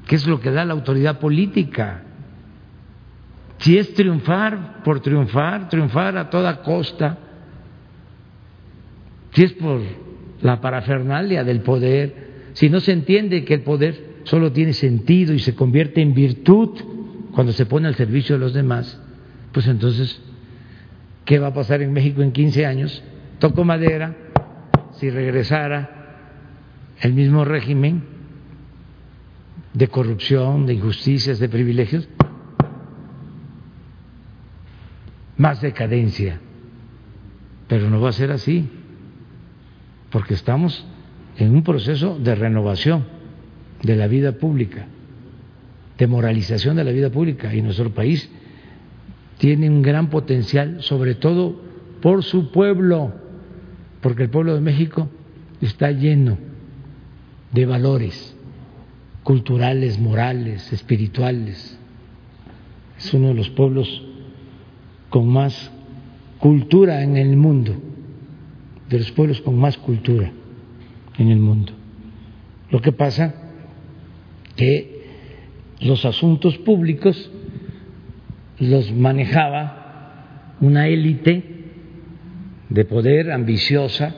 que es lo que da la autoridad política. Si es triunfar por triunfar, triunfar a toda costa, si es por la parafernalia del poder, si no se entiende que el poder solo tiene sentido y se convierte en virtud cuando se pone al servicio de los demás, pues entonces, ¿qué va a pasar en México en 15 años? Toco madera, si regresara el mismo régimen de corrupción, de injusticias, de privilegios, más decadencia. Pero no va a ser así, porque estamos en un proceso de renovación de la vida pública, de moralización de la vida pública, y nuestro país tiene un gran potencial, sobre todo por su pueblo, porque el pueblo de México está lleno de valores culturales, morales, espirituales. Es uno de los pueblos con más cultura en el mundo, de los pueblos con más cultura en el mundo. Lo que pasa que los asuntos públicos los manejaba una élite de poder ambiciosa,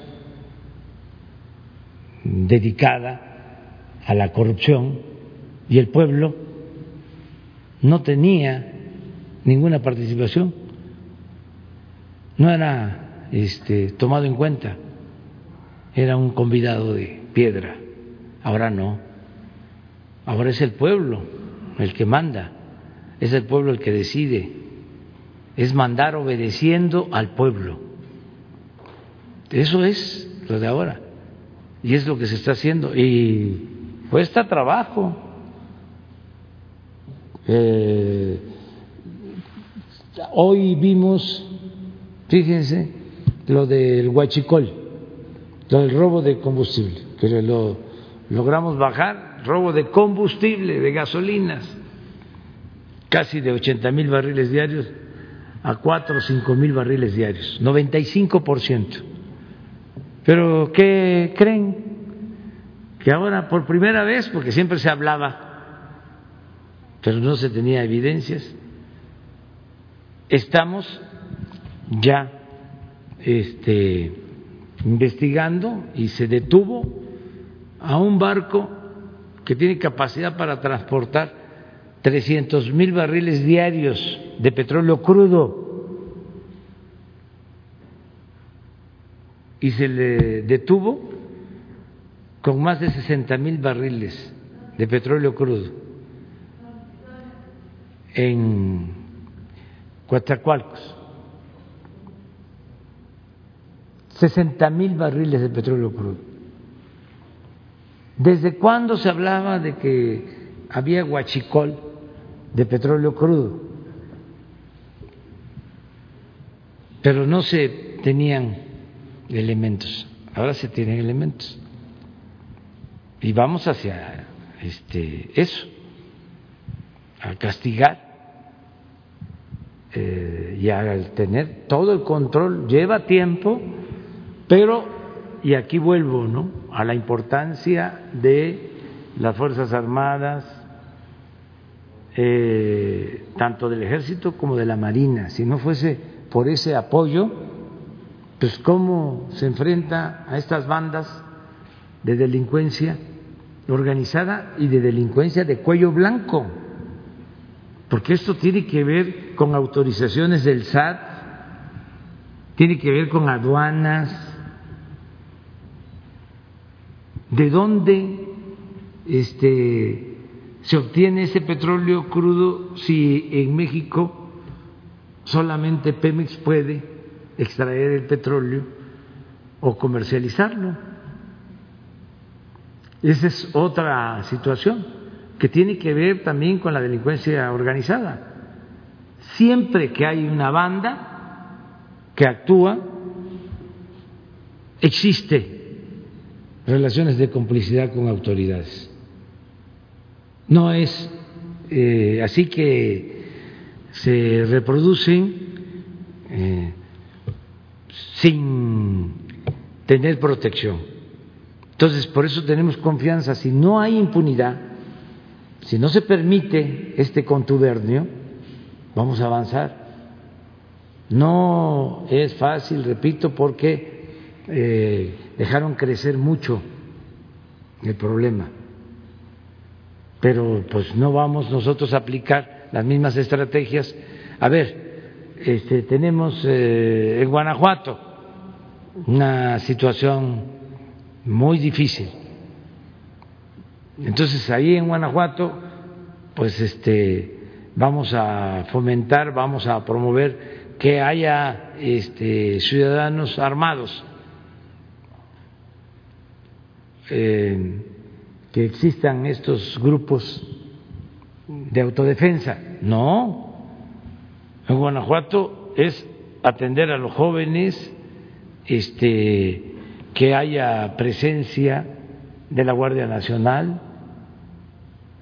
dedicada a la corrupción, y el pueblo no tenía ninguna participación, no era este, tomado en cuenta, era un convidado de piedra, ahora no, ahora es el pueblo el que manda, es el pueblo el que decide, es mandar obedeciendo al pueblo. Eso es lo de ahora. Y es lo que se está haciendo. Y cuesta trabajo. Eh, hoy vimos, fíjense, lo del huachicol, lo del robo de combustible, que lo logramos bajar, robo de combustible, de gasolinas, casi de 80 mil barriles diarios a 4 o 5 mil barriles diarios, 95 por ciento. Pero ¿qué creen? Que ahora por primera vez, porque siempre se hablaba, pero no se tenía evidencias, estamos ya este, investigando y se detuvo a un barco que tiene capacidad para transportar 300 mil barriles diarios de petróleo crudo y se le detuvo con más de 60 mil barriles de petróleo crudo en Coatzacoalcos. 60 mil barriles de petróleo crudo. ¿Desde cuándo se hablaba de que había guachicol de petróleo crudo? Pero no se tenían elementos. Ahora se tienen elementos. Y vamos hacia este, eso, a castigar eh, y a tener todo el control. Lleva tiempo, pero, y aquí vuelvo, ¿no? A la importancia de las Fuerzas Armadas, eh, tanto del Ejército como de la Marina. Si no fuese por ese apoyo, pues cómo se enfrenta a estas bandas de delincuencia organizada y de delincuencia de cuello blanco, porque esto tiene que ver con autorizaciones del SAT, tiene que ver con aduanas, de dónde este, se obtiene ese petróleo crudo si en México solamente Pemex puede extraer el petróleo o comercializarlo. Esa es otra situación que tiene que ver también con la delincuencia organizada. Siempre que hay una banda que actúa, existe relaciones de complicidad con autoridades. No es eh, así que se reproducen eh, sin tener protección. Entonces, por eso tenemos confianza. Si no hay impunidad, si no se permite este contubernio, vamos a avanzar. No es fácil, repito, porque eh, dejaron crecer mucho el problema. pero pues no vamos nosotros a aplicar las mismas estrategias. A ver, este, tenemos eh, en Guanajuato una situación muy difícil. Entonces ahí en Guanajuato, pues este, vamos a fomentar, vamos a promover que haya este, ciudadanos armados, eh, que existan estos grupos de autodefensa. No, en Guanajuato es atender a los jóvenes, este, que haya presencia de la Guardia Nacional.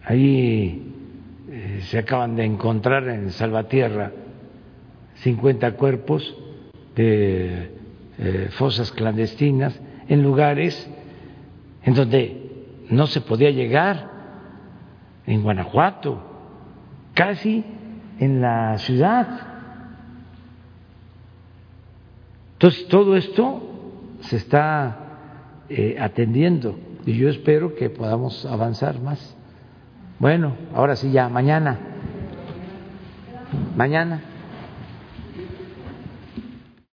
Ahí eh, se acaban de encontrar en Salvatierra 50 cuerpos de eh, fosas clandestinas en lugares en donde no se podía llegar, en Guanajuato, casi en la ciudad. Entonces, todo esto se está eh, atendiendo y yo espero que podamos avanzar más. Bueno, ahora sí ya, mañana. Mañana.